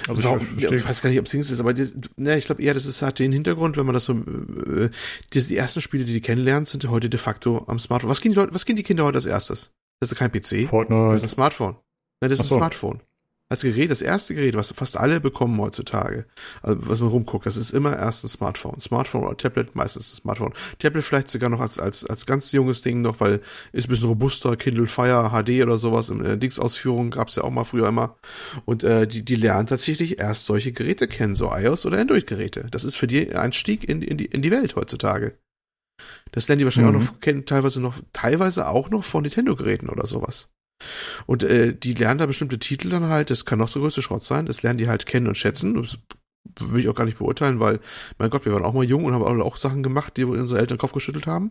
Also Warum, ich ja, ich weiß gar nicht, ob es Dings ist, aber die, ne, ich glaube eher, das ist, hat den Hintergrund, wenn man das so, äh, die, die ersten Spiele, die die kennenlernen, sind heute de facto am Smartphone. Was gehen die, Leute- was gehen die Kinder heute als erstes? Das ist kein PC, Fortnite. das ist ein Smartphone. Nein, das ist so. ein Smartphone. Als Gerät, das erste Gerät, was fast alle bekommen heutzutage, also was man rumguckt, das ist immer erst ein Smartphone. Smartphone oder Tablet, meistens ein Smartphone. Tablet vielleicht sogar noch als, als, als ganz junges Ding noch, weil ist ein bisschen robuster, Kindle Fire HD oder sowas, in der Dings-Ausführung gab's ja auch mal früher immer. Und äh, die, die lernen tatsächlich erst solche Geräte kennen, so iOS oder Android-Geräte. Das ist für die ein Stieg in, in, die, in die Welt heutzutage. Das lernen die wahrscheinlich Mhm. auch noch kennen, teilweise noch, teilweise auch noch von Nintendo-Geräten oder sowas. Und äh, die lernen da bestimmte Titel dann halt, das kann noch der größte Schrott sein, das lernen die halt kennen und schätzen. Das will ich auch gar nicht beurteilen, weil, mein Gott, wir waren auch mal jung und haben auch, auch Sachen gemacht, die unsere Eltern den Kopf geschüttelt haben.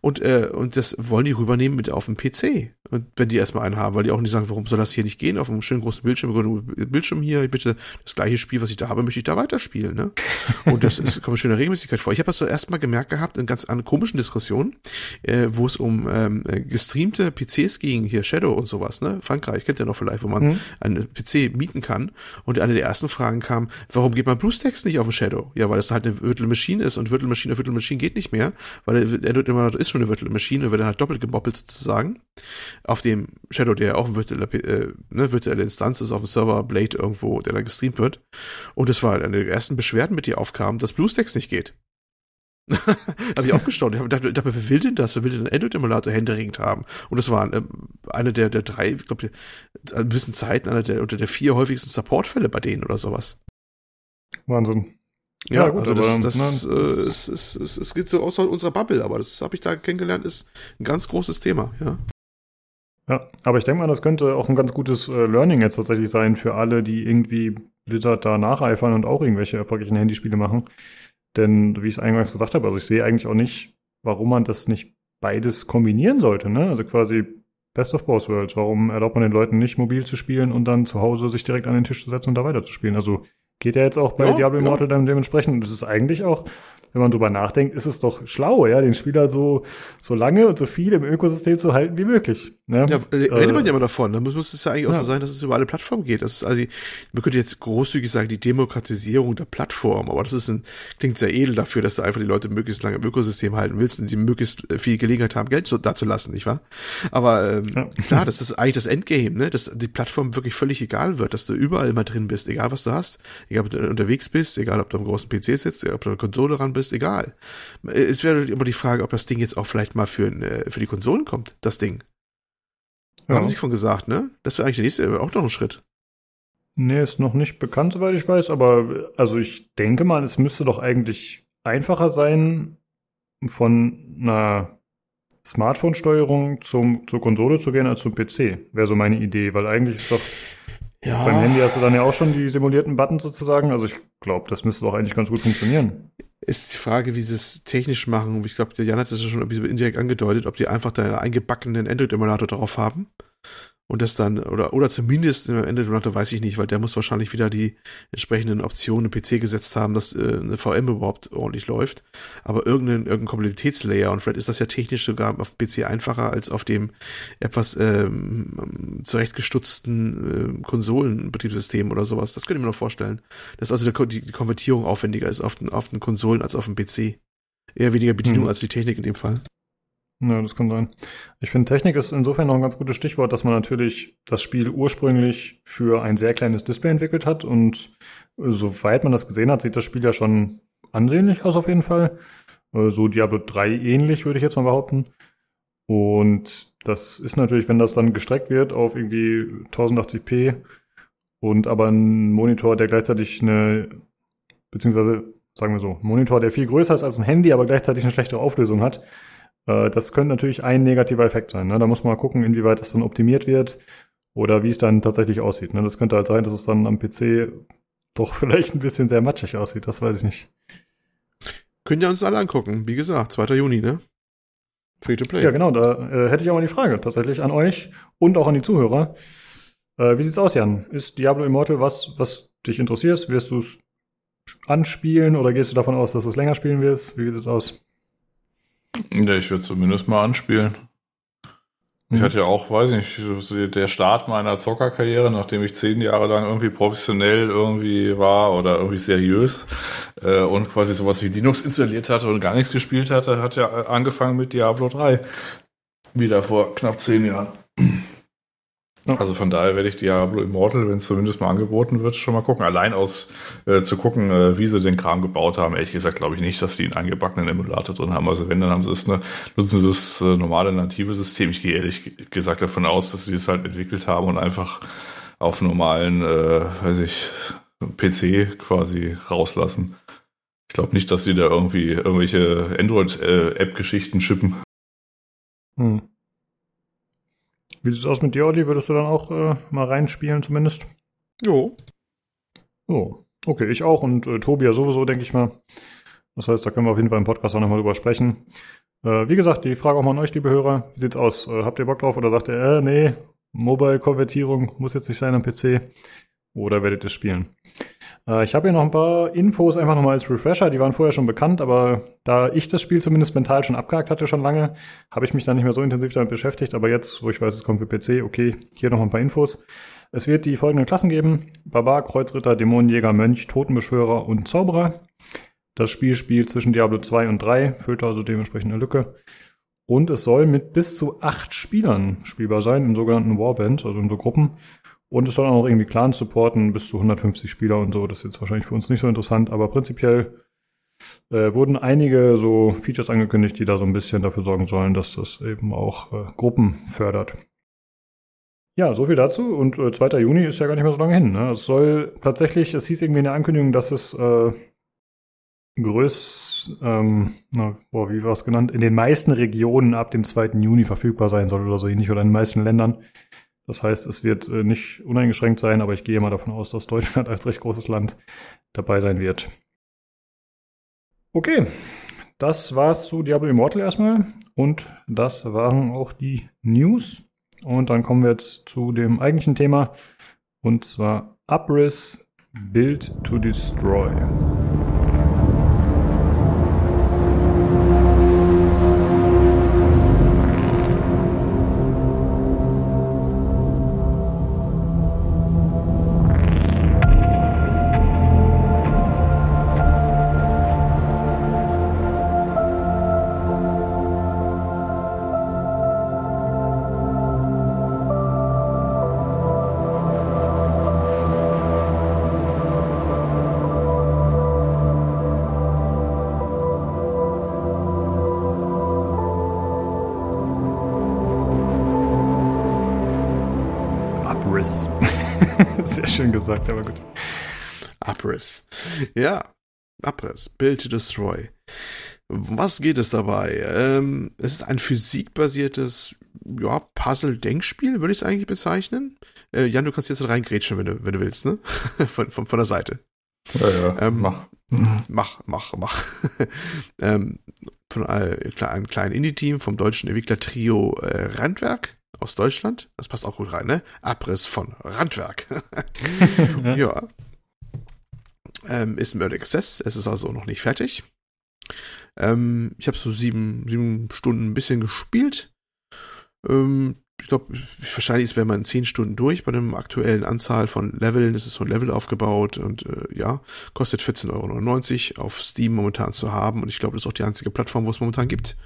Und, äh, und das wollen die rübernehmen mit auf den PC. Und wenn die erstmal einen haben, weil die auch nicht sagen, warum soll das hier nicht gehen, auf einem schönen großen Bildschirm, Bildschirm hier, bitte das gleiche Spiel, was ich da habe, möchte ich da weiterspielen, ne? [laughs] Und das ist, kommt in der Regelmäßigkeit vor. Ich habe das so erstmal gemerkt gehabt in ganz an komischen Diskussionen, äh, wo es um ähm, äh, gestreamte PCs ging, hier Shadow und sowas, ne? Frankreich kennt ihr noch vielleicht, wo man Mhm. einen PC mieten kann. Und eine der ersten Fragen kam, warum geht man BlueStacks nicht auf den Shadow? Ja, weil das halt eine Virtual Machine ist und Virtual Machine auf Virtual Machine geht nicht mehr, weil Android Emulator ist schon eine Virtual Machine und wird dann halt doppelt gemoppelt sozusagen. Auf dem Shadow, der ja auch eine virtuelle, äh, ne, virtuelle Instanz ist, auf dem Server Blade irgendwo, der dann gestreamt wird. Und das war eine der ersten Beschwerden, mit die aufkamen, dass BlueStacks nicht geht. [laughs] habe ich auch gestaunt. Ich habe gedacht, gedacht, wer will denn das? Wer will denn einen Android-Emulator händeringend haben? Und das war ähm, eine der, der drei, ich glaube, an gewissen Zeiten einer der unter der vier häufigsten Supportfälle bei denen oder sowas. Wahnsinn. Ja, Ja, gut, also das, aber, das, ne, äh, das- es, es, es, es geht so außerhalb unserer Bubble, aber das habe ich da kennengelernt, ist ein ganz großes Thema, ja. Ja, aber ich denke mal, das könnte auch ein ganz gutes äh, Learning jetzt tatsächlich sein für alle, die irgendwie Blizzard da nacheifern und auch irgendwelche erfolgreichen Handyspiele machen. Denn wie ich es eingangs gesagt habe, also ich sehe eigentlich auch nicht, warum man das nicht beides kombinieren sollte. Ne? Also quasi Best of Both Worlds. Warum erlaubt man den Leuten nicht mobil zu spielen und dann zu Hause sich direkt an den Tisch zu setzen und da weiterzuspielen? Also geht ja jetzt auch bei Ja, Diablo ja. Immortal dann dementsprechend. Und das ist eigentlich auch, wenn man drüber nachdenkt, ist es doch schlau, ja, den Spieler so, so lange und so viel im Ökosystem zu halten wie möglich. Ne? Ja, äh, redet man Äh, ja immer davon. Dann muss, muss es ja eigentlich auch ja. so sein, dass es über alle Plattformen geht. Das ist also, man könnte jetzt großzügig sagen, die Demokratisierung der Plattform, aber das ist ein, klingt sehr edel dafür, dass du einfach die Leute möglichst lange im Ökosystem halten willst und sie möglichst viel Gelegenheit haben, Geld so, da zu lassen, nicht wahr? Aber ähm, Ja. klar, das ist eigentlich das Endgame, ne? Dass die Plattform wirklich völlig egal wird, dass du überall immer drin bist, egal was du hast, egal ob du unterwegs bist, egal ob du am großen PC sitzt, egal ob du an der Konsole ran bist, egal. Äh, Es wäre immer die Frage, ob das Ding jetzt auch vielleicht mal für, äh, für die Konsolen kommt, das Ding. Ja. haben sie von gesagt, ne? Das wäre eigentlich der nächste, auch noch ein Schritt. Nee, ist noch nicht bekannt, soweit ich weiß, aber also ich denke mal, es müsste doch eigentlich einfacher sein, von einer Smartphone-Steuerung zum, zur Konsole zu gehen als zum PC. Wäre so meine Idee, weil eigentlich ist doch Ja. beim Handy hast du dann ja auch schon die simulierten Buttons sozusagen. Also ich glaube, das müsste doch eigentlich ganz gut funktionieren. Ist die Frage, wie sie es technisch machen. Ich glaube, der Jan hat das ja schon ein bisschen indirekt angedeutet, ob die einfach da einen eingebackenen Android-Emulator drauf haben. Und das dann, oder, oder zumindest im Android-Emulator weiß ich nicht, weil der muss wahrscheinlich wieder die entsprechenden Optionen im PC gesetzt haben, dass äh, eine VM überhaupt ordentlich läuft. Aber irgendein, irgendein Kompatibilitätslayer, und vielleicht ist das ja technisch sogar auf dem PC einfacher als auf dem etwas ähm, zurechtgestutzten äh, Konsolenbetriebssystem oder sowas. Das könnte ich mir noch vorstellen. Dass also der, die, die Konvertierung aufwendiger ist auf den, auf den Konsolen als auf dem PC. Eher weniger Bedienung Mhm. als die Technik in dem Fall. Ja, das kann sein. Ich finde, Technik ist insofern noch ein ganz gutes Stichwort, dass man natürlich das Spiel ursprünglich für ein sehr kleines Display entwickelt hat und äh, soweit man das gesehen hat, sieht das Spiel ja schon ansehnlich aus auf jeden Fall. Äh, So Diablo 3 ähnlich, würde ich jetzt mal behaupten. Und das ist natürlich, wenn das dann gestreckt wird auf irgendwie 1080p und aber ein Monitor, der gleichzeitig eine, beziehungsweise sagen wir so, ein Monitor, der viel größer ist als ein Handy, aber gleichzeitig eine schlechtere Auflösung hat, äh, das könnte natürlich ein negativer Effekt sein. Ne? Da muss man mal gucken, inwieweit das dann optimiert wird oder wie es dann tatsächlich aussieht. Ne? Das könnte halt sein, dass es dann am PC doch [laughs] vielleicht ein bisschen sehr matschig aussieht. Das weiß ich nicht. Können ja uns alle angucken. Wie gesagt, 2. Juni, ne? Free to play. Ja, genau, da äh, hätte ich auch mal die Frage tatsächlich an euch und auch an die Zuhörer. Äh, wie sieht's aus, Jan? Ist Diablo Immortal was, was dich interessiert? Wirst du es anspielen oder gehst du davon aus, dass du es länger spielen wirst? Wie sieht's aus? Ja, ich würde zumindest mal anspielen. Ich Mhm. hatte ja auch, weiß nicht, so der Start meiner Zockerkarriere, nachdem ich zehn Jahre lang irgendwie professionell irgendwie war oder irgendwie seriös äh, und quasi sowas wie Linux installiert hatte und gar nichts gespielt hatte, hat ja angefangen mit Diablo 3. Wieder vor knapp zehn Jahren. Also von daher werde ich Diablo Immortal, wenn es zumindest mal angeboten wird, schon mal gucken. Allein aus äh, zu gucken, äh, wie sie den Kram gebaut haben. Ehrlich gesagt glaube ich nicht, dass die einen eingebackenen Emulator drin haben. Also wenn, dann haben sie es, ne, nutzen sie das äh, normale native System. Ich gehe ehrlich ge- gesagt davon aus, dass sie es halt entwickelt haben und einfach auf normalen, äh, weiß ich, PC quasi rauslassen. Ich glaube nicht, dass sie da irgendwie irgendwelche Android-App-Geschichten schippen. Hm. Wie sieht's aus mit dir, Olli? Würdest du dann auch äh, mal reinspielen zumindest? Jo. Oh, okay, ich auch und äh, Tobi ja sowieso, denke ich mal. Das heißt, da können wir auf jeden Fall im Podcast auch nochmal drüber sprechen. Äh, wie gesagt, die Frage auch mal an euch, liebe Hörer. Wie sieht's aus? Äh, habt ihr Bock drauf oder sagt ihr, äh, nee, Mobile-Konvertierung muss jetzt nicht sein am PC? Oder werdet ihr es spielen? Äh, ich habe hier noch ein paar Infos einfach nochmal als Refresher. Die waren vorher schon bekannt, aber da ich das Spiel zumindest mental schon abgehakt hatte schon lange, habe ich mich da nicht mehr so intensiv damit beschäftigt. Aber jetzt, wo ich weiß, es kommt für PC, okay, hier noch ein paar Infos. Es wird die folgenden Klassen geben. Barbar, Kreuzritter, Dämonenjäger, Mönch, Totenbeschwörer und Zauberer. Das Spiel spielt zwischen Diablo 2 und 3, füllt also dementsprechend eine Lücke. Und es soll mit bis zu acht Spielern spielbar sein, in sogenannten Warbands, also in so Gruppen. Und es soll auch noch irgendwie Clans supporten, bis zu 150 Spieler und so. Das ist jetzt wahrscheinlich für uns nicht so interessant, aber prinzipiell äh, wurden einige so Features angekündigt, die da so ein bisschen dafür sorgen sollen, dass das eben auch äh, Gruppen fördert. Ja, so viel dazu. Und äh, 2. Juni ist ja gar nicht mehr so lange hin. Ne? Es soll tatsächlich, es hieß irgendwie in der Ankündigung, dass es äh, größ, ähm, na, boah, wie war es genannt, in den meisten Regionen ab dem 2. Juni verfügbar sein soll oder so ähnlich oder in den meisten Ländern. Das heißt, es wird äh, nicht uneingeschränkt sein, aber ich gehe mal davon aus, dass Deutschland [laughs] als recht großes Land dabei sein wird. Okay, das war's zu Diablo Immortal erstmal und das waren auch die News. Und dann kommen wir jetzt zu dem eigentlichen Thema und zwar Abriss Build to Destroy. Gesagt, aber gut. Abriss. Ja, Abriss. Build to Destroy. Was geht es dabei? Ähm, es ist ein physikbasiertes ja, Puzzle-Denkspiel, würde ich es eigentlich bezeichnen. Äh, Jan, du kannst jetzt reingrätschen, wenn du, wenn du willst, ne? [laughs] von, von, von der Seite. Ja, ja, Ähm, mach. Mach, mach, mach. [laughs] ähm, von äh, einem kleinen Indie-Team vom deutschen Entwickler-Trio äh, Randwerk aus Deutschland. Das passt auch gut rein, ne? Abriss von Randwerk. [laughs] ja. Ähm, ist im Early Access, es ist also noch nicht fertig. Ähm, ich habe so sieben, sieben Stunden ein bisschen gespielt. Ähm, ich glaube, wahrscheinlich wäre man in zehn Stunden durch bei einem aktuellen Anzahl von Leveln. Es ist so ein Level aufgebaut und äh, ja, kostet 14,99 Euro auf Steam momentan zu haben. Und ich glaube, das ist auch die einzige Plattform, wo es momentan gibt.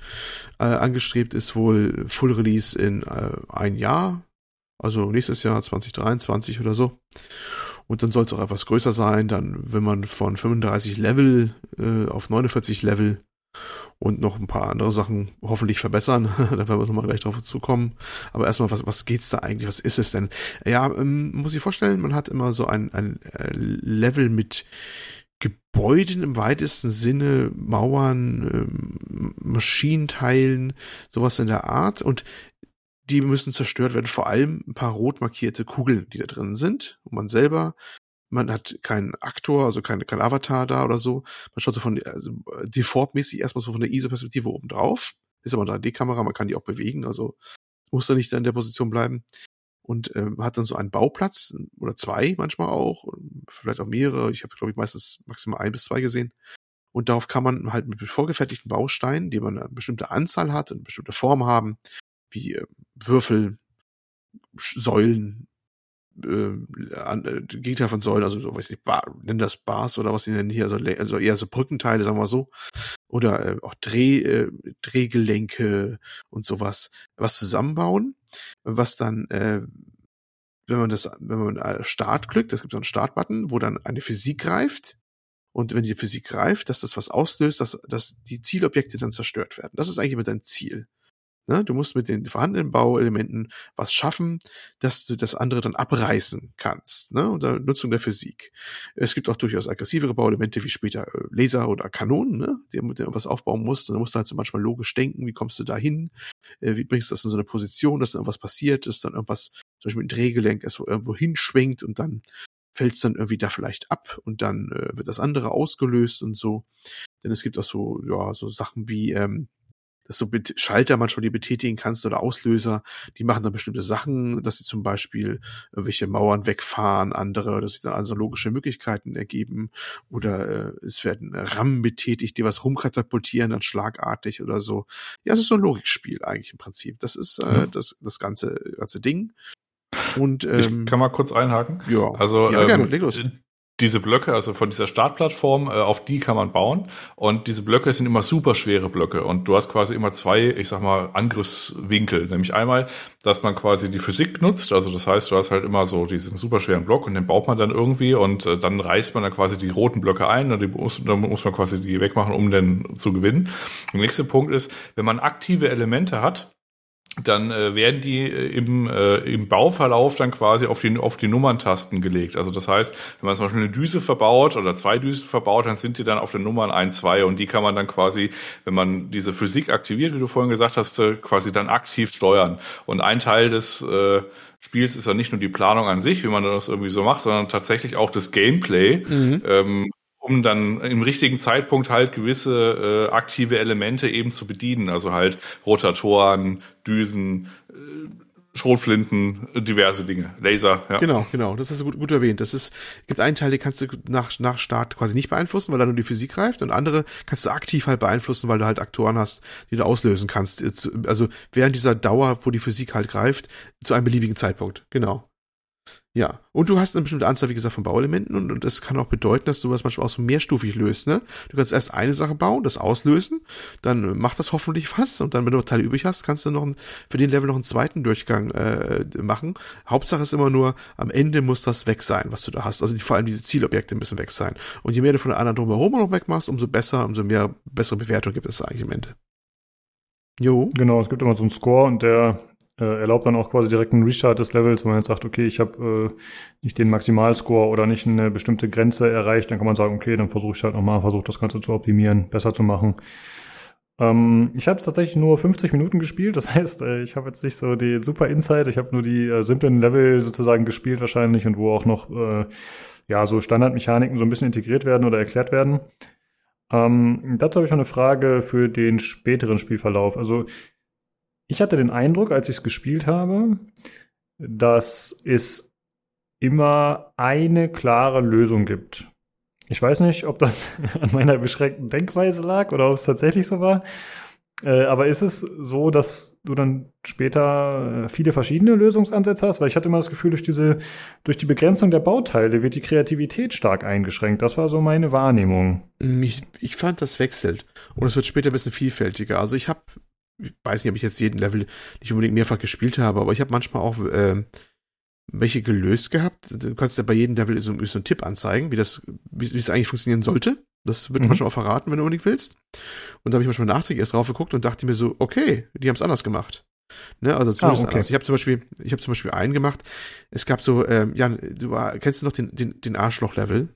Äh, angestrebt ist wohl Full Release in äh, ein Jahr, also nächstes Jahr 2023 oder so. Und dann soll es auch etwas größer sein. Dann, wenn man von 35 Level äh, auf 49 Level und noch ein paar andere Sachen hoffentlich verbessern. [laughs] da werden wir nochmal gleich drauf zukommen. Aber erstmal, was, was geht's da eigentlich? Was ist es denn? Ja, ähm, muss ich vorstellen, man hat immer so ein, ein äh, Level mit Gebäuden im weitesten Sinne, Mauern, ähm, Maschinenteilen, sowas in der Art. Und die müssen zerstört werden. Vor allem ein paar rot markierte Kugeln, die da drin sind. Und man selber man hat keinen Aktor, also kein, kein Avatar da oder so. Man schaut so von also defaultmäßig erstmal so von der ISO-Perspektive oben drauf. ist aber eine 3D-Kamera, man kann die auch bewegen, also muss da nicht in der Position bleiben. Und ähm, hat dann so einen Bauplatz oder zwei manchmal auch, vielleicht auch mehrere. Ich habe, glaube ich, meistens maximal ein bis zwei gesehen. Und darauf kann man halt mit vorgefertigten Bausteinen, die man eine bestimmte Anzahl hat und eine bestimmte Form haben, wie äh, Würfel, Säulen, äh, an, äh, Gegenteil von Säulen, also so, weiß ich, Bar, nennen das Bars oder was sie nennen hier, also, also eher so Brückenteile, sagen wir so, oder äh, auch Dreh, äh, Drehgelenke und sowas, was zusammenbauen, was dann, äh, wenn man das, wenn man äh, Start klickt, es gibt so einen Startbutton, wo dann eine Physik greift, und wenn die Physik greift, dass das was auslöst, dass, dass die Zielobjekte dann zerstört werden. Das ist eigentlich immer dein Ziel. Ne? Du musst mit den vorhandenen Bauelementen was schaffen, dass du das andere dann abreißen kannst, ne? unter Nutzung der Physik. Es gibt auch durchaus aggressivere Bauelemente, wie später äh, Laser oder Kanonen, ne? die mit denen was aufbauen musst. Da musst du halt so manchmal logisch denken, wie kommst du da hin, äh, wie bringst du das in so eine Position, dass dann irgendwas passiert, dass dann irgendwas, zum Beispiel ein Drehgelenk erst irgendwo hinschwenkt und dann fällt es dann irgendwie da vielleicht ab und dann äh, wird das andere ausgelöst und so. Denn es gibt auch so, ja, so Sachen wie, ähm, dass du Schalter manchmal die betätigen kannst oder Auslöser, die machen dann bestimmte Sachen, dass sie zum Beispiel irgendwelche Mauern wegfahren, andere, dass sich dann also logische Möglichkeiten ergeben oder äh, es werden Rammen betätigt, die was rumkatapultieren, dann schlagartig oder so. Ja, es ist so ein Logikspiel eigentlich im Prinzip. Das ist äh, ja. das, das ganze, ganze Ding. Und ähm, ich kann mal kurz einhaken. Ja, also ja, gerne, ähm, leg los diese Blöcke, also von dieser Startplattform, äh, auf die kann man bauen. Und diese Blöcke sind immer super schwere Blöcke. Und du hast quasi immer zwei, ich sag mal, Angriffswinkel. Nämlich einmal, dass man quasi die Physik nutzt. Also das heißt, du hast halt immer so diesen super schweren Block und den baut man dann irgendwie und äh, dann reißt man dann quasi die roten Blöcke ein und muss, dann muss man quasi die wegmachen, um den zu gewinnen. Der nächste Punkt ist, wenn man aktive Elemente hat, dann äh, werden die äh, im, äh, im Bauverlauf dann quasi auf die, auf die Nummerntasten gelegt. Also das heißt, wenn man zum Beispiel eine Düse verbaut oder zwei Düsen verbaut, dann sind die dann auf den Nummern 1, 2 und die kann man dann quasi, wenn man diese Physik aktiviert, wie du vorhin gesagt hast, äh, quasi dann aktiv steuern. Und ein Teil des äh, Spiels ist ja nicht nur die Planung an sich, wie man das irgendwie so macht, sondern tatsächlich auch das Gameplay. Mhm. Ähm, um dann im richtigen Zeitpunkt halt gewisse äh, aktive Elemente eben zu bedienen. Also halt Rotatoren, Düsen, äh, Schrotflinten, diverse Dinge, Laser. Ja. Genau, genau. Das ist gut, gut erwähnt. Das ist gibt einen Teil, den kannst du nach nach Start quasi nicht beeinflussen, weil da nur die Physik greift, und andere kannst du aktiv halt beeinflussen, weil du halt Aktoren hast, die du auslösen kannst. Also während dieser Dauer, wo die Physik halt greift, zu einem beliebigen Zeitpunkt. Genau. Ja, und du hast eine bestimmte Anzahl, wie gesagt, von Bauelementen und, und das kann auch bedeuten, dass du was manchmal auch so mehrstufig löst, ne? Du kannst erst eine Sache bauen, das auslösen, dann macht das hoffentlich was und dann, wenn du Teile übrig hast, kannst du noch einen, für den Level noch einen zweiten Durchgang äh, machen. Hauptsache ist immer nur, am Ende muss das weg sein, was du da hast. Also die, vor allem diese Zielobjekte müssen weg sein. Und je mehr du von der anderen drumherum noch wegmachst, umso besser, umso mehr bessere Bewertung gibt es eigentlich am Ende. Jo. Genau, es gibt immer so einen Score und der äh, erlaubt dann auch quasi direkt einen Restart des Levels, wo man jetzt sagt, okay, ich habe äh, nicht den Maximalscore oder nicht eine bestimmte Grenze erreicht, dann kann man sagen, okay, dann versuche ich halt nochmal, versuche das Ganze zu optimieren, besser zu machen. Ähm, ich habe tatsächlich nur 50 Minuten gespielt, das [laughs] heißt, äh, ich habe jetzt nicht so die super Insight, ich habe nur die äh, simplen Level sozusagen gespielt wahrscheinlich und wo auch noch äh, ja so Standardmechaniken so ein bisschen integriert werden oder erklärt werden. Ähm, dazu habe ich noch eine Frage für den späteren Spielverlauf. Also ich hatte den Eindruck, als ich es gespielt habe, dass es immer eine klare Lösung gibt. Ich weiß nicht, ob das [laughs] an meiner beschränkten Denkweise lag oder ob es tatsächlich so war. Äh, aber ist es so, dass du dann später äh, viele verschiedene Lösungsansätze hast? Weil ich hatte immer das Gefühl, durch diese, durch die Begrenzung der Bauteile wird die Kreativität stark eingeschränkt. Das war so meine Wahrnehmung. Ich, ich fand, das wechselt. Und es wird später ein bisschen vielfältiger. Also ich habe ich weiß nicht, ob ich jetzt jeden Level nicht unbedingt mehrfach gespielt habe, aber ich habe manchmal auch äh, welche gelöst gehabt. Du kannst ja bei jedem Level so, so einen Tipp anzeigen, wie das, wie, wie es eigentlich funktionieren sollte. Das wird mhm. manchmal auch verraten, wenn du unbedingt willst. Und da habe ich manchmal nachträglich erst drauf geguckt und dachte mir so, okay, die haben es anders gemacht. Ne, also zumindest ah, okay. anders. Ich habe zum Beispiel, ich habe zum Beispiel einen gemacht. Es gab so, ähm, Jan, du kennst du noch den, den, den Arschloch-Level?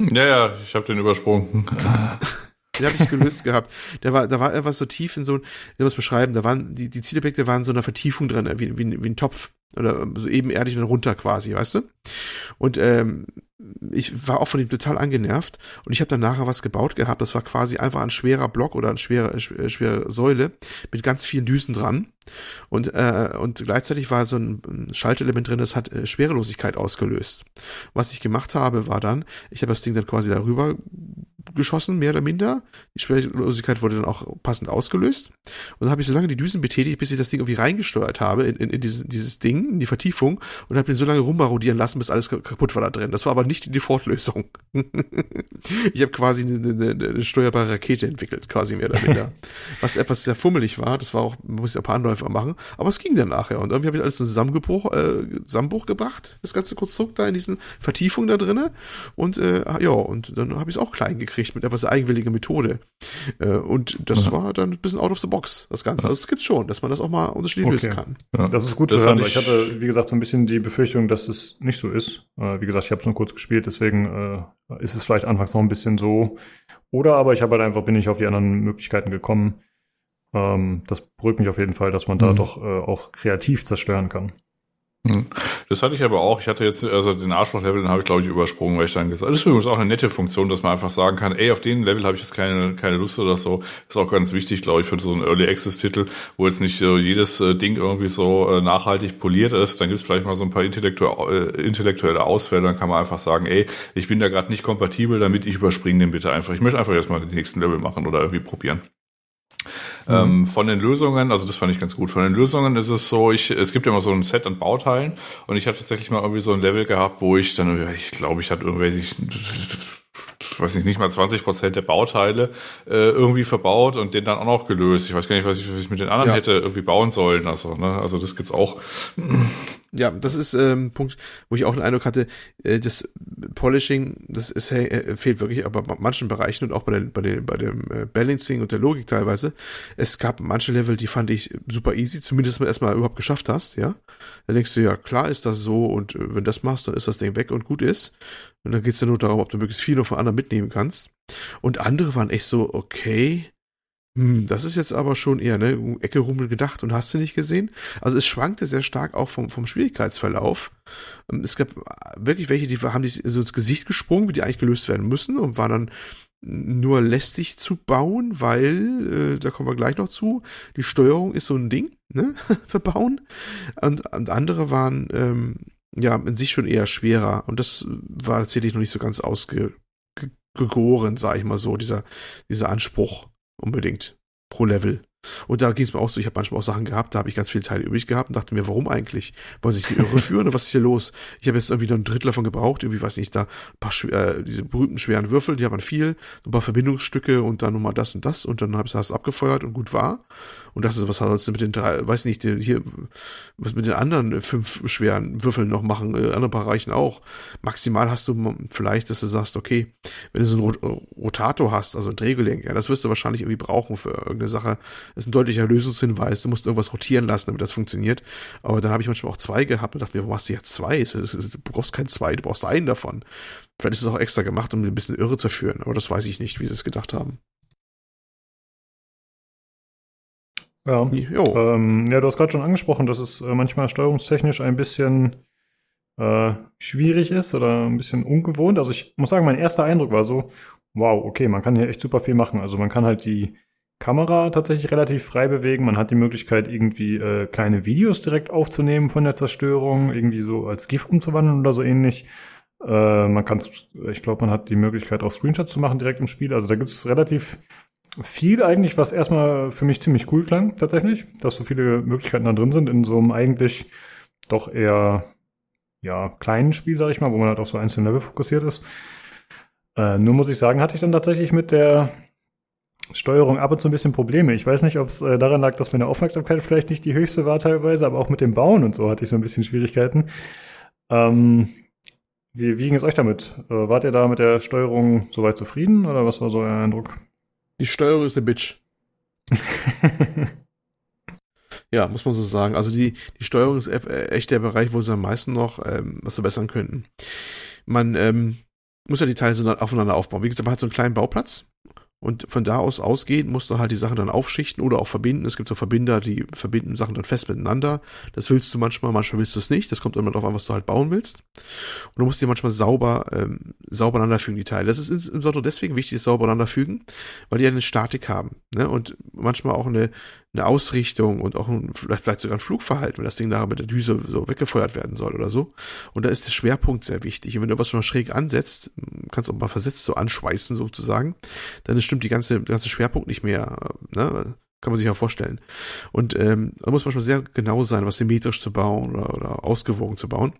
Ja, ja, ich habe den übersprungen. [laughs] Den habe ich gelöst gehabt. Der war, da war etwas so tief in so, ich muss beschreiben, da waren, die, die Zielobjekte waren so einer Vertiefung drin, wie, wie, wie ein Topf. Oder so ebenerdig und runter quasi, weißt du? Und ähm, ich war auch von ihm total angenervt und ich habe dann nachher was gebaut gehabt. Das war quasi einfach ein schwerer Block oder eine schwere, äh, schwere Säule mit ganz vielen Düsen dran. Und, äh, und gleichzeitig war so ein Schaltelement drin, das hat äh, Schwerelosigkeit ausgelöst. Was ich gemacht habe, war dann, ich habe das Ding dann quasi darüber geschossen, mehr oder minder. Die Schwerelosigkeit wurde dann auch passend ausgelöst. Und dann habe ich so lange die Düsen betätigt, bis ich das Ding irgendwie reingesteuert habe in, in, in dieses, dieses Ding, in die Vertiefung und habe den so lange rummarodieren lassen, bis alles kaputt war da drin. Das war aber nicht die Default-Lösung. [laughs] ich habe quasi eine, eine, eine steuerbare Rakete entwickelt, quasi mehr oder minder. [laughs] Was etwas sehr fummelig war, das war auch, muss ich ein paar Anläufe machen, aber es ging dann nachher. Und irgendwie habe ich alles in Zusammenbruch, äh, Zusammenbruch gebracht, das ganze Konstrukt da in diesen Vertiefungen da drinnen. Und äh, ja, und dann habe ich es auch klein gekriegt mit etwas eigenwilliger Methode. Äh, und das ja. war dann ein bisschen out of the box, das Ganze. Also es gibt schon, dass man das auch mal unterschiedlich okay. lösen kann. Ja. Das ist gut das zu hören, ich, ich hatte, wie gesagt, so ein bisschen die Befürchtung, dass es nicht so ist. Äh, wie gesagt, ich habe es nur kurz gespielt, deswegen äh, ist es vielleicht anfangs noch ein bisschen so. Oder aber ich habe halt einfach, bin ich auf die anderen Möglichkeiten gekommen. Ähm, das beruhigt mich auf jeden Fall, dass man da mhm. doch äh, auch kreativ zerstören kann. Hm. Das hatte ich aber auch. Ich hatte jetzt, also den Arschloch-Level, den habe ich, glaube ich, übersprungen, weil ich dann gesagt Das ist übrigens auch eine nette Funktion, dass man einfach sagen kann, ey, auf den Level habe ich jetzt keine, keine Lust oder so. ist auch ganz wichtig, glaube ich, für so einen Early Access-Titel, wo jetzt nicht so jedes äh, Ding irgendwie so äh, nachhaltig poliert ist. Dann gibt es vielleicht mal so ein paar intellektu äh, intellektuelle Ausfälle, dann kann man einfach sagen, ey, ich bin da gerade nicht kompatibel, damit ich überspringe den bitte einfach. Ich möchte einfach erstmal den nächsten Level machen oder irgendwie probieren. Mhm. Ähm, von den Lösungen, also das fand ich ganz gut. Von den Lösungen ist es so, ich, es gibt ja immer so ein Set an Bauteilen und ich hatte tatsächlich mal irgendwie so ein Level gehabt, wo ich dann, ich glaube, ich hatte irgendwelche, weiß nicht, nicht mal 20 Prozent der Bauteile äh, irgendwie verbaut und den dann auch noch gelöst. Ich weiß gar nicht, was ich, was ich mit den anderen ja. hätte irgendwie bauen sollen. Also, ne, also das gibt's auch. Ja, das ist ähm, ein Punkt, wo ich auch den Eindruck hatte, äh, das Polishing, das ist, äh, fehlt wirklich, aber bei manchen Bereichen und auch bei, den, bei, den, bei dem äh, Balancing und der Logik teilweise. Es gab manche Level, die fand ich super easy, zumindest wenn du erstmal überhaupt geschafft hast, ja. Da denkst du, ja, klar ist das so und äh, wenn das machst, dann ist das Ding weg und gut ist. Und dann geht's ja nur darum, ob du möglichst viel noch von anderen mitnehmen kannst. Und andere waren echt so, okay, hm, das ist jetzt aber schon eher, ne, Ecke Rummel gedacht und hast du nicht gesehen? Also es schwankte sehr stark auch vom, vom Schwierigkeitsverlauf. Ähm, es gab wirklich welche, die haben die so ins Gesicht gesprungen, wie die eigentlich gelöst werden müssen und waren dann nur lästig zu bauen, weil, äh, da kommen wir gleich noch zu, die Steuerung ist so ein Ding, ne, [laughs] verbauen. Und, und andere waren, ähm, ja, in sich schon eher schwerer. Und das war tatsächlich noch nicht so ganz ausgegoren, sag ich mal so, dieser, dieser Anspruch unbedingt pro Level. Und da ging es mir auch so, ich habe manchmal auch Sachen gehabt, da habe ich ganz viele Teile übrig gehabt und dachte mir, warum eigentlich? Wollen sich die irre [laughs] führen oder was ist hier los? Ich habe jetzt irgendwie noch ein Drittel davon gebraucht, irgendwie, weiß nicht, da ein paar äh, diese berühmten schweren Würfel, die haben man viel, ein paar Verbindungsstücke und dann nochmal das und das und dann habe ich das abgefeuert und gut war. Und das ist, was sollst du mit den drei, weiß nicht, hier, was mit den anderen fünf schweren Würfeln noch machen, äh, anderen Bereichen auch. Maximal hast du vielleicht, dass du sagst, okay, wenn du so einen Rotator hast, also ein Drehgelenk, ja, das wirst du wahrscheinlich irgendwie brauchen für irgendeine Sache. Das ist ein deutlicher Lösungshinweis. Du musst irgendwas rotieren lassen, damit das funktioniert. Aber dann habe ich manchmal auch zwei gehabt und dachte mir, warum hast du jetzt zwei? Du brauchst kein zwei, du brauchst einen davon. Vielleicht ist es auch extra gemacht, um ein bisschen irre zu führen, aber das weiß ich nicht, wie sie es gedacht haben. Ja, ähm, ja du hast gerade schon angesprochen, dass es äh, manchmal steuerungstechnisch ein bisschen äh, schwierig ist oder ein bisschen ungewohnt. Also ich muss sagen, mein erster Eindruck war so, wow, okay, man kann hier echt super viel machen. Also man kann halt die Kamera tatsächlich relativ frei bewegen. Man hat die Möglichkeit, irgendwie äh, kleine Videos direkt aufzunehmen von der Zerstörung, irgendwie so als GIF umzuwandeln oder so ähnlich. Äh, man kann, ich glaube, man hat die Möglichkeit, auch Screenshots zu machen direkt im Spiel. Also da gibt es relativ viel eigentlich, was erstmal für mich ziemlich cool klang, tatsächlich, dass so viele Möglichkeiten da drin sind in so einem eigentlich doch eher ja, kleinen Spiel, sag ich mal, wo man halt auf so einzelne Level fokussiert ist. Äh, nur muss ich sagen, hatte ich dann tatsächlich mit der Steuerung ab und zu ein bisschen Probleme. Ich weiß nicht, ob es äh, daran lag, dass meine Aufmerksamkeit vielleicht nicht die höchste war teilweise, aber auch mit dem Bauen und so hatte ich so ein bisschen Schwierigkeiten. Ähm, wie, wie ging es euch damit? Äh, wart ihr da mit der Steuerung soweit zufrieden oder was war so euer Eindruck? Die Steuerung ist eine Bitch. [laughs] ja, muss man so sagen. Also die, die Steuerung ist äh, echt der Bereich, wo sie am meisten noch ähm, was verbessern könnten. Man ähm, muss ja die Teile so aufeinander aufbauen. Wie gesagt, man hat so einen kleinen Bauplatz Und von da aus ausgehend musst du halt die Sachen dann aufschichten oder auch verbinden. Es gibt so Verbinder, die verbinden Sachen dann fest miteinander. Das willst du manchmal, manchmal willst du es nicht. Das kommt immer darauf an, was du halt bauen willst. Und du musst die manchmal sauber, ähm, sauber aneinanderfügen, die Teile. Das ist insbesondere deswegen wichtig, das sauber aneinanderfügen, weil die eine Statik haben. Ne? Und manchmal auch eine, eine Ausrichtung und auch ein, vielleicht, sogar ein Flugverhalten, wenn das Ding nachher mit der Düse so weggefeuert werden soll oder so. Und da ist der Schwerpunkt sehr wichtig. Und wenn du was schon mal schräg ansetzt, kannst du auch mal versetzt so anschweißen sozusagen, dann stimmt die ganze, ganze Schwerpunkt nicht mehr. Ne? Kann man sich ja vorstellen. Und ähm, da muss man schon sehr genau sein, was symmetrisch zu bauen oder, oder ausgewogen zu bauen.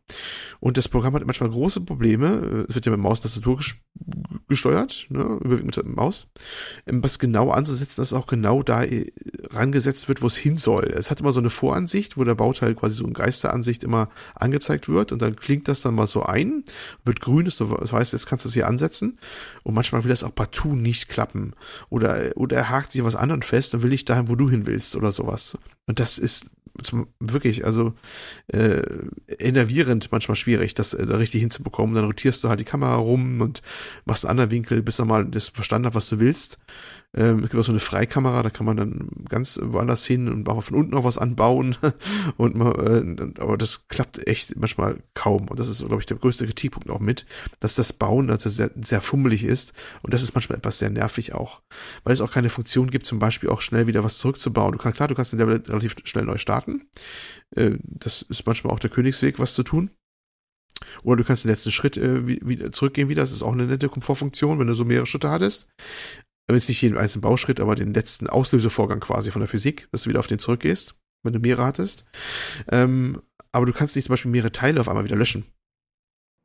Und das Programm hat manchmal große Probleme. Es wird ja mit Maustastatur gesteuert, ne? überwiegend mit Maus. Ähm, was genau anzusetzen, dass auch genau da äh, rangesetzt wird, wo es hin soll. Es hat immer so eine Voransicht, wo der Bauteil quasi so in Geisteransicht immer angezeigt wird und dann klingt das dann mal so ein, wird grün, das heißt, jetzt kannst du es hier ansetzen. Und manchmal will das auch partout nicht klappen. Oder, oder er hakt sich was anderem fest und will nicht dahin, wo du hin willst oder sowas. Und das ist wirklich, also äh, enervierend manchmal schwierig, das äh, da richtig hinzubekommen. Dann rotierst du halt die Kamera rum und machst einen anderen Winkel, bis er mal das verstanden hat, was du willst. Ähm, es gibt auch so eine Freikamera, da kann man dann ganz woanders hin und auch von unten noch was anbauen. [laughs] und man, äh, aber das klappt echt manchmal kaum. Und das ist, glaube ich, der größte Kritikpunkt auch mit, dass das Bauen also sehr, sehr fummelig ist. Und das ist manchmal etwas sehr nervig auch. Weil es auch keine Funktion gibt, zum Beispiel auch schnell wieder was zurückzubauen. Du kannst, klar, du kannst den Level relativ schnell neu starten. Äh, das ist manchmal auch der Königsweg, was zu tun. Oder du kannst den letzten Schritt äh, wieder zurückgehen wieder. Das ist auch eine nette Komfortfunktion, wenn du so mehrere Schritte hattest jetzt nicht jeden einzelnen Bauschritt, aber den letzten Auslösevorgang quasi von der Physik, dass du wieder auf den zurückgehst, wenn du mehrere hattest. Ähm, aber du kannst nicht zum Beispiel mehrere Teile auf einmal wieder löschen.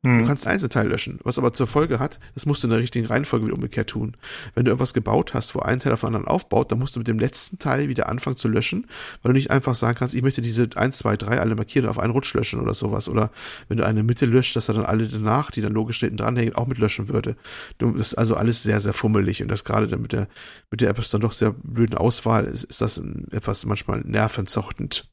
Mhm. Du kannst Einzelteil löschen, was aber zur Folge hat, das musst du in der richtigen Reihenfolge wieder umgekehrt tun. Wenn du irgendwas gebaut hast, wo ein Teil auf den anderen aufbaut, dann musst du mit dem letzten Teil wieder anfangen zu löschen, weil du nicht einfach sagen kannst, ich möchte diese 1, 2, 3 alle markieren auf einen Rutsch löschen oder sowas. Oder wenn du eine Mitte löscht, dass er dann alle danach, die dann logisch hinten dranhängen, auch mit löschen würde. Du, das ist also alles sehr, sehr fummelig und das gerade dann mit der, mit der etwas dann doch sehr blöden Auswahl ist, ist das etwas manchmal nervenzochtend.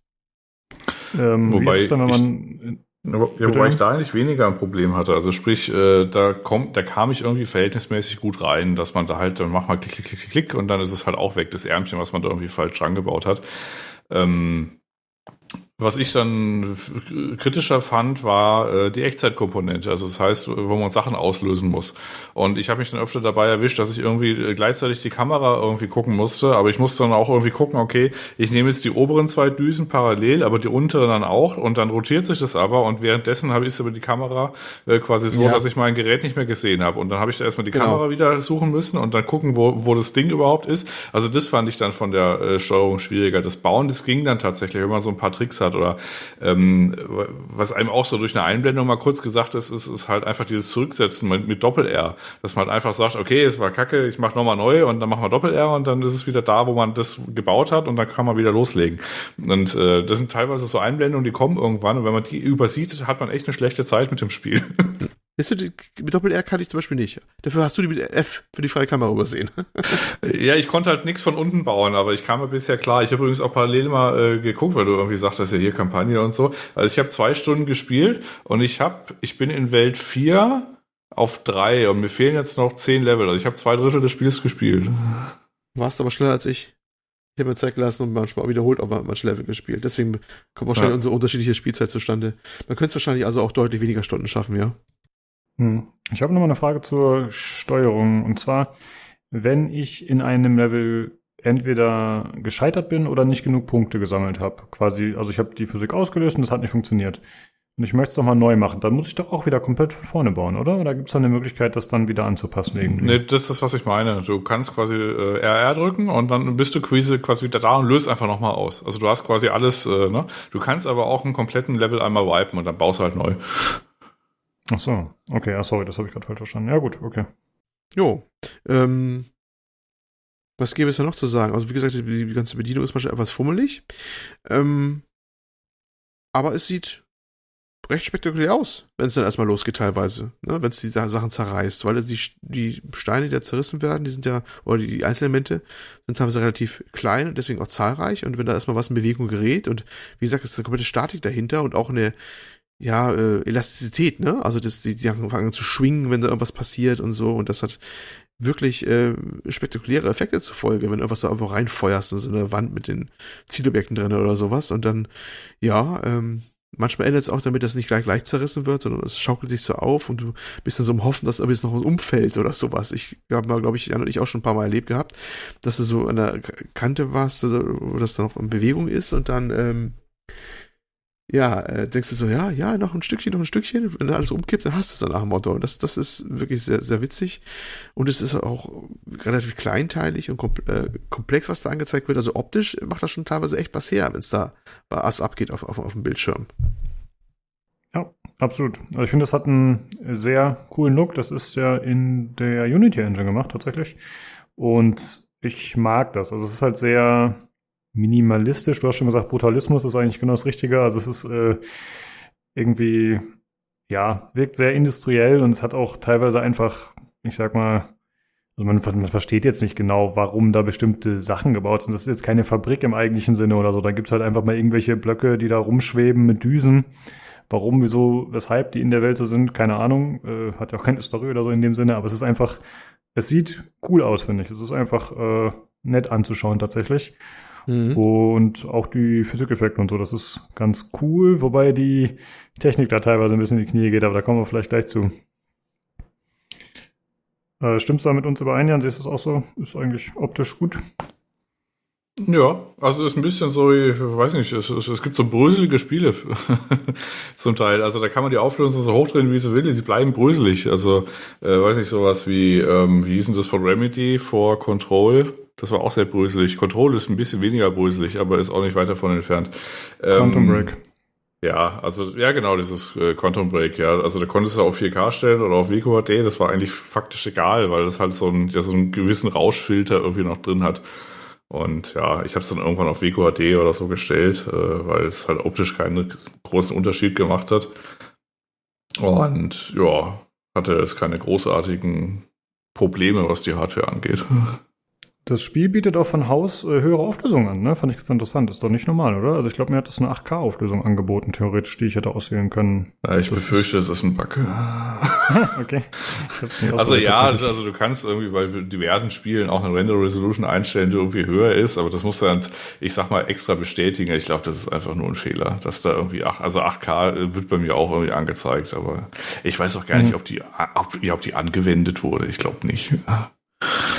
Ähm, Wobei, wie ist es dann, wenn man ja, wobei ich da eigentlich weniger ein Problem hatte. Also sprich, äh, da kommt, da kam ich irgendwie verhältnismäßig gut rein, dass man da halt, dann macht man klick, klick, klick, klick und dann ist es halt auch weg, das Ärmchen, was man da irgendwie falsch dran gebaut hat. Ähm, was ich dann kritischer fand, war äh, die Echtzeitkomponente. Also das heißt, wo man Sachen auslösen muss. Und ich habe mich dann öfter dabei erwischt, dass ich irgendwie äh, gleichzeitig die Kamera irgendwie gucken musste. Aber ich musste dann auch irgendwie gucken, okay, ich nehme jetzt die oberen zwei Düsen parallel, aber die unteren dann auch. Und dann rotiert sich das aber. Und währenddessen habe ich es über die Kamera äh, quasi so, ja. dass ich mein Gerät nicht mehr gesehen habe. Und dann habe ich da erstmal die genau. Kamera wieder suchen müssen und dann gucken, wo, wo das Ding überhaupt ist. Also das fand ich dann von der äh, Steuerung schwieriger. Das Bauen, das ging dann tatsächlich, wenn man so ein paar Tricks hat oder ähm, was einem auch so durch eine Einblendung mal kurz gesagt ist, ist, ist halt einfach dieses Zurücksetzen mit, mit Doppel-R, dass man halt einfach sagt, okay, es war kacke, ich mache nochmal neu und dann machen wir Doppel-R und dann ist es wieder da, wo man das gebaut hat und dann kann man wieder loslegen. Und äh, das sind teilweise so Einblendungen, die kommen irgendwann und wenn man die übersieht, hat man echt eine schlechte Zeit mit dem Spiel. [laughs] Weißt du, mit Doppel-R kann ich zum Beispiel nicht. Dafür hast du die mit F für die freie Kamera übersehen. [laughs] ja, ich konnte halt nichts von unten bauen, aber ich kam mir bisher klar. Ich habe übrigens auch parallel mal äh, geguckt, weil du irgendwie sagtest ja hier Kampagne und so. Also ich habe zwei Stunden gespielt und ich habe, ich bin in Welt 4 auf drei und mir fehlen jetzt noch zehn Level. Also ich habe zwei Drittel des Spiels gespielt. Warst aber schneller als ich. Ich habe mir Zeit gelassen und manchmal wiederholt auch manche Level gespielt. Deswegen kommt wahrscheinlich ja. unsere unterschiedliche Spielzeit zustande. Man könnte es wahrscheinlich also auch deutlich weniger Stunden schaffen, ja. Hm. Ich habe nochmal eine Frage zur Steuerung. Und zwar, wenn ich in einem Level entweder gescheitert bin oder nicht genug Punkte gesammelt habe. Quasi, also ich habe die Physik ausgelöst und das hat nicht funktioniert. Und ich möchte es nochmal neu machen. Dann muss ich doch auch wieder komplett von vorne bauen, oder? Oder gibt es da eine Möglichkeit, das dann wieder anzupassen irgendwie? Nee, das ist, was ich meine. Du kannst quasi äh, RR drücken und dann bist du quasi, quasi wieder da und löst einfach nochmal aus. Also du hast quasi alles, äh, ne? Du kannst aber auch einen kompletten Level einmal wipen und dann baust du halt neu. Ach so, okay, ja, sorry, das habe ich gerade falsch verstanden. Ja, gut, okay. Jo, ähm, was gäbe es da noch zu sagen? Also, wie gesagt, die, die ganze Bedienung ist manchmal etwas fummelig. Ähm, aber es sieht recht spektakulär aus, wenn es dann erstmal losgeht teilweise, ne? wenn es die Sachen zerreißt, weil die, die Steine, die da zerrissen werden, die sind ja, oder die, Einzelelemente sind teilweise relativ klein und deswegen auch zahlreich und wenn da erstmal was in Bewegung gerät und wie gesagt, ist eine komplette Statik dahinter und auch eine, ja, äh, Elastizität, ne? Also das, die, die fangen zu schwingen, wenn da irgendwas passiert und so. Und das hat wirklich äh, spektakuläre Effekte zur Folge, wenn du irgendwas da einfach reinfeuerst in so eine Wand mit den Zielobjekten drin oder sowas. Und dann, ja, ähm, manchmal endet es auch damit, dass nicht gleich gleich zerrissen wird, sondern es schaukelt sich so auf und du bist dann so im Hoffen, dass irgendwie jetzt noch was umfällt oder sowas. Ich habe mal, glaube ich, Jan und ich auch schon ein paar Mal erlebt gehabt, dass du so an der Kante warst, wo das dann noch in Bewegung ist und dann ähm, ja, äh, denkst du so, ja, ja, noch ein Stückchen, noch ein Stückchen. Wenn alles umkippt, dann hast du es dann nach dem Motto. Und das, das ist wirklich sehr, sehr witzig. Und es ist auch relativ kleinteilig und äh, komplex, was da angezeigt wird. Also optisch macht das schon teilweise echt was her, wenn es da bei Ass abgeht auf, auf, auf dem Bildschirm. Ja, absolut. Also ich finde, das hat einen sehr coolen Look. Das ist ja in der Unity Engine gemacht, tatsächlich. Und ich mag das. Also es ist halt sehr, minimalistisch. Du hast schon gesagt, Brutalismus ist eigentlich genau das Richtige. Also es ist äh, irgendwie, ja, wirkt sehr industriell und es hat auch teilweise einfach, ich sag mal, also man, man versteht jetzt nicht genau, warum da bestimmte Sachen gebaut sind. Das ist jetzt keine Fabrik im eigentlichen Sinne oder so. Da gibt's halt einfach mal irgendwelche Blöcke, die da rumschweben mit Düsen. Warum, wieso, weshalb die in der Welt so sind, keine Ahnung. Äh, hat ja auch keine Story oder so in dem Sinne, aber es ist einfach, es sieht cool aus, finde ich. Es ist einfach äh, nett anzuschauen tatsächlich. Mhm. Und auch die Physikeffekte und so, das ist ganz cool, wobei die Technik da teilweise ein bisschen in die Knie geht, aber da kommen wir vielleicht gleich zu. Äh, stimmst du da mit uns überein, Jan? Siehst du das auch so? Ist eigentlich optisch gut? Ja, also es ist ein bisschen so, ich weiß nicht, es, es, es gibt so bröselige Spiele [laughs] zum Teil. Also da kann man die Auflösung so hochdrehen, wie sie will, sie bleiben bröselig. Also, äh, weiß nicht, sowas wie, ähm, wie hieß denn das von Remedy vor Control? Das war auch sehr bröselig. Control ist ein bisschen weniger bröselig, aber ist auch nicht weiter davon entfernt. Ähm, Quantum Break. Ja, also ja genau, dieses äh, Quantum Break, ja. Also da konntest du auf 4K stellen oder auf WQHD, das war eigentlich faktisch egal, weil das halt so, ein, ja, so einen gewissen Rauschfilter irgendwie noch drin hat. Und ja, ich habe es dann irgendwann auf WQHD oder so gestellt, äh, weil es halt optisch keinen großen Unterschied gemacht hat. Und ja, hatte es keine großartigen Probleme, was die Hardware angeht. [laughs] Das Spiel bietet auch von Haus äh, höhere Auflösungen an, ne? Fand ich ganz interessant. Ist doch nicht normal, oder? Also ich glaube, mir hat das eine 8K-Auflösung angeboten, theoretisch, die ich hätte auswählen können. Ja, ich das befürchte, es ist ein Bug. [laughs] okay. Also ja, also du kannst irgendwie bei diversen Spielen auch eine Render Resolution einstellen, die irgendwie höher ist, aber das musst du dann, ich sag mal, extra bestätigen. Ich glaube, das ist einfach nur ein Fehler, dass da irgendwie, ach, also 8K wird bei mir auch irgendwie angezeigt, aber ich weiß auch gar nicht, mhm. ob die, ob, ob die angewendet wurde. Ich glaube nicht [laughs]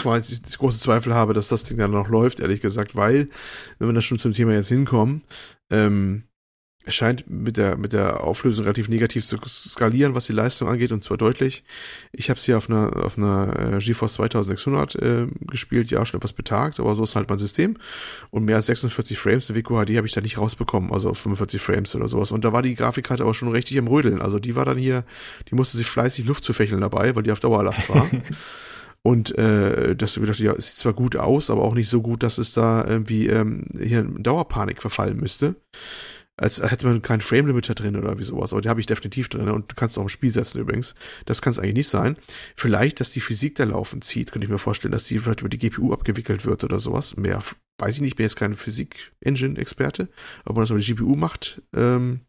weil ich große Zweifel habe, dass das Ding dann noch läuft, ehrlich gesagt, weil, wenn wir da schon zum Thema jetzt hinkommen, ähm, es scheint mit der mit der Auflösung relativ negativ zu skalieren, was die Leistung angeht und zwar deutlich. Ich habe es hier auf einer auf einer äh, GeForce 2600 äh, gespielt, ja schon etwas betagt, aber so ist halt mein System und mehr als 46 Frames in WQHD habe ich da nicht rausbekommen, also auf 45 Frames oder sowas und da war die Grafikkarte aber schon richtig im Rödeln, also die war dann hier, die musste sich fleißig Luft zu fächeln dabei, weil die auf Dauerlast war. [laughs] Und äh, das gedacht, ja, es sieht zwar gut aus, aber auch nicht so gut, dass es da irgendwie ähm, hier in Dauerpanik verfallen müsste als hätte man keinen Frame Limiter drin oder wie sowas. Aber die habe ich definitiv drin und du kannst auch im Spiel setzen übrigens. Das kann es eigentlich nicht sein. Vielleicht, dass die Physik da laufen zieht, könnte ich mir vorstellen, dass die vielleicht über die GPU abgewickelt wird oder sowas. Mehr weiß ich nicht, bin jetzt kein Physik-Engine-Experte, ob man das über die GPU macht, ähm,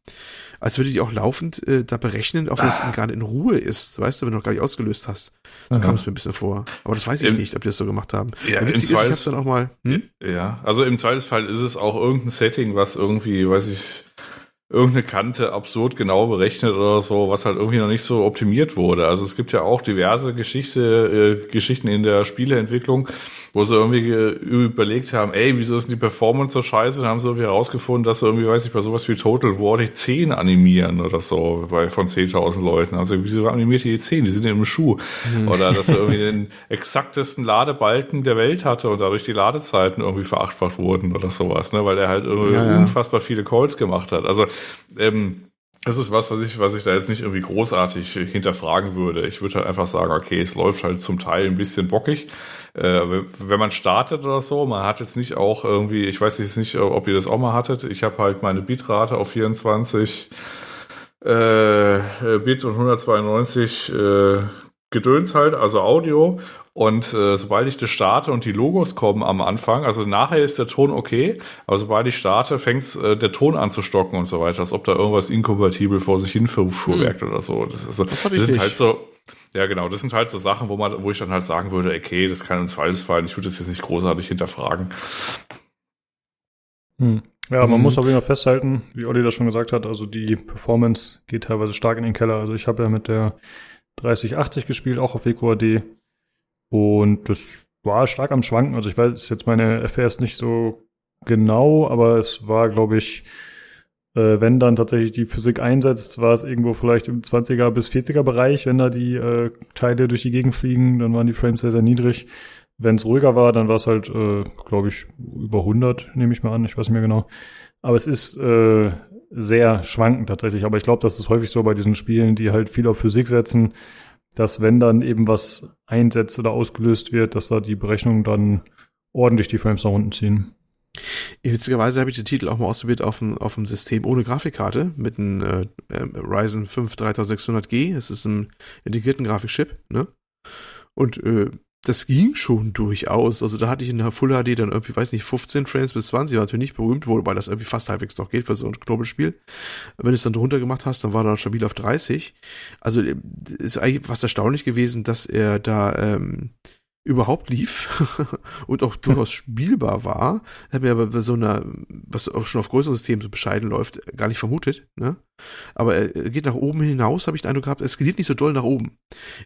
als würde die auch laufend äh, da berechnen, ob das ah. gerade in Ruhe ist, weißt du, wenn du noch gar nicht ausgelöst hast. So kam es mir ein bisschen vor. Aber das weiß ich Im, nicht, ob die das so gemacht haben. Ja, ja witzig ist, ich hab's dann auch mal. Hm? Ja, also im Zweifelsfall ist es auch irgendein Setting, was irgendwie, weiß ich, irgendeine Kante absurd genau berechnet oder so, was halt irgendwie noch nicht so optimiert wurde. Also es gibt ja auch diverse Geschichte, äh, Geschichten in der Spieleentwicklung, wo sie irgendwie überlegt haben, ey, wieso ist denn die Performance so scheiße? Dann haben sie irgendwie herausgefunden, dass sie irgendwie, weiß ich, bei sowas wie Total War die 10 animieren oder so, bei, von 10.000 Leuten. Also wieso animiert die 10? Die sind ja im Schuh. Mhm. Oder dass er irgendwie [laughs] den exaktesten Ladebalken der Welt hatte und dadurch die Ladezeiten irgendwie verachtfacht wurden oder sowas, ne? weil er halt irgendwie ja, ja. unfassbar viele Calls gemacht hat. Also, ähm, das ist was, was ich, was ich da jetzt nicht irgendwie großartig hinterfragen würde. Ich würde halt einfach sagen, okay, es läuft halt zum Teil ein bisschen bockig. Äh, wenn man startet oder so, man hat jetzt nicht auch irgendwie, ich weiß jetzt nicht, ob ihr das auch mal hattet. Ich habe halt meine Bitrate auf 24 äh, Bit und 192 äh, Gedöns halt, also Audio. Und äh, sobald ich das starte und die Logos kommen am Anfang, also nachher ist der Ton okay, aber sobald ich starte, fängt äh, der Ton an zu stocken und so weiter, als ob da irgendwas inkompatibel vor sich hin fuhrwerkt hm. oder so. Das, also, das, das sind halt so, ja genau, das sind halt so Sachen, wo man, wo ich dann halt sagen würde, okay, das kann uns alles fallen, ich würde das jetzt nicht großartig hinterfragen. Hm. Ja, man mhm. muss auf jeden Fall festhalten, wie Olli das schon gesagt hat, also die Performance geht teilweise stark in den Keller. Also ich habe ja mit der 3080 gespielt, auch auf WQAD. Und das war stark am Schwanken. Also ich weiß jetzt meine FPS nicht so genau, aber es war, glaube ich, äh, wenn dann tatsächlich die Physik einsetzt, war es irgendwo vielleicht im 20er bis 40er Bereich, wenn da die äh, Teile durch die Gegend fliegen, dann waren die Frames sehr, sehr niedrig. Wenn es ruhiger war, dann war es halt, äh, glaube ich, über 100, nehme ich mal an. Ich weiß nicht mehr genau. Aber es ist äh, sehr schwankend tatsächlich. Aber ich glaube, das ist häufig so bei diesen Spielen, die halt viel auf Physik setzen, dass wenn dann eben was einsetzt oder ausgelöst wird, dass da die Berechnungen dann ordentlich die Frames nach unten ziehen. Witzigerweise habe ich den Titel auch mal ausprobiert auf dem, auf dem System ohne Grafikkarte mit einem äh, äh, Ryzen 5 3600G. Es ist ein integrierten Grafikchip, ne? Und äh, das ging schon durchaus. Also da hatte ich in der Full HD dann irgendwie, weiß nicht, 15 Frames bis 20, war natürlich nicht berühmt, wobei das irgendwie fast halbwegs noch geht für so ein Knobelspiel. Wenn du es dann drunter gemacht hast, dann war er stabil auf 30. Also äh, ist eigentlich fast erstaunlich gewesen, dass er da ähm, überhaupt lief [laughs] und auch durchaus spielbar war, hat mir aber so einer, was auch schon auf größeren Systemen so bescheiden läuft, gar nicht vermutet. Ne? Aber er geht nach oben hinaus, habe ich den Eindruck gehabt, es skaliert nicht so doll nach oben.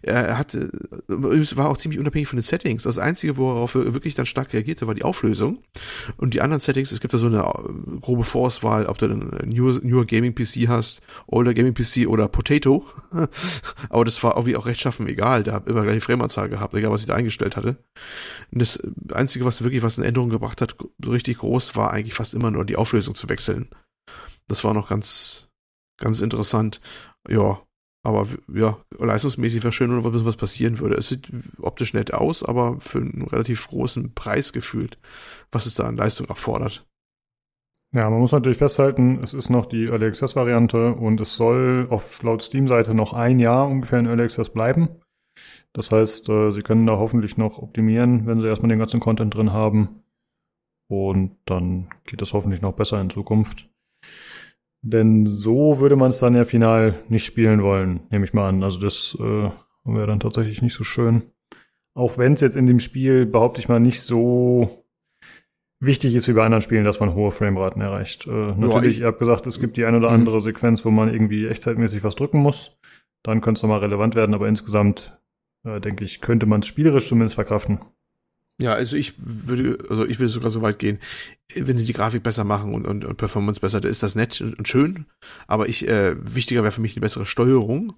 Er hat, es war auch ziemlich unabhängig von den Settings. Das Einzige, worauf er wirklich dann stark reagierte, war die Auflösung. Und die anderen Settings, es gibt da so eine äh, grobe Vorauswahl, ob du einen newer, newer Gaming PC hast, Older Gaming PC oder Potato. [laughs] aber das war irgendwie auch rechtschaffen egal. Der hat immer gleich die Frameanzahl gehabt, egal was ich da eingestellt gestellt hatte. Das Einzige, was wirklich was eine Änderung gebracht hat, so richtig groß, war eigentlich fast immer nur die Auflösung zu wechseln. Das war noch ganz, ganz interessant. Ja, aber ja, leistungsmäßig wäre schön, wenn was passieren würde. Es sieht optisch nett aus, aber für einen relativ großen Preis gefühlt, was es da an Leistung erfordert. Ja, man muss natürlich festhalten, es ist noch die Early Access Variante und es soll auf laut Steam-Seite noch ein Jahr ungefähr in Early Access bleiben. Das heißt, äh, Sie können da hoffentlich noch optimieren, wenn Sie erstmal den ganzen Content drin haben. Und dann geht das hoffentlich noch besser in Zukunft. Denn so würde man es dann ja final nicht spielen wollen, nehme ich mal an. Also das äh, wäre dann tatsächlich nicht so schön. Auch wenn es jetzt in dem Spiel, behaupte ich mal, nicht so wichtig ist wie bei anderen Spielen, dass man hohe Frameraten erreicht. Äh, natürlich, ja, ihr habt gesagt, es gibt die eine oder andere mhm. Sequenz, wo man irgendwie echtzeitmäßig was drücken muss. Dann könnte es nochmal relevant werden, aber insgesamt äh, denke ich, könnte man es spielerisch zumindest verkraften. Ja, also ich würde, also ich würde sogar so weit gehen wenn sie die Grafik besser machen und, und, und Performance besser, dann ist das nett und schön. Aber ich, äh, wichtiger wäre für mich eine bessere Steuerung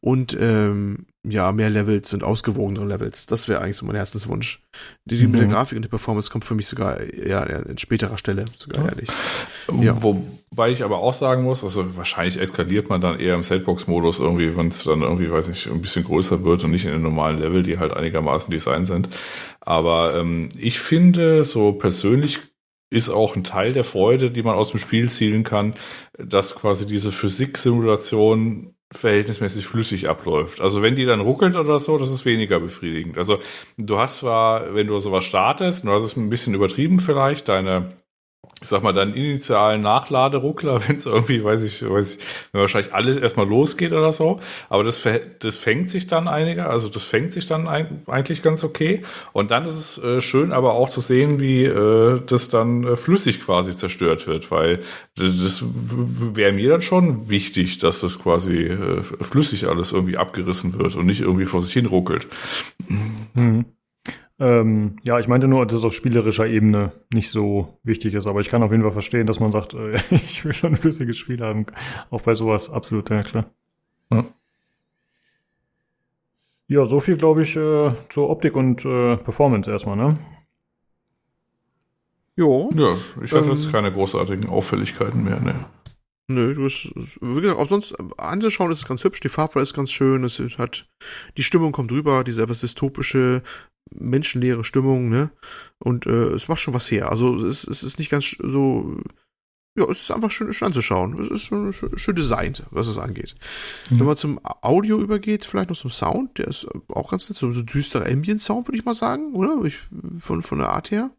und ähm, ja, mehr Levels und ausgewogenere Levels. Das wäre eigentlich so mein Herzenswunsch. Die, die mhm. mit der mhm. Grafik und der Performance kommt für mich sogar ja, in späterer Stelle, sogar ja. ehrlich. Ja. Wobei ich aber auch sagen muss, also wahrscheinlich eskaliert man dann eher im Setbox-Modus irgendwie, wenn es dann irgendwie, weiß ich, ein bisschen größer wird und nicht in den normalen Level, die halt einigermaßen design sind. Aber ähm, ich finde so persönlich ist auch ein Teil der Freude, die man aus dem Spiel zielen kann, dass quasi diese Physiksimulation verhältnismäßig flüssig abläuft. Also wenn die dann ruckelt oder so, das ist weniger befriedigend. Also du hast zwar, wenn du sowas startest, du hast es ein bisschen übertrieben vielleicht, deine ich sag mal, deinen initialen Nachladeruckler, [laughs] wenn es irgendwie, weiß ich, weiß ich, wenn wahrscheinlich alles erstmal losgeht oder so. Aber das, das fängt sich dann einiger, also das fängt sich dann eigentlich ganz okay. Und dann ist es äh, schön, aber auch zu sehen, wie äh, das dann äh, flüssig quasi zerstört wird, weil das, das wäre mir dann schon wichtig, dass das quasi äh, flüssig alles irgendwie abgerissen wird und nicht irgendwie vor sich hin ruckelt. Mhm. Ähm, ja, ich meinte nur, dass es auf spielerischer Ebene nicht so wichtig ist, aber ich kann auf jeden Fall verstehen, dass man sagt, äh, [laughs] ich will schon ein flüssiges Spiel haben. Auch bei sowas, absolut, ja klar. Ja, ja so viel, glaube ich, äh, zur Optik und äh, Performance erstmal, ne? Jo. Ja, ich hatte ähm, jetzt keine großartigen Auffälligkeiten mehr, ne. Nö, du hast, wie gesagt, auch sonst anzuschauen ist es ganz hübsch, die Farbwahl ist ganz schön, es hat, die Stimmung kommt rüber, diese etwas dystopische, menschenleere Stimmung, ne? Und äh, es macht schon was her. Also es, es ist nicht ganz so ja, es ist einfach schön, schön anzuschauen. Es ist schön, schön designt, was es angeht. Mhm. Wenn man zum Audio übergeht, vielleicht noch zum Sound, der ist auch ganz nett, so ein düsterer Ambient-Sound, würde ich mal sagen, oder? Ich, von, von der Art her.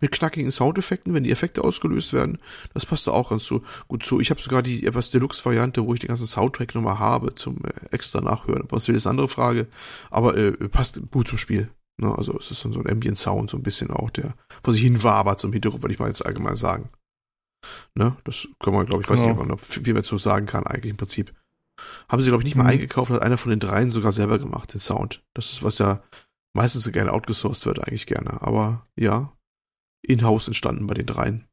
Mit knackigen Soundeffekten, wenn die Effekte ausgelöst werden, das passt da auch ganz so gut zu. Ich habe sogar die etwas Deluxe-Variante, wo ich den ganzen Soundtrack nochmal habe zum äh, extra nachhören. Was will das andere Frage? Aber äh, passt gut zum Spiel. Ne, also es ist so ein Ambient Sound, so ein bisschen auch, der vor sich hin wabert zum Hintergrund, würde ich mal jetzt allgemein sagen. Ne, das kann man, glaube ich, weiß genau. nicht, ob man viel mehr zu sagen kann, eigentlich im Prinzip. Haben sie, glaube ich, nicht mal mhm. eingekauft, hat einer von den dreien sogar selber gemacht, den Sound. Das ist, was ja meistens so gerne outgesourced wird, eigentlich gerne. Aber ja, in-house entstanden bei den dreien.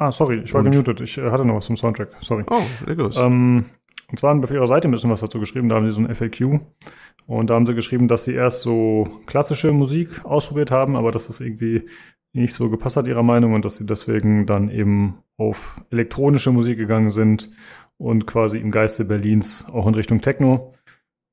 Ah, sorry, ich war Und, gemutet. Ich äh, hatte noch was zum Soundtrack. Sorry. Oh, lecker. Ähm, und zwar haben wir auf ihrer Seite ein bisschen was dazu geschrieben. Da haben sie so ein FAQ. Und da haben sie geschrieben, dass sie erst so klassische Musik ausprobiert haben, aber dass das irgendwie nicht so gepasst hat ihrer Meinung und dass sie deswegen dann eben auf elektronische Musik gegangen sind und quasi im Geiste Berlins auch in Richtung Techno.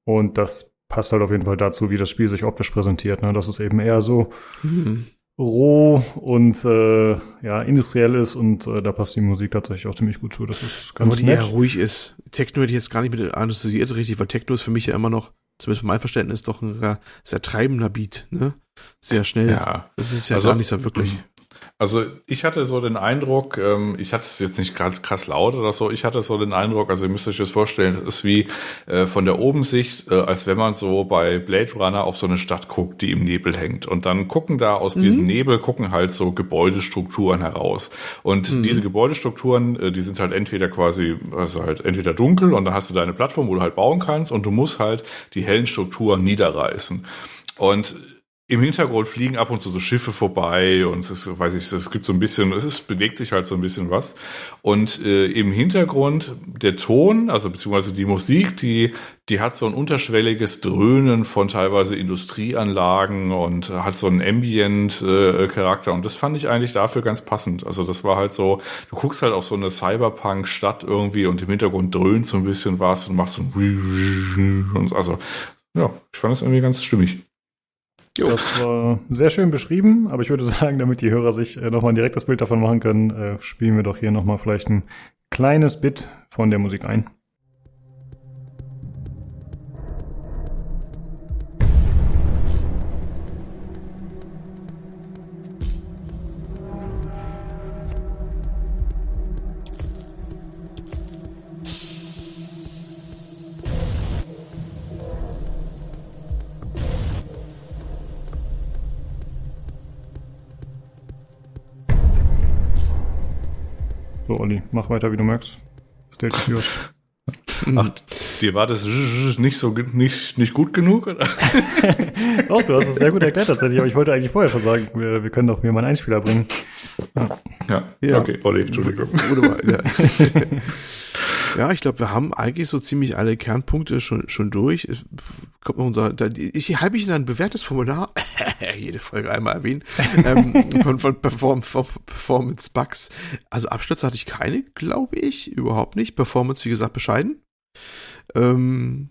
Und das passt halt auf jeden Fall dazu, wie das Spiel sich optisch präsentiert. Ne? Das ist eben eher so mhm roh und äh, ja industriell ist und äh, da passt die Musik tatsächlich auch ziemlich gut zu. Das ist ganz Aber die nett. eher ruhig ist. Techno hätte ich jetzt gar nicht mit assoziiert richtig, weil Techno ist für mich ja immer noch, zumindest für mein Verständnis, doch ein sehr treibender Beat, ne? Sehr schnell. Ja. Das ist ja also, gar nicht so wirklich. [clears throat] Also ich hatte so den Eindruck, ähm, ich hatte es jetzt nicht ganz krass laut oder so, ich hatte so den Eindruck, also ihr müsst euch das vorstellen, das ist wie äh, von der Obensicht, äh, als wenn man so bei Blade Runner auf so eine Stadt guckt, die im Nebel hängt. Und dann gucken da aus mhm. diesem Nebel, gucken halt so Gebäudestrukturen heraus. Und mhm. diese Gebäudestrukturen, äh, die sind halt entweder quasi, also halt entweder dunkel und dann hast du deine Plattform, wo du halt bauen kannst und du musst halt die hellen Strukturen niederreißen. Und im Hintergrund fliegen ab und zu so Schiffe vorbei und es weiß ich, es gibt so ein bisschen, es ist, bewegt sich halt so ein bisschen was. Und äh, im Hintergrund der Ton, also beziehungsweise die Musik, die, die hat so ein unterschwelliges Dröhnen von teilweise Industrieanlagen und hat so einen Ambient-Charakter. Äh, und das fand ich eigentlich dafür ganz passend. Also das war halt so, du guckst halt auf so eine Cyberpunk-Stadt irgendwie und im Hintergrund dröhnt so ein bisschen was und machst so ein [laughs] und also ja, ich fand das irgendwie ganz stimmig. Jo. Das war sehr schön beschrieben, aber ich würde sagen, damit die Hörer sich äh, nochmal ein direktes Bild davon machen können, äh, spielen wir doch hier nochmal vielleicht ein kleines Bit von der Musik ein. Olli, mach weiter, wie du magst. Stage is yours. [laughs] Ach, dir war das nicht so nicht, nicht gut genug? Oder? [laughs] Doch, du hast es sehr gut erklärt tatsächlich, aber ich wollte eigentlich vorher schon sagen, wir, wir können doch mir mal einen Einspieler bringen. Ja, ja. okay, Olli, Entschuldigung. ja. [laughs] Ja, ich glaube, wir haben eigentlich so ziemlich alle Kernpunkte schon, schon durch. Kommt noch unser, da, ich habe ich in ein bewährtes Formular, [laughs] jede Folge einmal erwähnen, ähm, [laughs] von, von, Perform, Performance Bugs. Also Abstürze hatte ich keine, glaube ich, überhaupt nicht. Performance, wie gesagt, bescheiden. Ähm,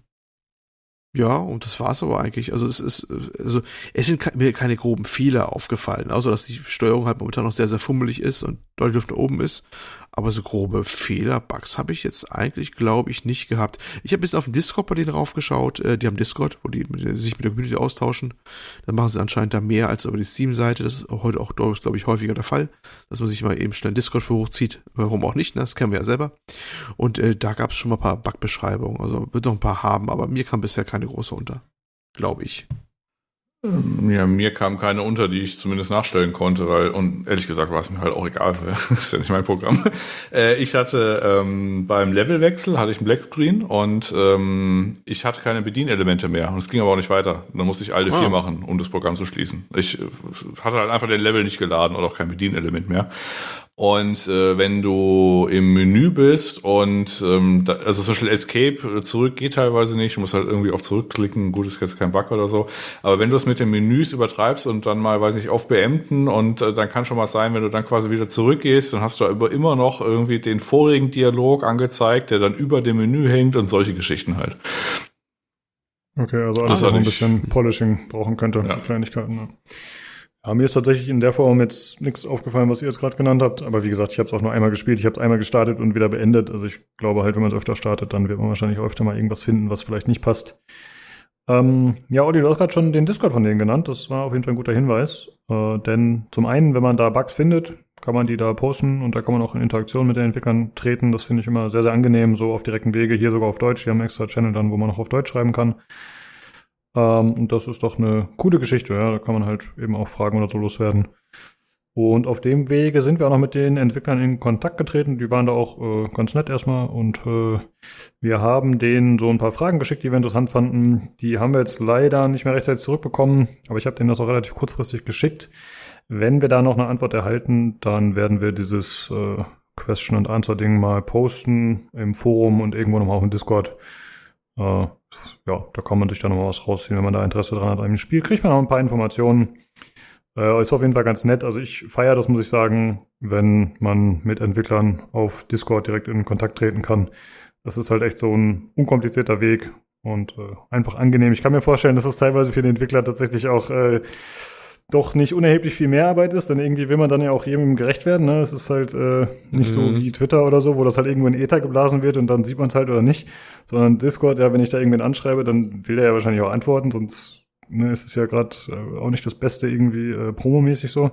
ja, und das war's aber eigentlich. Also es ist, also es sind mir keine groben Fehler aufgefallen, außer dass die Steuerung halt momentan noch sehr, sehr fummelig ist und deutlich oben ist. Aber so grobe Fehler, Bugs habe ich jetzt eigentlich, glaube ich, nicht gehabt. Ich habe bisschen auf den Discord bei denen raufgeschaut. Äh, die haben Discord, wo die mit, sich mit der Community austauschen. Da machen sie anscheinend da mehr als über die Steam-Seite. Das ist heute auch, glaube ich, häufiger der Fall, dass man sich mal eben schnell Discord für hochzieht. Warum auch nicht, ne? das kennen wir ja selber. Und äh, da gab es schon mal ein paar Bug-Beschreibungen. Also wird noch ein paar haben, aber mir kam bisher keine große unter. Glaube ich. Ja, mir kam keine unter, die ich zumindest nachstellen konnte, weil, und ehrlich gesagt war es mir halt auch egal, weil [laughs] das ist ja nicht mein Programm. Äh, ich hatte ähm, beim Levelwechsel hatte ich einen Blackscreen und ähm, ich hatte keine Bedienelemente mehr. Und es ging aber auch nicht weiter. Da musste ich alte ah. vier machen, um das Programm zu schließen. Ich hatte halt einfach den Level nicht geladen oder auch kein Bedienelement mehr. Und äh, wenn du im Menü bist und ähm, da, also zum Beispiel Escape äh, zurück geht teilweise nicht, du musst halt irgendwie auf zurückklicken, gut ist jetzt kein Bug oder so. Aber wenn du es mit den Menüs übertreibst und dann mal, weiß nicht, auf beenden und äh, dann kann schon mal sein, wenn du dann quasi wieder zurückgehst, dann hast du aber immer noch irgendwie den vorigen Dialog angezeigt, der dann über dem Menü hängt und solche Geschichten halt. Okay, also alles, was ein bisschen Polishing brauchen könnte, ja. Kleinigkeiten. Ne? Ja, mir ist tatsächlich in der Form jetzt nichts aufgefallen, was ihr jetzt gerade genannt habt. Aber wie gesagt, ich habe es auch nur einmal gespielt. Ich habe es einmal gestartet und wieder beendet. Also ich glaube halt, wenn man es öfter startet, dann wird man wahrscheinlich öfter mal irgendwas finden, was vielleicht nicht passt. Ähm, ja, Olli, du hast gerade schon den Discord von denen genannt. Das war auf jeden Fall ein guter Hinweis. Äh, denn zum einen, wenn man da Bugs findet, kann man die da posten und da kann man auch in Interaktion mit den Entwicklern treten. Das finde ich immer sehr, sehr angenehm, so auf direkten Wege. Hier sogar auf Deutsch. Die haben extra Channel dann, wo man noch auf Deutsch schreiben kann. Ähm, und das ist doch eine coole Geschichte, ja. Da kann man halt eben auch Fragen oder so loswerden. Und auf dem Wege sind wir auch noch mit den Entwicklern in Kontakt getreten. Die waren da auch äh, ganz nett erstmal. Und äh, wir haben denen so ein paar Fragen geschickt, die wir interessant fanden. Die haben wir jetzt leider nicht mehr rechtzeitig zurückbekommen. Aber ich habe denen das auch relativ kurzfristig geschickt. Wenn wir da noch eine Antwort erhalten, dann werden wir dieses äh, Question and Answer Ding mal posten im Forum und irgendwo nochmal auf dem Discord. Äh, ja, da kann man sich dann nochmal was rausziehen, wenn man da Interesse dran hat an dem Spiel. Kriegt man auch ein paar Informationen. Äh, ist auf jeden Fall ganz nett. Also ich feiere das, muss ich sagen, wenn man mit Entwicklern auf Discord direkt in Kontakt treten kann. Das ist halt echt so ein unkomplizierter Weg und äh, einfach angenehm. Ich kann mir vorstellen, dass das teilweise für den Entwickler tatsächlich auch äh, doch nicht unerheblich viel mehr Arbeit ist, denn irgendwie will man dann ja auch jedem gerecht werden. Ne? Es ist halt äh, nicht mhm. so wie Twitter oder so, wo das halt irgendwo in Ether geblasen wird und dann sieht man es halt oder nicht, sondern Discord, ja, wenn ich da irgendwen anschreibe, dann will er ja wahrscheinlich auch antworten, sonst ne, ist es ja gerade äh, auch nicht das Beste irgendwie äh, promomäßig so.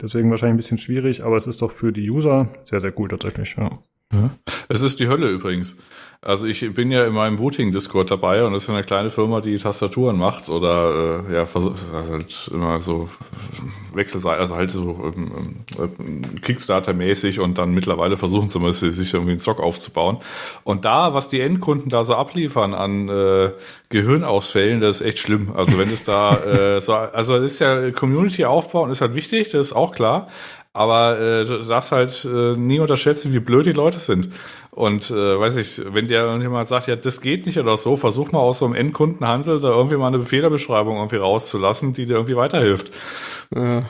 Deswegen wahrscheinlich ein bisschen schwierig, aber es ist doch für die User sehr, sehr cool tatsächlich, ja. Es ist die Hölle übrigens. Also ich bin ja in meinem Voting-Discord dabei und das ist eine kleine Firma, die Tastaturen macht oder äh, ja, also halt immer so Wechselseite, also halt so ähm, ähm, Kickstarter-mäßig und dann mittlerweile versuchen sie mal, sich irgendwie einen Zock aufzubauen. Und da, was die Endkunden da so abliefern an äh, Gehirnausfällen, das ist echt schlimm. Also wenn es da äh, so, also das ist ja Community aufbauen ist halt wichtig, das ist auch klar. Aber äh, du darfst halt äh, nie unterschätzen, wie blöd die Leute sind. Und äh, weiß ich, wenn dir irgendjemand sagt, ja, das geht nicht oder so, versuch mal aus so einem Endkundenhansel da irgendwie mal eine Fehlerbeschreibung irgendwie rauszulassen, die dir irgendwie weiterhilft. Ja.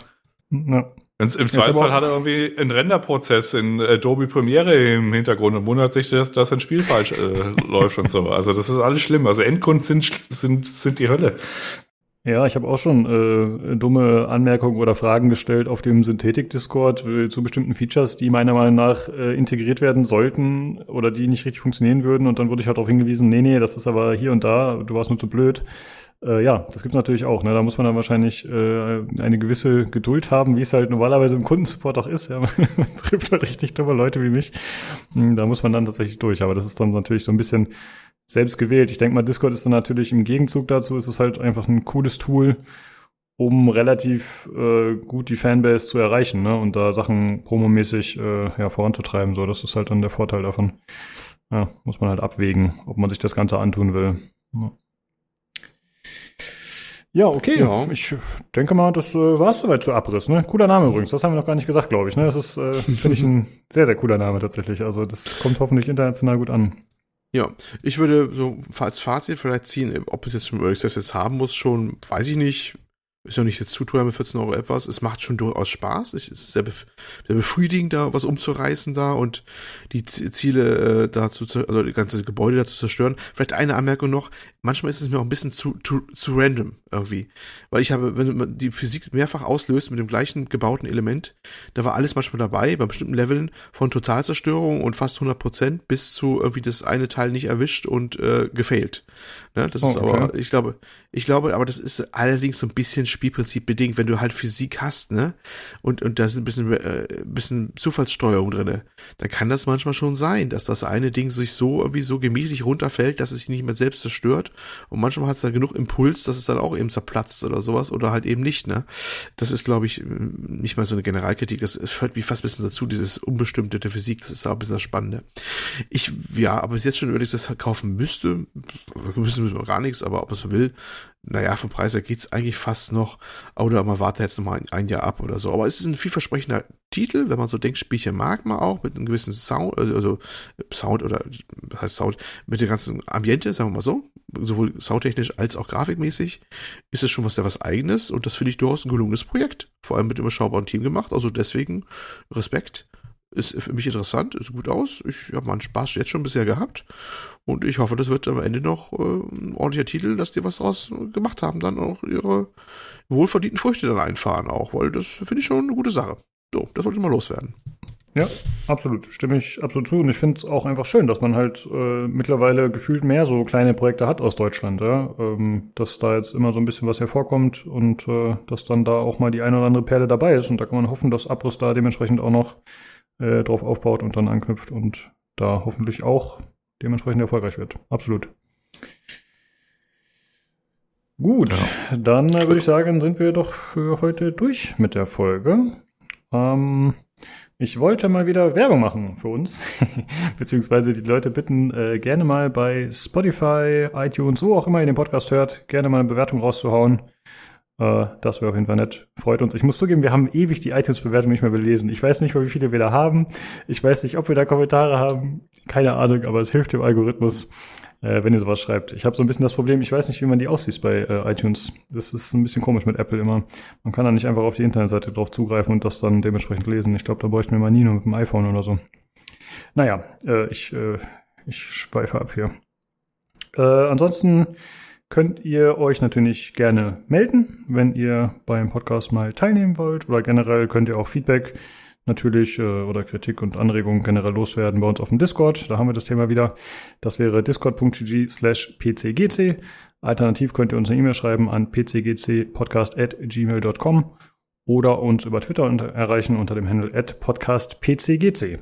ja. Im Zweifelsfall hat er irgendwie einen Renderprozess in Adobe Premiere im Hintergrund und wundert sich, dass, dass ein Spiel falsch äh, [laughs] läuft und so. Also das ist alles schlimm. Also Endkunden sind, sind, sind die Hölle. Ja, ich habe auch schon äh, dumme Anmerkungen oder Fragen gestellt auf dem Synthetik-Discord äh, zu bestimmten Features, die meiner Meinung nach äh, integriert werden sollten oder die nicht richtig funktionieren würden. Und dann wurde ich halt darauf hingewiesen, nee, nee, das ist aber hier und da, du warst nur zu blöd. Äh, ja, das gibt's natürlich auch. Ne? Da muss man dann wahrscheinlich äh, eine gewisse Geduld haben, wie es halt normalerweise im Kundensupport auch ist. Ja? [laughs] man trifft halt richtig dumme Leute wie mich. Hm, da muss man dann tatsächlich durch. Aber das ist dann natürlich so ein bisschen selbst gewählt. Ich denke mal, Discord ist dann natürlich im Gegenzug dazu, ist es halt einfach ein cooles Tool, um relativ äh, gut die Fanbase zu erreichen ne? und da Sachen promomäßig äh, ja, voranzutreiben. So, das ist halt dann der Vorteil davon. Ja, muss man halt abwägen, ob man sich das Ganze antun will. Ja. Ja, okay. Ja. Ich denke mal, das äh, war es soweit zu Abriss. Ne? Cooler Name übrigens. Das haben wir noch gar nicht gesagt, glaube ich. Ne? Das ist, äh, [laughs] finde ich, ein sehr, sehr cooler Name tatsächlich. Also das kommt hoffentlich international gut an. Ja, ich würde so als Fazit vielleicht ziehen, ob es jetzt schon Early Access jetzt haben muss, schon, weiß ich nicht ist ja nicht jetzt zu teuer mit 14 Euro etwas. Es macht schon durchaus Spaß. Es ist sehr, bef sehr befriedigend, da was umzureißen da und die Ziele äh, dazu, zu, also die ganze Gebäude da zu zerstören. Vielleicht eine Anmerkung noch. Manchmal ist es mir auch ein bisschen zu, zu, zu random irgendwie. Weil ich habe, wenn man die Physik mehrfach auslöst mit dem gleichen gebauten Element, da war alles manchmal dabei, bei bestimmten Leveln von Totalzerstörung und fast 100 Prozent bis zu irgendwie das eine Teil nicht erwischt und äh, gefailt. Ne? Das oh, ist okay. aber, ich glaube, ich glaube, aber das ist allerdings so ein bisschen Spielprinzip bedingt, wenn du halt Physik hast, ne? Und, und da ist ein bisschen, äh, bisschen Zufallssteuerung drinne. Dann kann das manchmal schon sein, dass das eine Ding sich so irgendwie so gemütlich runterfällt, dass es sich nicht mehr selbst zerstört. Und manchmal hat es dann genug Impuls, dass es dann auch eben zerplatzt oder sowas oder halt eben nicht, ne? Das ist, glaube ich, nicht mal so eine Generalkritik. Das hört wie fast ein bisschen dazu, dieses Unbestimmte der Physik. Das ist auch ein bisschen das Spannende. Ich, ja, aber jetzt schon, wenn ich das kaufen müsste, müssen wir gar nichts, aber ob es will, naja, vom Preis her geht's eigentlich fast noch. Oder man wartet jetzt noch mal ein, ein, Jahr ab oder so. Aber es ist ein vielversprechender Titel, wenn man so denkt, Spielchen mag man auch, mit einem gewissen Sound, also, also Sound oder heißt Sound, mit dem ganzen Ambiente, sagen wir mal so, sowohl soundtechnisch als auch grafikmäßig, ist es schon was sehr was eigenes und das finde ich durchaus ein gelungenes Projekt. Vor allem mit einem überschaubaren Team gemacht, also deswegen Respekt. Ist für mich interessant, ist gut aus. Ich habe meinen Spaß jetzt schon bisher gehabt. Und ich hoffe, das wird am Ende noch ein ordentlicher Titel, dass die was draus gemacht haben, dann auch ihre wohlverdienten Früchte dann einfahren auch, weil das finde ich schon eine gute Sache. So, das wollte ich mal loswerden. Ja, absolut. Stimme ich absolut zu. Und ich finde es auch einfach schön, dass man halt äh, mittlerweile gefühlt mehr so kleine Projekte hat aus Deutschland, ja. Ähm, dass da jetzt immer so ein bisschen was hervorkommt und äh, dass dann da auch mal die eine oder andere Perle dabei ist. Und da kann man hoffen, dass Abriss da dementsprechend auch noch äh, drauf aufbaut und dann anknüpft und da hoffentlich auch dementsprechend erfolgreich wird. Absolut. Gut, ja. dann äh, würde ich sagen, sind wir doch für heute durch mit der Folge. Ähm, ich wollte mal wieder Werbung machen für uns, [laughs] beziehungsweise die Leute bitten, äh, gerne mal bei Spotify, iTunes, wo auch immer ihr den Podcast hört, gerne mal eine Bewertung rauszuhauen. Äh, das wäre auf jeden Fall nett. Freut uns. Ich muss zugeben, wir haben ewig die iTunes-Bewertung nicht mehr belesen. Ich weiß nicht mal, wie viele wir da haben. Ich weiß nicht, ob wir da Kommentare haben. Keine Ahnung, aber es hilft dem Algorithmus äh, wenn ihr sowas schreibt. Ich habe so ein bisschen das Problem, ich weiß nicht, wie man die aussieht bei äh, iTunes. Das ist ein bisschen komisch mit Apple immer. Man kann da nicht einfach auf die Internetseite drauf zugreifen und das dann dementsprechend lesen. Ich glaube, da bräuchten wir mal nie nur mit dem iPhone oder so. Naja, ich, ich schweife ab hier. Ansonsten könnt ihr euch natürlich gerne melden, wenn ihr beim Podcast mal teilnehmen wollt oder generell könnt ihr auch Feedback natürlich äh, oder Kritik und Anregungen generell loswerden bei uns auf dem Discord. Da haben wir das Thema wieder. Das wäre discord.gg slash pcgc. Alternativ könnt ihr uns eine E-Mail schreiben an pcgcpodcast.gmail.com oder uns über Twitter erreichen unter dem Handle at podcastpcgc.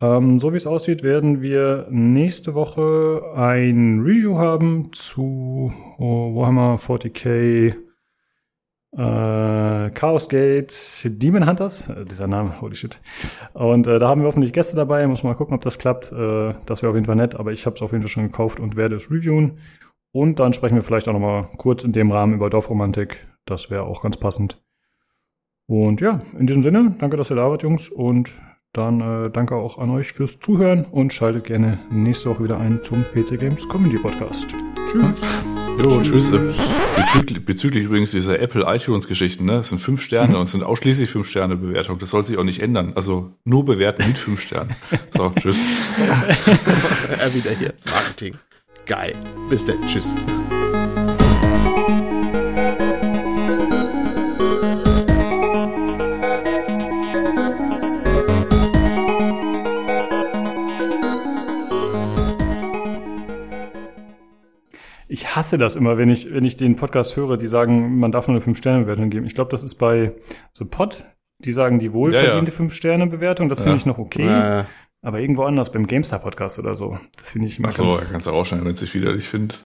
Ähm, so wie es aussieht, werden wir nächste Woche ein Review haben zu oh, Warhammer 40k äh, Chaos Gate Demon Hunters, äh, dieser Name, holy shit. Und äh, da haben wir hoffentlich Gäste dabei, muss mal gucken, ob das klappt. Äh, das wäre auf jeden Fall nett, aber ich habe es auf jeden Fall schon gekauft und werde es reviewen. Und dann sprechen wir vielleicht auch noch mal kurz in dem Rahmen über Dorfromantik. Das wäre auch ganz passend. Und ja, in diesem Sinne, danke, dass ihr da wart, Jungs. Und dann äh, danke auch an euch fürs Zuhören und schaltet gerne nächste Woche wieder ein zum PC Games Community Podcast. Tschüss. Jo, tschüss. Bezüglich, bezüglich übrigens dieser Apple iTunes Geschichten, ne? Es sind fünf Sterne mhm. und es sind ausschließlich fünf Sterne Bewertung. Das soll sich auch nicht ändern. Also nur bewerten mit fünf Sternen. So, tschüss. [laughs] er wieder hier. Marketing. Geil. Bis dann. Tschüss. Ich hasse das immer, wenn ich, wenn ich den Podcast höre, die sagen, man darf nur eine Fünf-Sterne-Bewertung geben. Ich glaube, das ist bei so Pod, die sagen die wohlverdiente ja, ja. Fünf-Sterne-Bewertung, das finde ich noch okay. Ja. Aber irgendwo anders, beim GameStar-Podcast oder so. Das finde ich immer Ach so, ganz... kannst du schon, wenn es sich widerlich findest.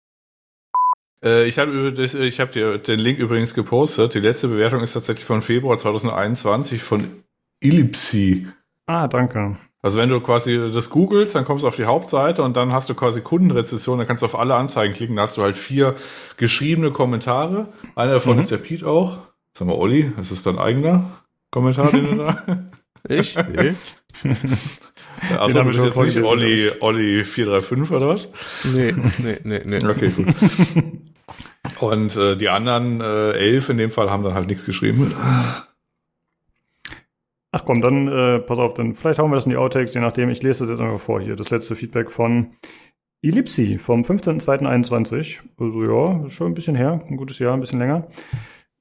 Äh, ich habe ich hab dir den Link übrigens gepostet. Die letzte Bewertung ist tatsächlich von Februar 2021 von Ellipsi. Ah, danke. Also wenn du quasi das googelst, dann kommst du auf die Hauptseite und dann hast du quasi Kundenrezession, dann kannst du auf alle Anzeigen klicken, da hast du halt vier geschriebene Kommentare. Einer davon mhm. ist der Pete auch. Sag mal, Olli, ist das dein eigener Kommentar, den du da? [laughs] Ich? [laughs] Nee. Achso, du bist jetzt nicht Olli, Olli 435 oder was? Nee, nee, nee, nee. Okay, gut. [laughs] Und äh, die anderen äh, elf in dem Fall haben dann halt nichts geschrieben. Ach komm, dann äh, pass auf, dann vielleicht hauen wir das in die Outtakes, je nachdem. Ich lese das jetzt einfach vor hier. Das letzte Feedback von Ellipsi vom 15.02.21. Also ja, schon ein bisschen her, ein gutes Jahr, ein bisschen länger.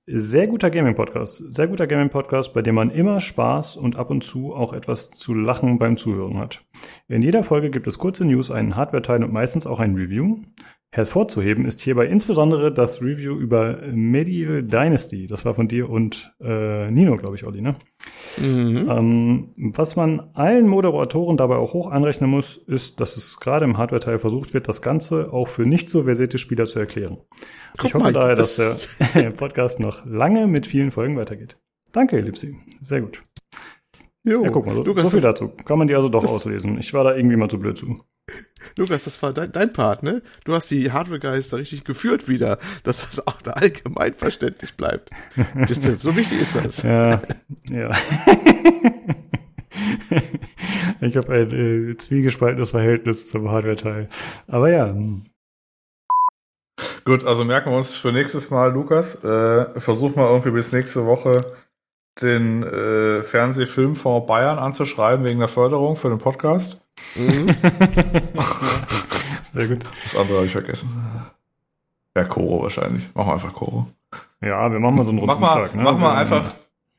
Sehr guter Gaming-Podcast. Sehr guter Gaming-Podcast, bei dem man immer Spaß und ab und zu auch etwas zu lachen beim Zuhören hat. In jeder Folge gibt es kurze News, einen Hardware-Teil und meistens auch ein Review. Hervorzuheben ist hierbei insbesondere das Review über Medieval Dynasty. Das war von dir und äh, Nino, glaube ich, Olli, ne? Mhm. Ähm, was man allen Moderatoren dabei auch hoch anrechnen muss, ist, dass es gerade im Hardware-Teil versucht wird, das Ganze auch für nicht so versierte Spieler zu erklären. Guck ich hoffe mal, daher, das dass der [laughs] Podcast noch lange mit vielen Folgen weitergeht. Danke, Ellipsi. Sehr gut. Jo, ja, guck mal, so, so viel dazu. Kann man die also doch auslesen. Ich war da irgendwie mal zu blöd zu. Lukas, das war dein, dein Part, ne? Du hast die Hardware-Geister richtig geführt wieder, dass das auch da allgemein verständlich bleibt. Das, so wichtig ist das. Ja, ja. [laughs] ich habe ein äh, zwiegespaltenes Verhältnis zum Hardware-Teil. Aber ja. Gut, also merken wir uns für nächstes Mal, Lukas. Äh, versuch mal irgendwie bis nächste Woche den äh, Fernsehfilmfonds Bayern anzuschreiben wegen der Förderung für den Podcast. Mhm. [laughs] Sehr gut. Das andere habe ich vergessen. Ja, Koro wahrscheinlich. Machen wir einfach Koro. Ja, wir machen mal so einen runden mach mal, Schlag, ne? Mach mal einfach,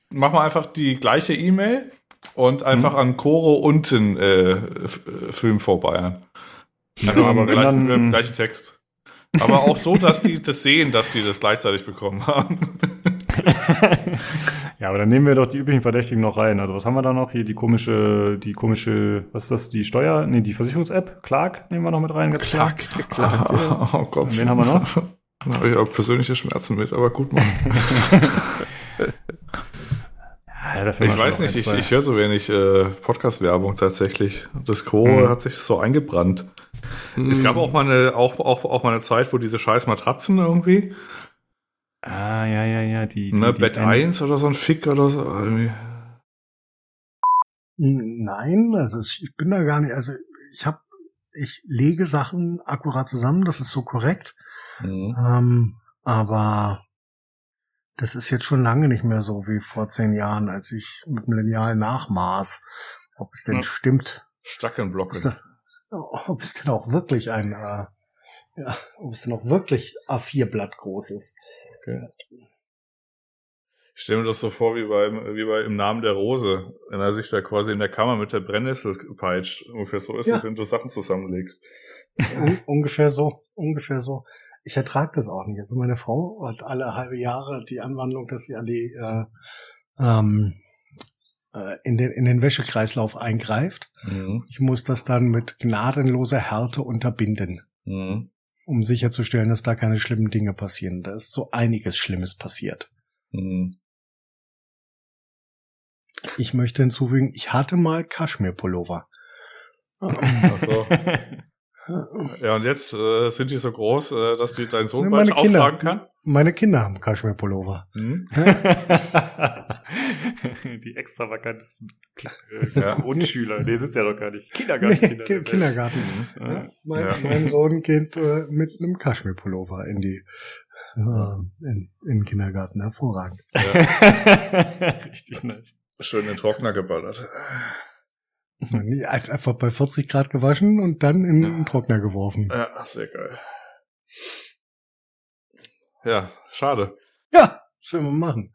mach mal einfach die gleiche E-Mail und einfach mhm. an Koro unten äh, Film vor Bayern. Einfach ja, aber gleich, dann, äh, gleichen Text. Aber auch so, dass die das sehen, dass die das gleichzeitig bekommen haben. [laughs] ja, aber dann nehmen wir doch die üblichen Verdächtigen noch rein. Also was haben wir da noch? Hier die komische, die komische, was ist das, die Steuer, nee, die Versicherungs-App? Clark nehmen wir noch mit rein. Clark, Clark. Oh, oh Gott. Und wen haben wir noch? [laughs] Da habe ich auch persönliche Schmerzen mit, aber gut, Mann. [laughs] ja, ich weiß nicht, ich, ich höre so wenig äh, Podcast-Werbung tatsächlich. Das Co. Hm. hat sich so eingebrannt. Hm. Es gab auch mal eine, auch, auch, auch mal eine Zeit, wo diese scheiß Matratzen irgendwie. Ah, ja, ja, ja, die. die ne, die Bett 1 oder so ein Fick oder so. Irgendwie. Nein, also ich bin da gar nicht, also ich habe, ich lege Sachen akkurat zusammen, das ist so korrekt. Mhm. Ähm, aber das ist jetzt schon lange nicht mehr so wie vor zehn Jahren, als ich mit einem Lineal nachmaß, ob es denn ja. stimmt. Stackenblocken. Ob es denn auch wirklich ein, äh, ja, ob es denn auch wirklich A4-Blatt groß ist. Okay. Ich stelle mir das so vor wie beim, wie bei Im Namen der Rose, wenn er sich da quasi in der Kammer mit der Brennnessel peitscht. Ungefähr so ist ja. es, wenn du Sachen zusammenlegst. Un ungefähr so, ungefähr so ich ertrage das auch nicht. Also meine Frau hat alle halbe Jahre die Anwandlung, dass sie an die äh, ähm, äh, in den in den Wäschekreislauf eingreift. Mhm. Ich muss das dann mit gnadenloser Härte unterbinden, mhm. Um sicherzustellen, dass da keine schlimmen Dinge passieren. Da ist so einiges Schlimmes passiert. Mhm. Ich möchte hinzufügen, ich hatte mal Kaschmir-Pullover. Ach so. [laughs] Ja, und jetzt äh, sind die so groß, äh, dass die dein Sohn bald auftragen kann? Meine Kinder haben Kaschmir-Pullover. Hm? [laughs] [laughs] die extravagantesten ja. Grundschüler. Nee, sind ja doch gar nicht. Kindergarten. Nee, Kindergarten. Mhm. Ja. Mein, ja. mein, Sohn geht äh, mit einem Kaschmir-Pullover in die äh, in, in den Kindergarten. Hervorragend. [laughs] Richtig nice. Schön in den Trockner geballert. Einfach bei 40 Grad gewaschen und dann in den Trockner geworfen. Ja, sehr geil. Ja, schade. Ja, das will man machen.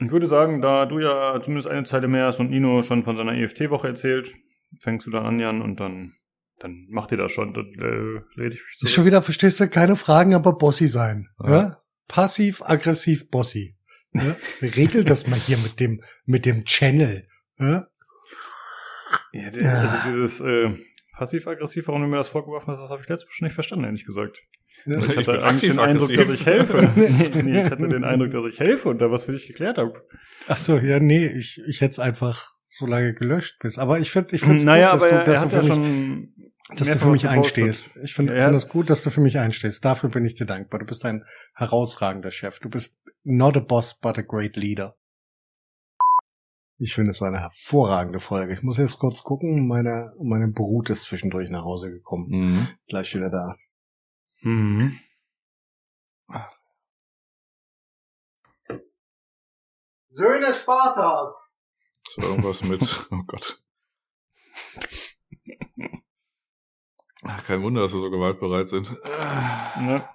Ich würde sagen, da du ja zumindest eine Zeile mehr hast und Nino schon von seiner EFT-Woche erzählt, fängst du dann an, Jan, und dann, dann macht ihr das schon. Dann äh, lade ich mich zurück. Schon wieder, verstehst du, keine Fragen, aber Bossy sein. Ja? ja? Passiv, aggressiv, Bossy. Ja? Regelt das mal hier mit dem, mit dem Channel. Ja, ja, der, also dieses äh, passiv-aggressiv, warum du mir das vorgeworfen hast, das habe ich letztes Mal schon nicht verstanden, ehrlich gesagt. Ja, ich, ich hatte eigentlich den Eindruck, dass ich helfe. [laughs] nee, ich hatte den Eindruck, dass ich helfe und da was für dich geklärt habe. Ach so, ja, nee, ich, ich hätte es einfach so lange gelöscht bis. Aber ich finde, ich finde naja, gut, dass du, dass du für ja mich, dass du für mich einstehst. Ich finde find es gut, dass du für mich einstehst. Dafür bin ich dir dankbar. Du bist ein herausragender Chef. Du bist not a boss, but a great leader. Ich finde, es war eine hervorragende Folge. Ich muss jetzt kurz gucken. Meine, meine Brut ist zwischendurch nach Hause gekommen. Mhm. Gleich wieder da. Mhm. Söhne Spartas! So irgendwas mit, [laughs] oh Gott. Ach, kein Wunder, dass sie so gewaltbereit sind. Ne?